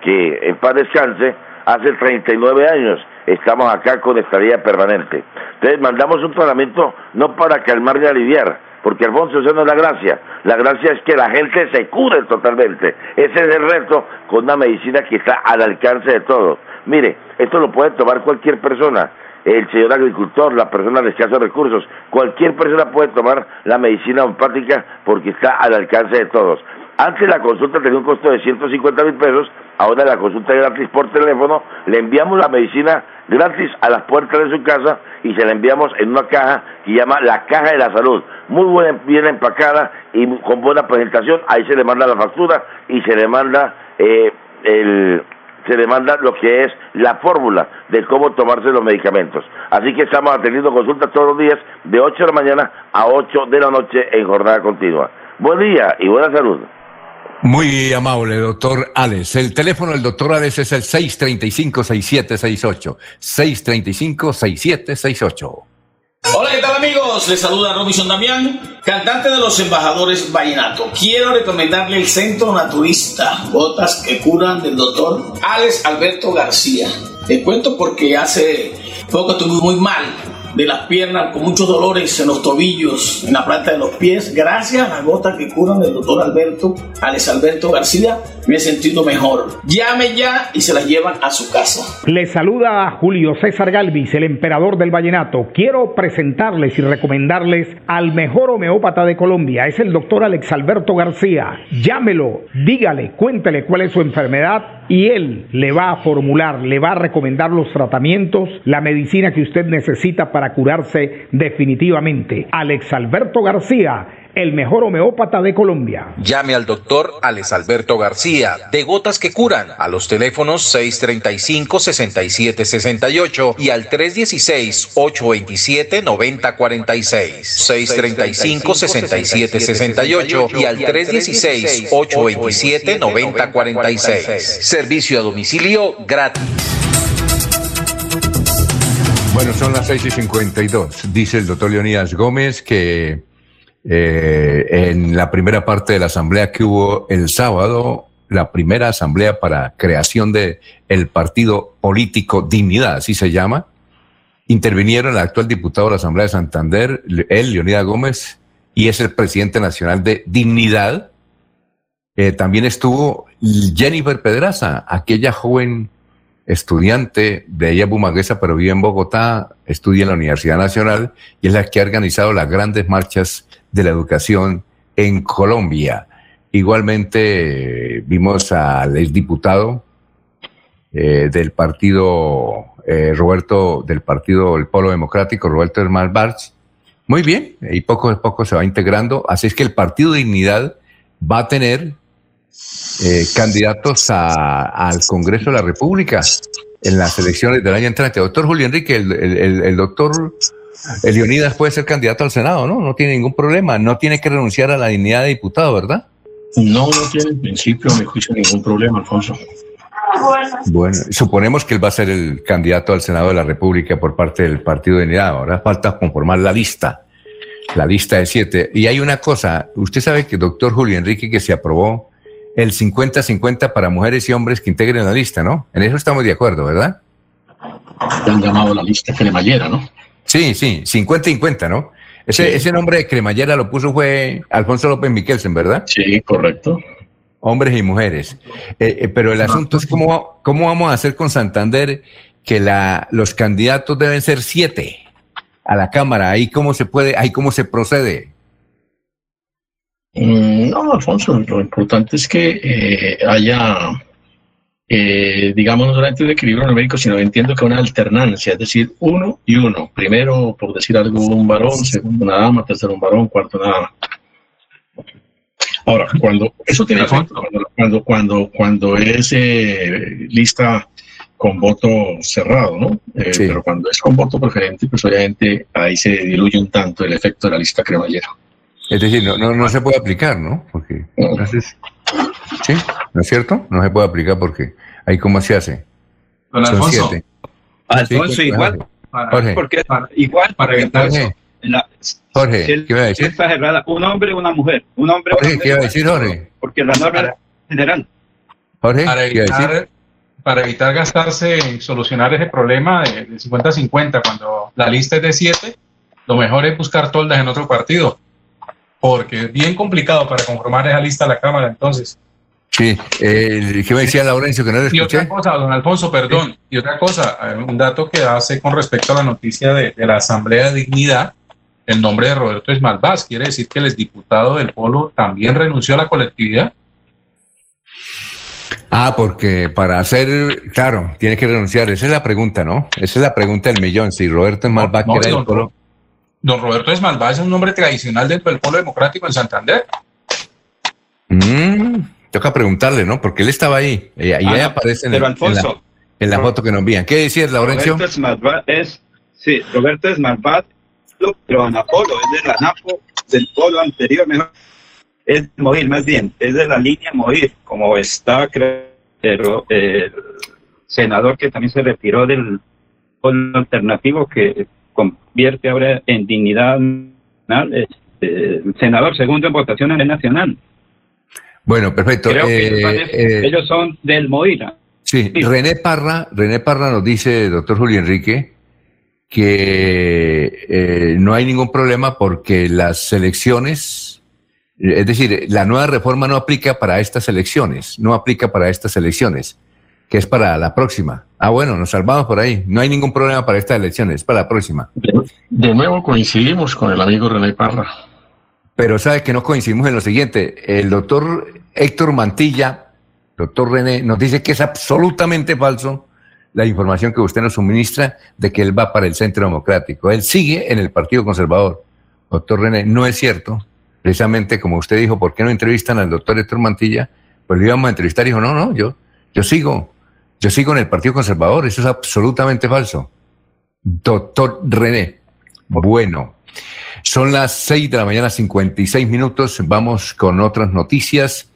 que en paz descanse, hace 39 años estamos acá con estadía permanente. Entonces mandamos un tratamiento no para calmar y aliviar, porque Alfonso, eso no es la gracia. La gracia es que la gente se cure totalmente. Ese es el reto con una medicina que está al alcance de todos. Mire, esto lo puede tomar cualquier persona el señor agricultor, la persona de escasos recursos, cualquier persona puede tomar la medicina homeopática porque está al alcance de todos. Antes la consulta tenía un costo de 150 mil pesos, ahora la consulta es gratis por teléfono, le enviamos la medicina gratis a las puertas de su casa y se la enviamos en una caja que llama la caja de la salud, muy buena, bien empacada y con buena presentación, ahí se le manda la factura y se le manda eh, el, se demanda lo que es la fórmula de cómo tomarse los medicamentos. Así que estamos atendiendo consultas todos los días de 8 de la mañana a 8 de la noche en jornada continua. Buen día y buena salud. Muy amable, doctor Alex. El teléfono del doctor Alex es el 635-6768. 635-6768. Hola, ¿qué tal amigos? Les saluda Robinson Damián, cantante de los embajadores Vallenato. Quiero recomendarle el Centro Naturista, botas que curan del doctor Alex Alberto García. Te cuento porque hace poco estuve muy mal de las piernas, con muchos dolores en los tobillos, en la planta de los pies. Gracias a las gotas que curan del doctor Alberto, Alex Alberto García, me he sentido mejor. Llame ya y se las llevan a su casa. Le saluda a Julio César Galvis, el emperador del vallenato. Quiero presentarles y recomendarles al mejor homeópata de Colombia. Es el doctor Alex Alberto García. Llámelo, dígale, cuéntele cuál es su enfermedad y él le va a formular, le va a recomendar los tratamientos, la medicina que usted necesita para curarse definitivamente. Alex Alberto García el mejor homeópata de Colombia. Llame al doctor Alex Alberto García, de Gotas que Curan, a los teléfonos 635-6768 y al 316-827-9046. 635-6768 y al 316-827-9046. Servicio a domicilio gratis. Bueno, son las 6 y 52. Dice el doctor Leonidas Gómez que eh, en la primera parte de la asamblea que hubo el sábado, la primera asamblea para creación de el partido político Dignidad, así se llama, Intervinieron el actual diputado de la Asamblea de Santander, él, Leonidas Gómez, y es el presidente nacional de Dignidad. Eh, también estuvo Jennifer Pedraza, aquella joven estudiante de ella Bumaguesa, pero vive en Bogotá, estudia en la Universidad Nacional y es la que ha organizado las grandes marchas de la educación en Colombia. Igualmente vimos al exdiputado eh, del partido eh, Roberto, del partido El Polo Democrático, Roberto Hermal Barch. Muy bien, y poco a poco se va integrando. Así es que el Partido Dignidad va a tener eh, candidatos al Congreso de la República en las elecciones del año entrante. Doctor Julio Enrique, el, doctor Leonidas puede ser candidato al Senado, ¿no? No tiene ningún problema, no tiene que renunciar a la dignidad de diputado, ¿verdad? No, no tiene en principio, a mi juicio, ningún problema, Alfonso. Bueno, suponemos que él va a ser el candidato al Senado de la República por parte del Partido de Unidad. Ahora falta conformar la lista, la lista de siete. Y hay una cosa, usted sabe que doctor Julio Enrique que se aprobó el 50-50 para mujeres y hombres que integren la lista, ¿no? En eso estamos de acuerdo, ¿verdad? han llamado la lista cremallera, ¿no? Sí, sí, 50-50, ¿no? Ese, ese nombre de cremallera lo puso fue Alfonso López Miquelsen, ¿verdad? Sí, correcto. Hombres y mujeres. Eh, eh, pero el asunto es cómo, cómo vamos a hacer con Santander que la, los candidatos deben ser siete a la Cámara. Ahí cómo se puede, ahí cómo se procede. Mm, no, Alfonso, lo importante es que eh, haya, eh, digamos, no solamente un equilibrio numérico, sino entiendo que una alternancia, es decir, uno y uno. Primero, por decir algo, un varón, segundo una dama, tercero un varón, cuarto una dama. Ahora, cuando eso tiene efecto, cuando, cuando, cuando, es eh, lista con voto cerrado, ¿no? Pero cuando es con voto preferente, pues obviamente ahí se diluye un tanto el efecto de la lista cremallera. Es decir, no, no, no se puede aplicar, ¿no? Porque entonces, sí, ¿no es cierto? No se puede aplicar porque ahí cómo se hace. Don Alfonso. Alfonso, igual. Jorge. Porque igual para evitar Jorge. eso. Jorge, ¿qué iba a decir? Está cerrada, un hombre y una mujer. Un hombre Jorge, ¿qué iba a decir, Jorge? Porque la norma general. Jorge, para evitar, para evitar gastarse en solucionar ese problema de 50-50 cuando la lista es de 7, lo mejor es buscar toldas en otro partido porque es bien complicado para conformar esa lista a la Cámara entonces. Sí, eh, ¿qué me decía Laurencio que no le escuché? Y otra cosa, don Alfonso, perdón, y otra cosa, un dato que hace con respecto a la noticia de, la Asamblea de Dignidad, el nombre de Roberto Esmalvaz, quiere decir que el exdiputado del Polo también renunció a la colectividad. Ah, porque para hacer, claro, tiene que renunciar. Esa es la pregunta, ¿no? Esa es la pregunta del millón. Si Roberto Esmalvaz quiere el Polo don Roberto Esmalvá es un nombre tradicional dentro del Polo Democrático en Santander. Mm, toca preguntarle, ¿no? Porque él estaba ahí. Y ahí ah, aparece en, Alfonso, en, la, foto que nos envían. ¿Qué decías, Laurencio? Roberto Esmalvá es, sí, Roberto Esmalvá, pero Anapolo, es de la Napo del polo anterior, mejor. Es Moir, más bien, es de la línea Moir, como está, creo, el senador que también se retiró del polo alternativo que convierte ahora en dignidad nacional, este, senador segundo en votación a nivel nacional. Bueno, perfecto. Eh, eh, ellos, son del Moira. Sí, René Parra, René Parra nos dice, doctor Julio Enrique, que eh, no hay ningún problema porque las elecciones, es decir, la nueva reforma no aplica para estas elecciones, no aplica para estas elecciones que es para la próxima. Ah, bueno, nos salvamos por ahí. No hay ningún problema para esta elección, es para la próxima. De, nuevo coincidimos con el amigo René Parra. Pero sabe que no coincidimos en lo siguiente. El doctor Héctor Mantilla, doctor René, nos dice que es absolutamente falso la información que usted nos suministra de que él va para el Centro Democrático. Él sigue en el Partido Conservador. Doctor René, no es cierto. Precisamente como usted dijo, ¿por qué no entrevistan al doctor Héctor Mantilla? Pues lo íbamos a entrevistar y dijo, no, no, yo, yo sigo. Yo sigo en el Partido Conservador, eso es absolutamente falso. Doctor René. Bueno, son las 6 de la mañana, 56 minutos. Vamos con otras noticias.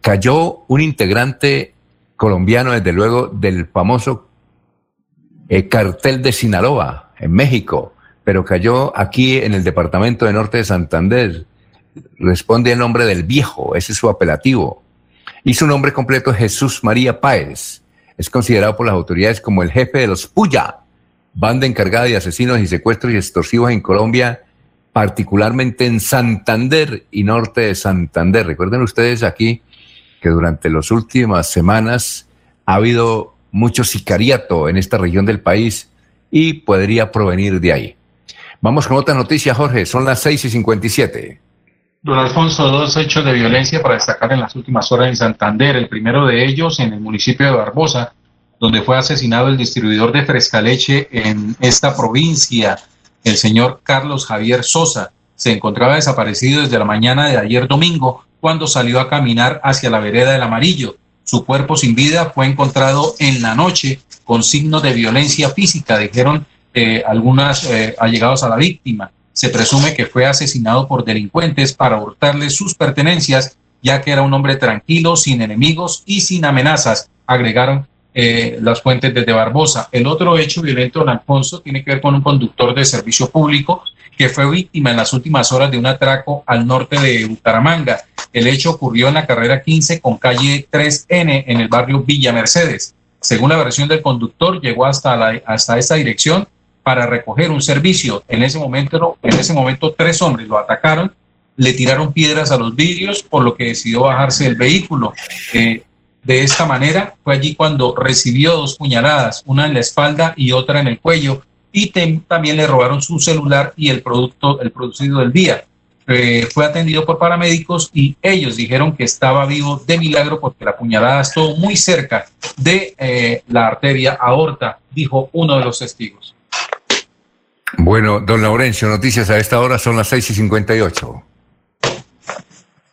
cayó un integrante colombiano, desde luego, del famoso eh, cartel de Sinaloa, en México, pero cayó aquí en el departamento de Norte de Santander. Responde el nombre del viejo, ese es su apelativo. Y su nombre completo es Jesús María Páez. Es considerado por las autoridades como el jefe de los Puya, banda encargada de asesinos y secuestros y extorsivos en Colombia, particularmente en Santander y norte de Santander. Recuerden ustedes aquí que durante las últimas semanas ha habido mucho sicariato en esta región del país y podría provenir de ahí. Vamos con otra noticia, Jorge. Son las 6 y 57. Don Alfonso, dos hechos de violencia para destacar en las últimas horas en Santander. El primero de ellos en el municipio de Barbosa, donde fue asesinado el distribuidor de frescaleche en esta provincia, el señor Carlos Javier Sosa. Se encontraba desaparecido desde la mañana de ayer domingo, cuando salió a caminar hacia la vereda del Amarillo. Su cuerpo sin vida fue encontrado en la noche con signos de violencia física, dijeron eh, algunas eh, allegados a la víctima. Se presume que fue asesinado por delincuentes para hurtarle sus pertenencias, ya que era un hombre tranquilo, sin enemigos y sin amenazas, agregaron eh, las fuentes desde Barbosa. El otro hecho violento, don Alfonso, tiene que ver con un conductor de servicio público que fue víctima en las últimas horas de un atraco al norte de Bucaramanga. El hecho ocurrió en la carrera 15 con calle 3N en el barrio Villa Mercedes. Según la versión del conductor, llegó hasta, la, hasta dirección para recoger un servicio. En ese momento, en ese momento tres hombres lo atacaron, le tiraron piedras a los vidrios, por lo que decidió bajarse del vehículo. Eh, de esta manera fue allí cuando recibió dos puñaladas, una en la espalda y otra en el cuello, y también le robaron su celular y el producto, el producido del día. Eh, fue atendido por paramédicos y ellos dijeron que estaba vivo de milagro porque la puñalada estuvo muy cerca de eh, la arteria aorta, dijo uno de los testigos. Bueno, don Laurencio, noticias a esta hora son las 6 y 58.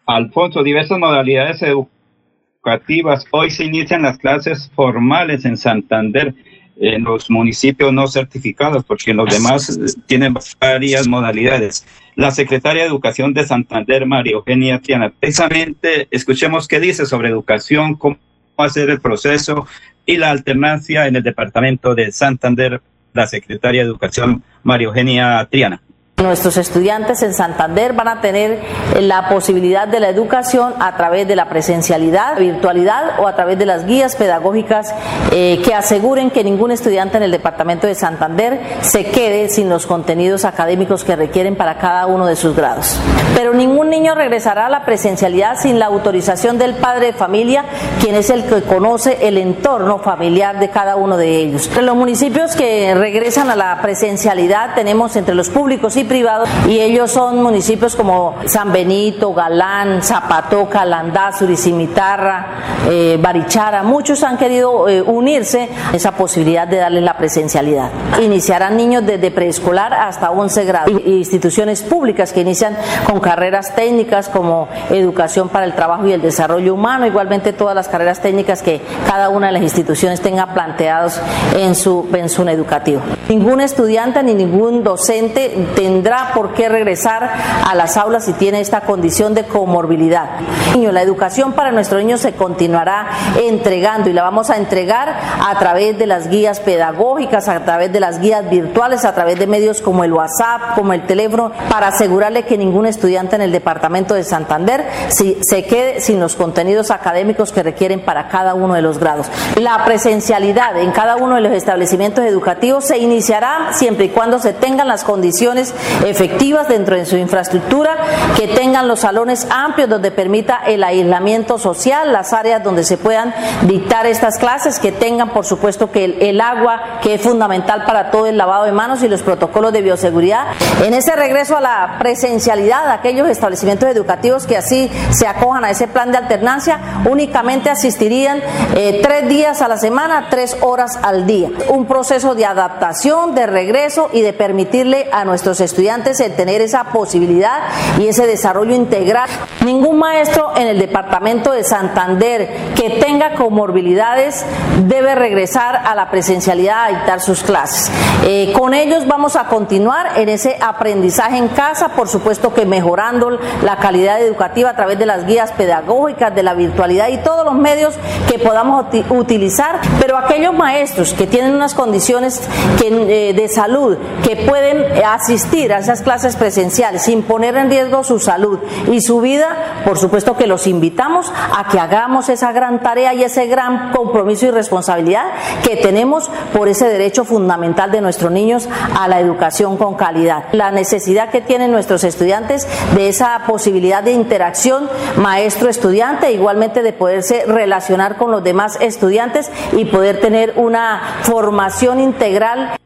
Alfonso, diversas modalidades educativas. Hoy se inician las clases formales en Santander en los municipios no certificados, porque los demás tienen varias modalidades. La secretaria de Educación de Santander, María Eugenia Triana, precisamente escuchemos qué dice sobre educación, cómo hacer el proceso y la alternancia en el departamento de Santander, la secretaria de Educación, María Eugenia Triana. Nuestros estudiantes en Santander van a tener la posibilidad de la educación a través de la presencialidad, virtualidad o a través de las guías pedagógicas eh, que aseguren que ningún estudiante en el departamento de Santander se quede sin los contenidos académicos que requieren para cada uno de sus grados. Pero ningún niño regresará a la presencialidad sin la autorización del padre de familia, quien es el que conoce el entorno familiar de cada uno de ellos. En los municipios que regresan a la presencialidad tenemos entre los públicos y privados y ellos son municipios como San Benito, Galán, Zapatoca, Landazuri, Cimitarra, eh, Barichara. Muchos han querido eh, unirse a esa posibilidad de darle la presencialidad. Iniciarán niños desde preescolar hasta 11 grados. Instituciones públicas que inician con carreras técnicas como educación para el trabajo y el desarrollo humano, igualmente todas las carreras técnicas que cada una de las instituciones tenga planteados en su pensión educativo. Ningún estudiante ni ningún docente tendrá tendrá por qué regresar a las aulas si tiene esta condición de comorbilidad. La educación para nuestros niños se continuará entregando y la vamos a entregar a través de las guías pedagógicas, a través de las guías virtuales, a través de medios como el WhatsApp, como el teléfono, para asegurarle que ningún estudiante en el departamento de Santander se quede sin los contenidos académicos que requieren para cada uno de los grados. La presencialidad en cada uno de los establecimientos educativos se iniciará siempre y cuando se tengan las condiciones efectivas dentro de su infraestructura, que tengan los salones amplios donde permita el aislamiento social, las áreas donde se puedan dictar estas clases, que tengan por supuesto que el, agua, que es fundamental para todo el lavado de manos y los protocolos de bioseguridad. En ese regreso a la presencialidad, aquellos establecimientos educativos que así se acojan a ese plan de alternancia, únicamente asistirían eh, tres días a la semana, tres horas al día. Un proceso de adaptación, de regreso y de permitirle a nuestros estudiantes estudiantes el tener esa posibilidad y ese desarrollo integral. Ningún maestro en el departamento de Santander que tenga comorbilidades debe regresar a la presencialidad a dictar sus clases. Eh, con ellos vamos a continuar en ese aprendizaje en casa, por supuesto que mejorando la calidad educativa a través de las guías pedagógicas, de la virtualidad y todos los medios que podamos utilizar, pero aquellos maestros que tienen unas condiciones que, eh, de salud que pueden asistir a esas clases presenciales sin poner en riesgo su salud y su vida, por supuesto que los invitamos a que hagamos esa gran tarea y ese gran compromiso y responsabilidad que tenemos por ese derecho fundamental de nuestros niños a la educación con calidad. La necesidad que tienen nuestros estudiantes de esa posibilidad de interacción maestro-estudiante, igualmente de poderse relacionar con los demás estudiantes y poder tener una formación integral.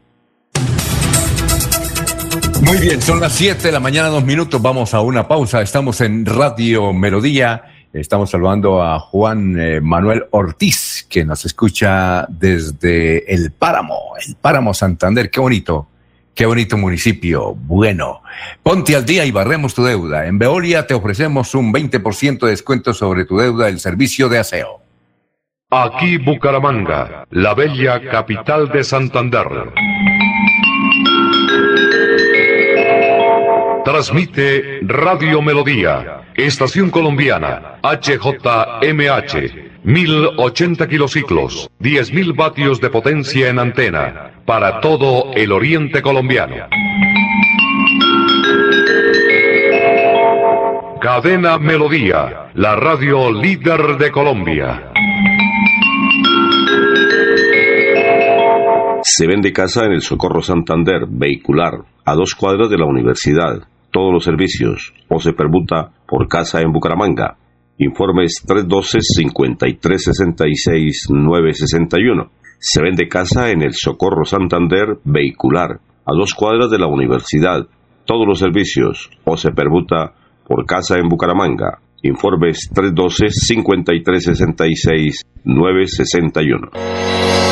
Muy bien, son las 7 de la mañana, dos minutos. Vamos a una pausa. Estamos en Radio Melodía. Estamos saludando a Juan eh, Manuel Ortiz, que nos escucha desde el Páramo, el Páramo Santander. Qué bonito, qué bonito municipio. Bueno, ponte al día y barremos tu deuda. En Veolia te ofrecemos un 20% de descuento sobre tu deuda del servicio de aseo. Aquí Bucaramanga, la bella capital de Santander. Transmite Radio Melodía, Estación Colombiana, HJMH, 1080 kilociclos, 10.000 vatios de potencia en antena, para todo el oriente colombiano. Cadena Melodía, la radio líder de Colombia. Se vende casa en el Socorro Santander, vehicular, a dos cuadras de la universidad todos los servicios o se permuta por casa en Bucaramanga. Informes 312-5366-961. Se vende casa en el Socorro Santander vehicular, a dos cuadras de la universidad. Todos los servicios o se permuta por casa en Bucaramanga. Informes 312-5366-961.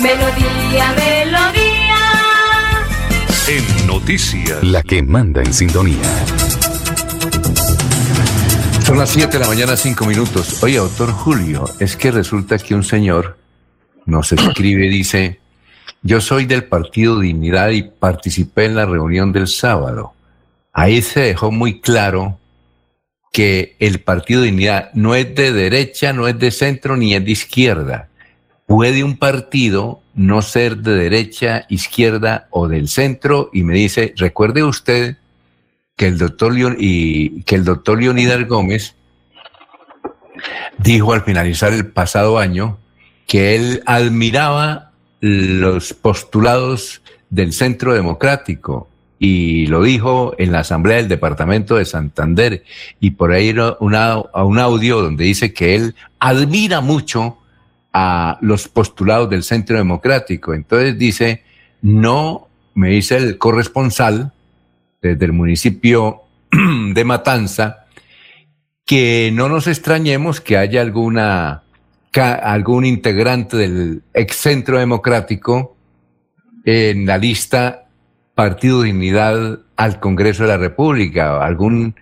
Melodía, melodía. En noticias. La que manda en sintonía. Son las 7 de la mañana, 5 minutos. Oye, doctor Julio, es que resulta que un señor nos escribe, dice, yo soy del Partido Dignidad y participé en la reunión del sábado. Ahí se dejó muy claro que el Partido Dignidad no es de derecha, no es de centro, ni es de izquierda. Puede un partido no ser de derecha, izquierda o del centro y me dice, recuerde usted que el doctor, Leon, y, que el doctor Leonidas Gómez dijo al finalizar el pasado año que él admiraba los postulados del Centro Democrático y lo dijo en la Asamblea del Departamento de Santander y por ahí una, un audio donde dice que él admira mucho a los postulados del Centro Democrático. Entonces dice, no, me dice el corresponsal desde el municipio de Matanza, que no nos extrañemos que haya alguna, algún integrante del ex Centro Democrático en la lista Partido Dignidad al Congreso de la República, algún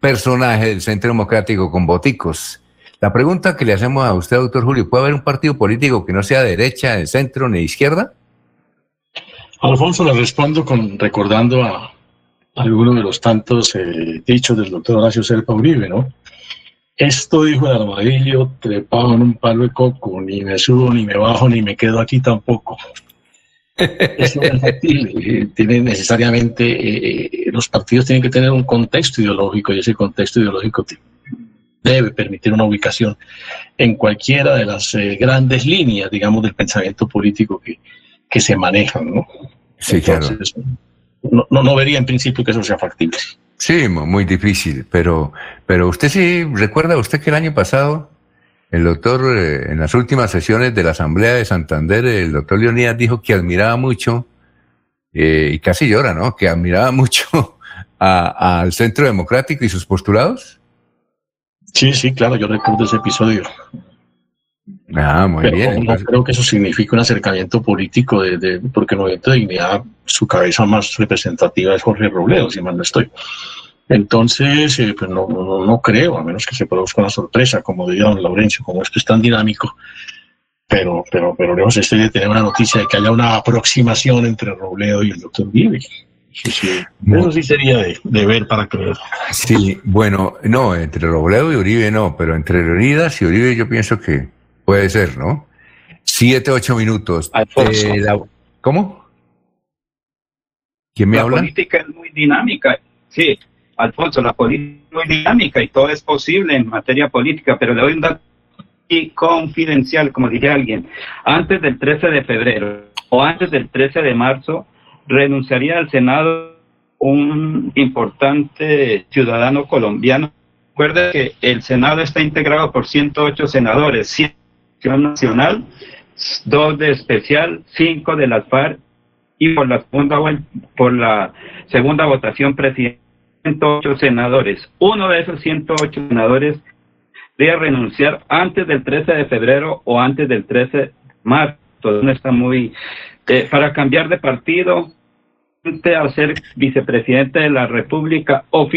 personaje del Centro Democrático con boticos. La pregunta que le hacemos a usted, doctor Julio, ¿puede haber un partido político que no sea de derecha, de centro ni izquierda? Alfonso, le respondo con recordando a algunos de los tantos eh, dichos del doctor Horacio Serpa Uribe, ¿no? Esto dijo el armadillo trepado en un palo de coco, ni me subo, ni me bajo, ni me quedo aquí tampoco. Es factible. Tiene necesariamente, eh, los partidos tienen que tener un contexto ideológico y ese contexto ideológico debe permitir una ubicación en cualquiera de las eh, grandes líneas, digamos, del pensamiento político que, que se manejan, ¿no? Sí, Entonces, no, no, no vería en principio que eso sea factible. Sí, muy difícil, pero, pero usted sí recuerda usted que el año pasado el doctor, eh, en las últimas sesiones de la Asamblea de Santander, el doctor Leonidas dijo que admiraba mucho, eh, y casi llora, ¿no? Que admiraba mucho al Centro Democrático y sus postulados. Sí, sí, claro, yo recuerdo ese episodio. Ah, muy bien. No creo que eso signifique un acercamiento político, de, porque en Movimiento de Dignidad su cabeza más representativa es Jorge Robledo, si mal no estoy. Entonces, eh, pues no, no, no, creo, a menos que se produzca una sorpresa, como diría don Laurencio, como esto es tan dinámico. Pero, pero, pero lejos estoy de tener una noticia de que haya una aproximación entre Robledo y el doctor Vive. Sí, sí. Eso sí sería de, de, ver para creer. Sí, bueno, no, entre Robledo y Uribe no, pero entre Leonidas y Uribe yo pienso que puede ser, ¿no? Siete, ocho minutos. Eh, la, ¿Cómo? ¿Quién me la habla? La política es muy dinámica, sí. Alfonso, la política es muy dinámica y todo es posible en materia política, pero le doy un dato confidencial, como diría alguien. Antes del 13 de febrero o antes del 13 de marzo, renunciaría al Senado un importante ciudadano colombiano. Recuerde que el Senado está integrado por 108 senadores, 100 nacional, dos de especial, cinco de las FARC y por la segunda, por la segunda votación presidencial 108 senadores. Uno de esos 108 senadores debe renunciar antes del 13 de febrero o antes del 13 de marzo. No está muy... Eh, para cambiar de partido, a ser vicepresidente de la República o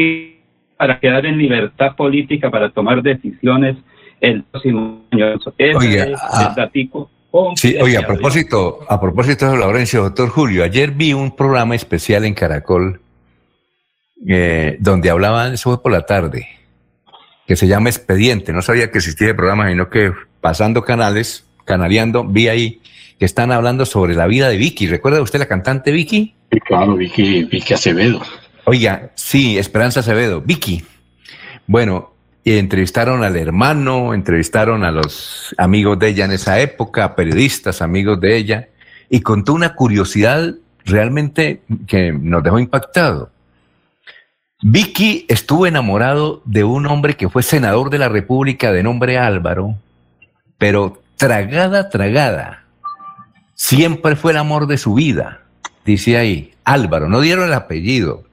para quedar en libertad política para tomar decisiones el próximo año. Ese Oiga, es ah, el datico. Sí, oye, a propósito, a propósito de Laurencio, doctor Julio, ayer vi un programa especial en Caracol eh, donde hablaban, eso fue por la tarde, que se llama Expediente. No sabía que existía el programa, sino que pasando canales, canaleando, vi ahí que están hablando sobre la vida de Vicky. ¿Recuerda usted la cantante Vicky? Sí, claro, Vicky, Vicky Acevedo. Oiga, sí, Esperanza Acevedo, Vicky. Bueno, y entrevistaron al hermano, entrevistaron a los amigos de ella en esa época, periodistas, amigos de ella, y contó una curiosidad realmente que nos dejó impactado. Vicky estuvo enamorado de un hombre que fue senador de la República de nombre Álvaro, pero tragada, tragada. Siempre fue el amor de su vida, dice ahí. Álvaro, no dieron el apellido.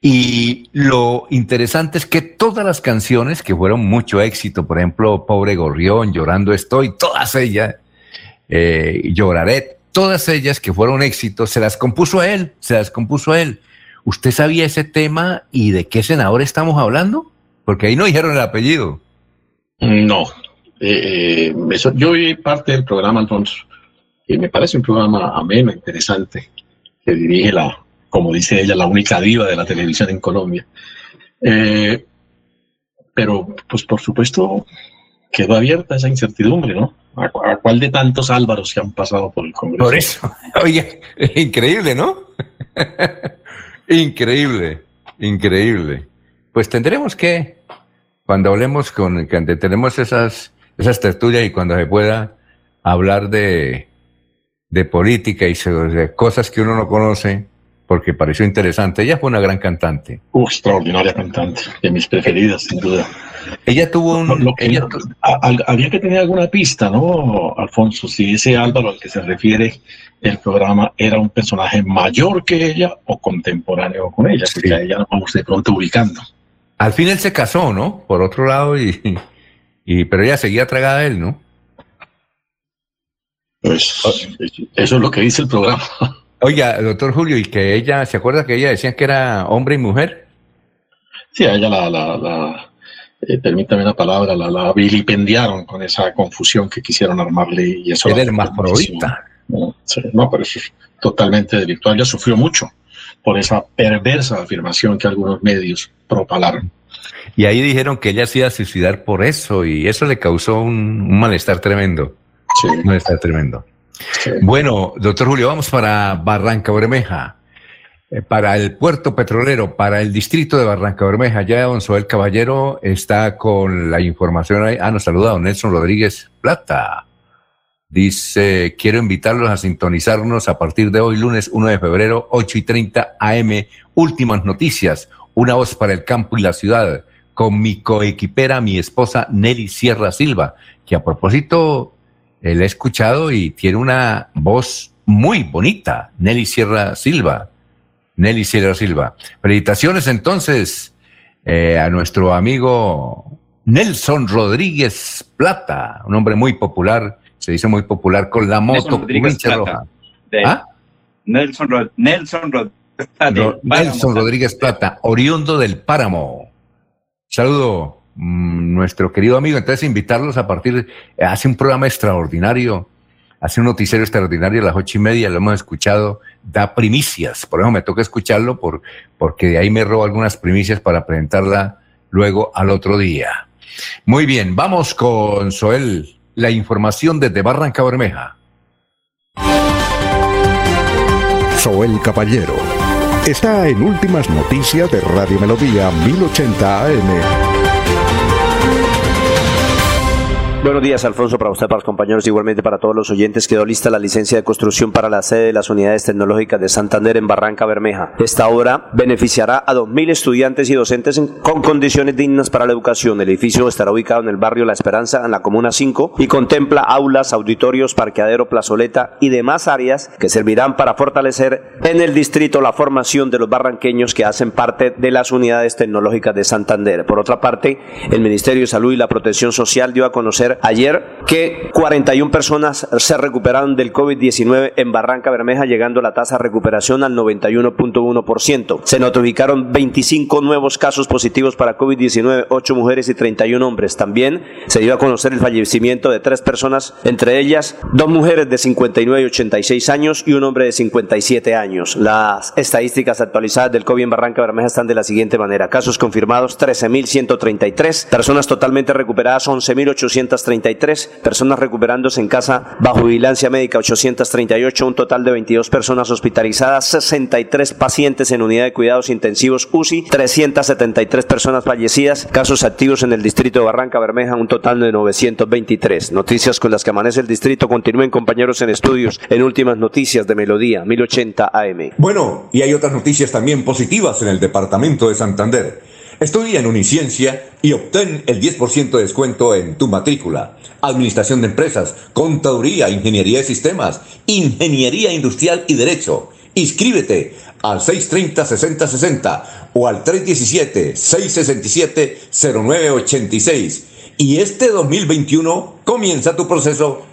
Y lo interesante es que todas las canciones que fueron mucho éxito, por ejemplo, Pobre Gorrión, Llorando Estoy, todas ellas, eh, Lloraré, todas ellas que fueron éxitos, se las compuso a él, se las compuso a él. ¿Usted sabía ese tema y de qué senador estamos hablando? Porque ahí no dijeron el apellido. No. Eh, eso, yo vi parte del programa, Alfonso, y me parece un programa ameno, interesante, que dirige la, como dice ella, la única diva de la televisión en Colombia. Eh, pero, pues por supuesto, quedó abierta esa incertidumbre, ¿no? ¿A, a cuál de tantos Álvaros se han pasado por el Congreso? Por eso. Oye, increíble, ¿no? Increíble, increíble. Pues tendremos que, cuando hablemos con, cuando tenemos esas, esas tertulias y cuando se pueda hablar de, de política y cosas que uno no conoce, porque pareció interesante. Ella fue una gran cantante. Uh, extraordinaria cantante, de mis preferidas, sin duda. Ella tuvo un... Lo que, ella, había que tener alguna pista, ¿no, Alfonso? Si ese Álvaro al que se refiere el programa era un personaje mayor que ella o contemporáneo con ella, sí. porque a ella nos vamos de pronto ubicando. Al fin él se casó, ¿no? Por otro lado, y, y pero ella seguía tragada a él, ¿no? Pues eso es lo que dice el programa. Oiga, doctor Julio, ¿y que ella, se acuerda que ella decía que era hombre y mujer? Sí, a ella la, la, la eh, permítame la palabra, la, la, vilipendiaron con esa confusión que quisieron armarle y eso. Era. No, sí, no, pero eso es totalmente virtual. Ella sufrió mucho por esa perversa afirmación que algunos medios propalaron. Y ahí dijeron que ella se iba a suicidar por eso y eso le causó un, un malestar tremendo. Sí. Un malestar tremendo. Bueno, doctor Julio, vamos para Barranca Bermeja, eh, para el puerto petrolero, para el distrito de Barranca Bermeja. Ya don Soel Caballero está con la información ahí. Ah, nos saluda don Nelson Rodríguez Plata. Dice, quiero invitarlos a sintonizarnos a partir de hoy, lunes 1 de febrero, 8 y 30 AM. Últimas noticias, una voz para el campo y la ciudad, con mi coequipera, mi esposa Nelly Sierra Silva, que a propósito, eh, la he escuchado y tiene una voz muy bonita, Nelly Sierra Silva. Nelly Sierra Silva. Felicitaciones entonces eh, a nuestro amigo Nelson Rodríguez Plata, un hombre muy popular, se dice muy popular con la moto Nelson Rodríguez Plata, roja. de ¿Ah? Nelson, Ro- Nelson Rodríguez Plata, de Ro- Páramo, Nelson Rodríguez Plata, oriundo del Páramo. Saludo, mm, nuestro querido amigo. Entonces, invitarlos a partir, hace un programa extraordinario, hace un noticiero extraordinario a las ocho y media, lo hemos escuchado, da primicias. Por eso me toca escucharlo, por, porque de ahí me robo algunas primicias para presentarla luego al otro día. Muy bien, vamos con Soel, la información desde Barranca Bermeja. Soel Caballero está en Últimas Noticias de Radio Melodía 1080 AM. Buenos días, Alfonso, para usted, para los compañeros, igualmente para todos los oyentes. Quedó lista la licencia de construcción para la sede de las unidades tecnológicas de Santander en Barranca Bermeja. Esta obra beneficiará a 2.000 estudiantes y docentes en- con condiciones dignas para la educación. El edificio estará ubicado en el barrio La Esperanza, en la Comuna 5, y contempla aulas, auditorios, parqueadero, plazoleta y demás áreas que servirán para fortalecer en el distrito la formación de los barranqueños que hacen parte de las unidades tecnológicas de Santander. Por otra parte, el Ministerio de Salud y la Protección Social dio a conocer ayer que 41 personas se recuperaron del COVID-19 en Barranca Bermeja, llegando la tasa de recuperación al 91.1%. Se notificaron 25 nuevos casos positivos para COVID-19, 8 mujeres y 31 hombres. También se dio a conocer el fallecimiento de tres personas, entre ellas dos mujeres de 59 y 86 años y un hombre de 57 años. Las estadísticas actualizadas del COVID en Barranca Bermeja están de la siguiente manera. Casos confirmados 13.133, personas totalmente recuperadas 11.833, personas recuperándose en casa bajo vigilancia médica 838, un total de 22 personas hospitalizadas, 63 pacientes en unidad de cuidados intensivos UCI, 373 personas fallecidas, casos activos en el distrito de Barranca Bermeja, un total de 923. Noticias con las que amanece el distrito. Continúen compañeros en estudios en últimas noticias de Melodía 1080 AM. Bueno, y hay otras noticias también positivas en el departamento de Santander. Estudia en Uniciencia y obtén el 10% de descuento en tu matrícula. Administración de empresas, contaduría, ingeniería de sistemas, ingeniería industrial y derecho. Inscríbete al 630-6060 o al 317-667-0986. Y este 2021 comienza tu proceso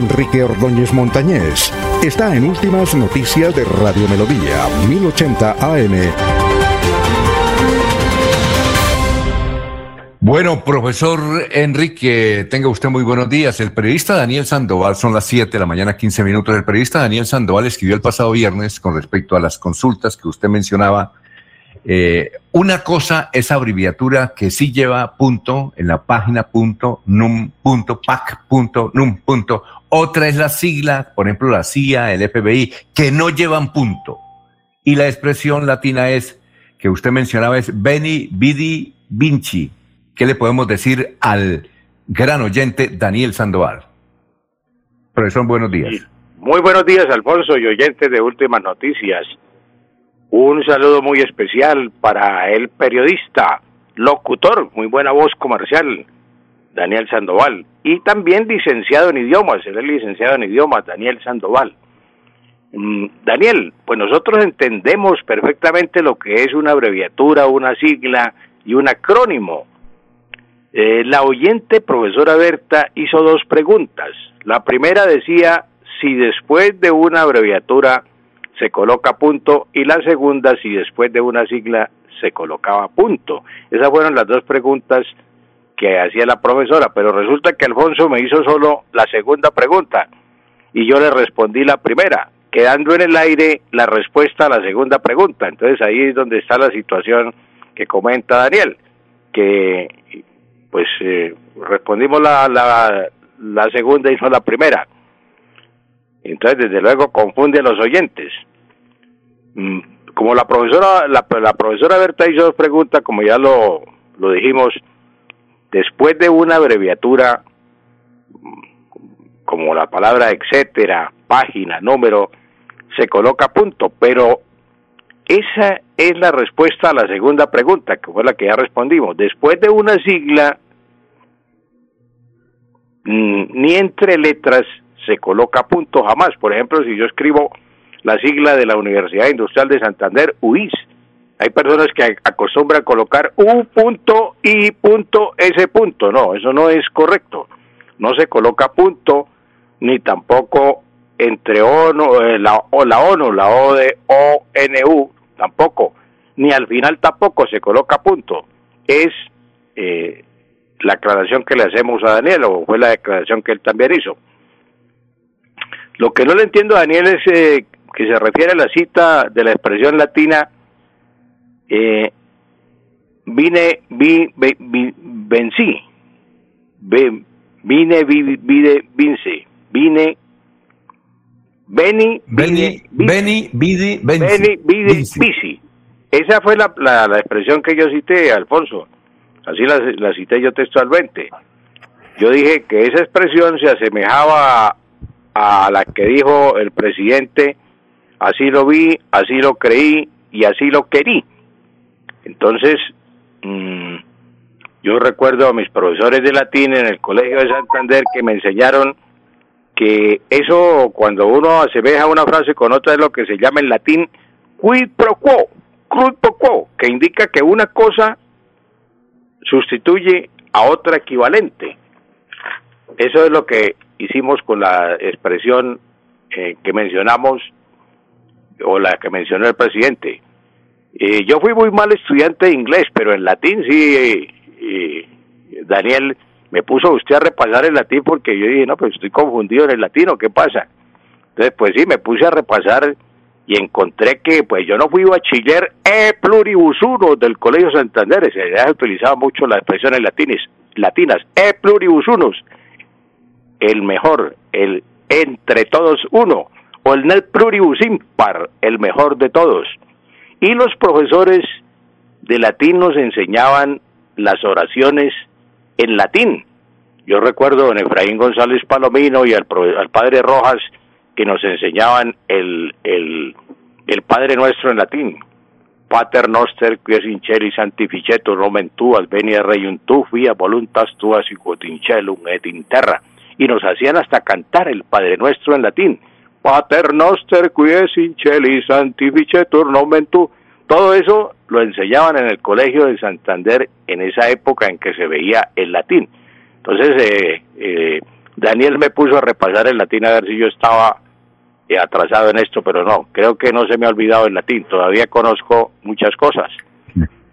Enrique Ordóñez Montañés está en Últimas Noticias de Radio Melodía 1080 AM. Bueno, profesor Enrique, tenga usted muy buenos días. El periodista Daniel Sandoval, son las 7 de la mañana, 15 minutos. El periodista Daniel Sandoval escribió el pasado viernes con respecto a las consultas que usted mencionaba. Eh, una cosa es abreviatura que sí lleva punto en la página punto num punto pac punto num punto. Otra es la sigla, por ejemplo, la CIA, el FBI, que no llevan punto. Y la expresión latina es, que usted mencionaba, es Beni Vidi Vinci. ¿Qué le podemos decir al gran oyente Daniel Sandoval? Profesor, buenos días. Muy buenos días, Alfonso y oyentes de Últimas Noticias. Un saludo muy especial para el periodista, locutor, muy buena voz comercial, Daniel Sandoval. Y también licenciado en idiomas, él es licenciado en idiomas, Daniel Sandoval. Mm, Daniel, pues nosotros entendemos perfectamente lo que es una abreviatura, una sigla y un acrónimo. Eh, la oyente profesora Berta hizo dos preguntas. La primera decía si después de una abreviatura se coloca punto y la segunda si después de una sigla se colocaba punto. Esas fueron las dos preguntas que hacía la profesora, pero resulta que Alfonso me hizo solo la segunda pregunta y yo le respondí la primera, quedando en el aire la respuesta a la segunda pregunta. Entonces ahí es donde está la situación que comenta Daniel, que pues eh, respondimos la, la, la segunda y no la primera. Entonces, desde luego, confunde a los oyentes. Mm, Como la profesora, la, profesora Berta hizo dos preguntas, como ya lo, lo dijimos, después de una abreviatura, como la palabra etcétera, página, número, se coloca punto, pero esa es la respuesta a la segunda pregunta, que fue la que ya respondimos. Después de una sigla, ni entre letras se coloca punto jamás. Por ejemplo, si yo escribo la sigla de la Universidad Industrial de Santander, UIS, hay personas que acostumbran colocar U punto I punto S punto. No, eso no es correcto. No se coloca punto, ni tampoco entre ONU, eh, la, o la ONU, la O de ONU, tampoco. Ni al final tampoco se coloca punto. Es eh, la aclaración que le hacemos a Daniel, o fue la declaración que él también hizo. Lo que no le entiendo a Daniel es eh, que se refiere a la cita de la expresión latina eh, vine, vi, ve- vi- vencí, Ve- vine, vi, vince, vine, veni, Beni, Beni, Vidi, Benzi. veni, vide, vici. Esa fue la, la, la expresión que yo cité, Alfonso. Así la, la cité yo textualmente. Yo dije que esa expresión se asemejaba a, a la que dijo el presidente, así lo vi, así lo creí y así lo querí. Entonces, mm, yo recuerdo a mis profesores de latín en el Colegio de Santander que me enseñaron que eso cuando uno asemeja una frase con otra es lo que se llama en latín quid pro quo, quid pro quo, que indica que una cosa sustituye a otra equivalente. Eso es lo que hicimos con la expresión eh, que mencionamos o la que mencionó el presidente. Eh, yo fui muy mal estudiante de inglés, pero en latín sí, Daniel me puso usted a repasar el latín porque yo dije, no, pues estoy confundido en el latino, ¿qué pasa? Entonces, pues sí, me puse a repasar y encontré que, pues yo no fui bachiller e pluribus uno del Colegio Santander, se ya se utilizaba mucho las expresiones latinas, latinas, e pluribus unos, el mejor, el entre todos uno, o el net pluribus impar, el mejor de todos. Y los profesores de latín nos enseñaban las oraciones en latín. Yo recuerdo a don Efraín González Palomino y al, al padre Rojas que nos enseñaban el, el, Padre Nuestro en latín. Pater noster qui in celi sanctificetur nomen tuas, venia reium tu, via voluntas tuas quod in celum et in terra. Y nos hacían hasta cantar el Padre Nuestro en latín. Pater noster qui es in celi sanctificetur nomen tu. Todo eso lo enseñaban en el colegio de Santander en esa época en que se veía el latín. Entonces, eh, eh, Daniel me puso a repasar el latín a ver si yo estaba eh, atrasado en esto, pero no, creo que no se me ha olvidado el latín, todavía conozco muchas cosas.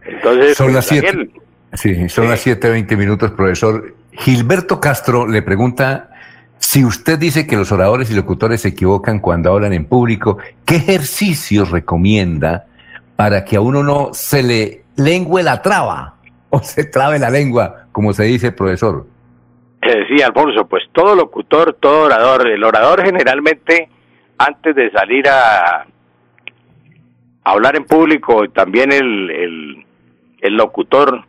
Entonces, Son las siete. Daniel, Sí, son las 7.20 minutos, profesor. Gilberto Castro le pregunta si usted dice que los oradores y locutores se equivocan cuando hablan en público, ¿qué ejercicios recomienda para que a uno no se le lengüe la traba o se trabe la lengua, como se dice, profesor? Eh, sí, Alfonso, pues todo locutor, todo orador, el orador generalmente antes de salir a, a hablar en público, también el, el, el locutor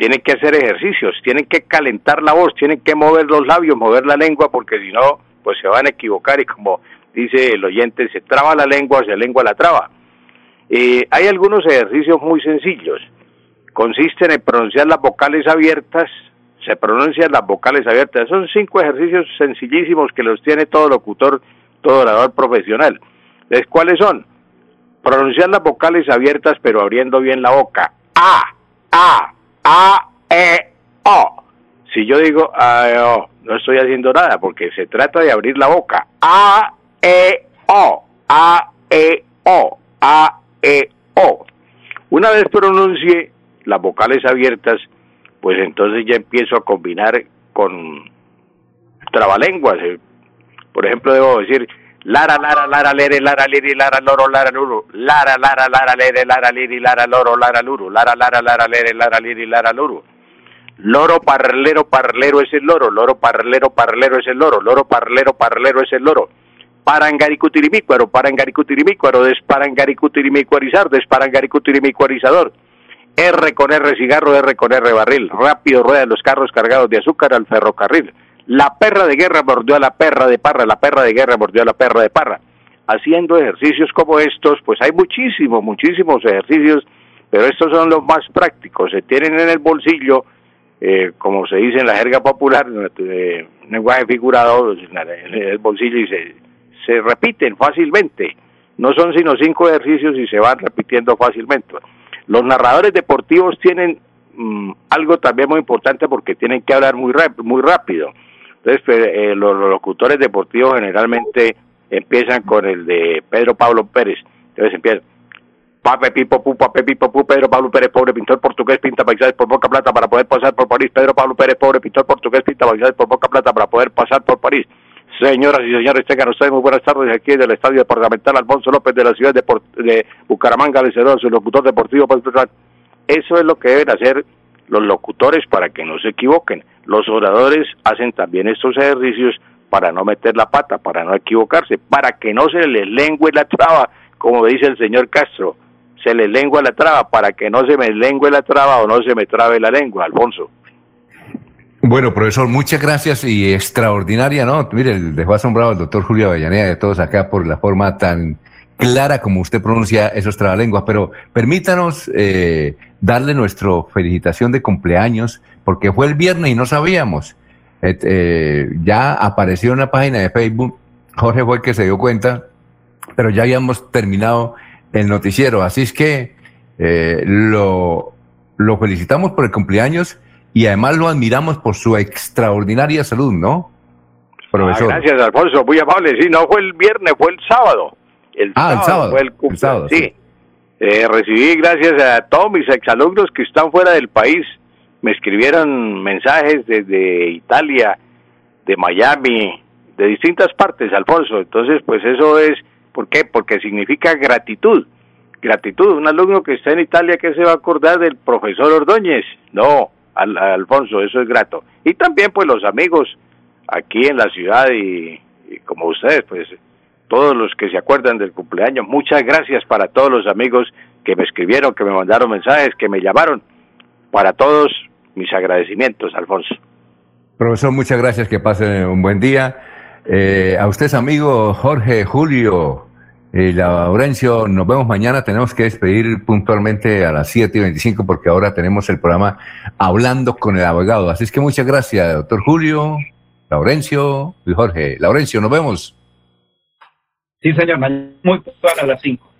tiene que hacer ejercicios, tienen que calentar la voz, tienen que mover los labios, mover la lengua, porque si no, pues se van a equivocar y como dice el oyente, se traba la lengua, se lengua la traba. Eh, hay algunos ejercicios muy sencillos, consisten en pronunciar las vocales abiertas, se pronuncian las vocales abiertas. Son cinco ejercicios sencillísimos que los tiene todo locutor, todo orador profesional. Entonces, ¿cuáles son? Pronunciar las vocales abiertas pero abriendo bien la boca. A, A, A, E, O. Si yo digo A, E, O, no estoy haciendo nada porque se trata de abrir la boca. A, E, O. A, E, O. A, E, O. Una vez pronuncie las vocales abiertas, pues entonces ya empiezo a combinar con trabalenguas. eh. Por ejemplo, debo decir Lara, Lara, Lara, Lere, Lara, Liri, Lara, Loro, Lara, Luru. Lara, Lara, Lara, Lere, Lara, Liri, Lara, Loro, Lara, Luru. Lara, Lara, Lara, Lere, Lara, Liri, Lara, Luru. Loro, parlero, parlero es el loro. Loro, parlero, parlero es el loro. Loro, parlero, parlero es el loro. Parangaricutirimícuaro, parangaricutirimícuaro, desparangaricutirimícuarizar, desparangaricutirimícuarizador. R con R cigarro, R con R barril. Rápido ruedan los carros cargados de azúcar al ferrocarril. La perra de guerra mordió a la perra de parra, la perra de guerra mordió a la perra de parra. Haciendo ejercicios como estos, pues hay muchísimos, muchísimos ejercicios, pero estos son los más prácticos. Se tienen en el bolsillo, eh, como se dice en la jerga popular, eh, lenguaje figurado, en el bolsillo y se, se repiten fácilmente. No son sino cinco ejercicios y se van repitiendo fácilmente. Los narradores deportivos tienen mm, algo también muy importante porque tienen que hablar muy, muy rápido. Entonces, pues, eh, los, locutores deportivos generalmente empiezan con el de Pedro Pablo Pérez. Entonces empiezan. Pape Pipo Pu, Pape Pipo Pu, Pedro Pablo Pérez, pobre pintor portugués, pinta paisajes por Boca Plata para poder pasar por París. Pedro Pablo Pérez, pobre pintor portugués, pinta paisajes por Boca Plata para poder pasar por París. Señoras y señores, tengan ustedes muy buenas tardes aquí del Estadio Departamental Alfonso López de la ciudad de, Por- de Bucaramanga, les saluda su locutor deportivo. Paz Petral. Eso es lo que deben hacer los locutores para que no se equivoquen. Los oradores hacen también estos ejercicios para no meter la pata, para no equivocarse, para que no se les lengue la traba, como dice el señor Castro. Se les lengua la traba, para que no se me lengue la traba o no se me trabe la lengua, Alfonso. Bueno, profesor, muchas gracias y extraordinaria, ¿no? Mire, dejó asombrado al doctor Julio Avellaneda de todos acá por la forma tan clara como usted pronuncia esos trabalenguas, pero permítanos eh, darle nuestra felicitación de cumpleaños, porque fue el viernes y no sabíamos. Eh, ya apareció en la página de Facebook, Jorge fue el que se dio cuenta, pero ya habíamos terminado el noticiero, así es que eh, lo, lo felicitamos por el cumpleaños y además lo admiramos por su extraordinaria salud, ¿no? Profesor. Ah, gracias, Alfonso, muy amable. Sí, no fue el viernes, fue el sábado. El Ah, el sábado, fue el el cumpleaños. sábado, sí. sí. Eh, recibí gracias a todos mis exalumnos que están fuera del país. Me escribieron mensajes desde Italia, de Miami, de distintas partes, Alfonso. Entonces, pues eso es, ¿por qué? Porque significa gratitud. Gratitud. Un alumno que está en Italia que se va a acordar del profesor Ordóñez. No, Al- Alfonso, eso es grato. Y también, pues, los amigos aquí en la ciudad y, y como ustedes, pues, todos los que se acuerdan del cumpleaños. Muchas gracias para todos los amigos que me escribieron, que me mandaron mensajes, que me llamaron. Para todos, mis agradecimientos, Alfonso. Profesor, muchas gracias, que pase un buen día. Eh, a ustedes, amigo Jorge, Julio, eh, Laurencio, nos vemos mañana. Tenemos que despedir puntualmente a las 7 y 25 porque ahora tenemos el programa Hablando con el Abogado. Así es que muchas gracias, doctor Julio, Laurencio y Jorge. Laurencio, nos vemos. Sí, señor, muy puntual a las 5.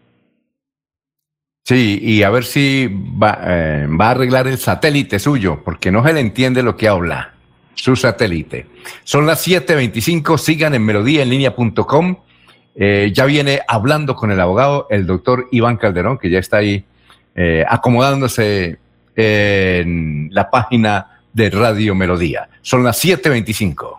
Sí, y a ver si va, eh, va a arreglar el satélite suyo, porque no se le entiende lo que habla. Su satélite. Son las 7.25, sigan en melodíaenlínea.com. Eh, ya viene hablando con el abogado, el doctor Iván Calderón, que ya está ahí eh, acomodándose en la página de Radio Melodía. Son las 7.25.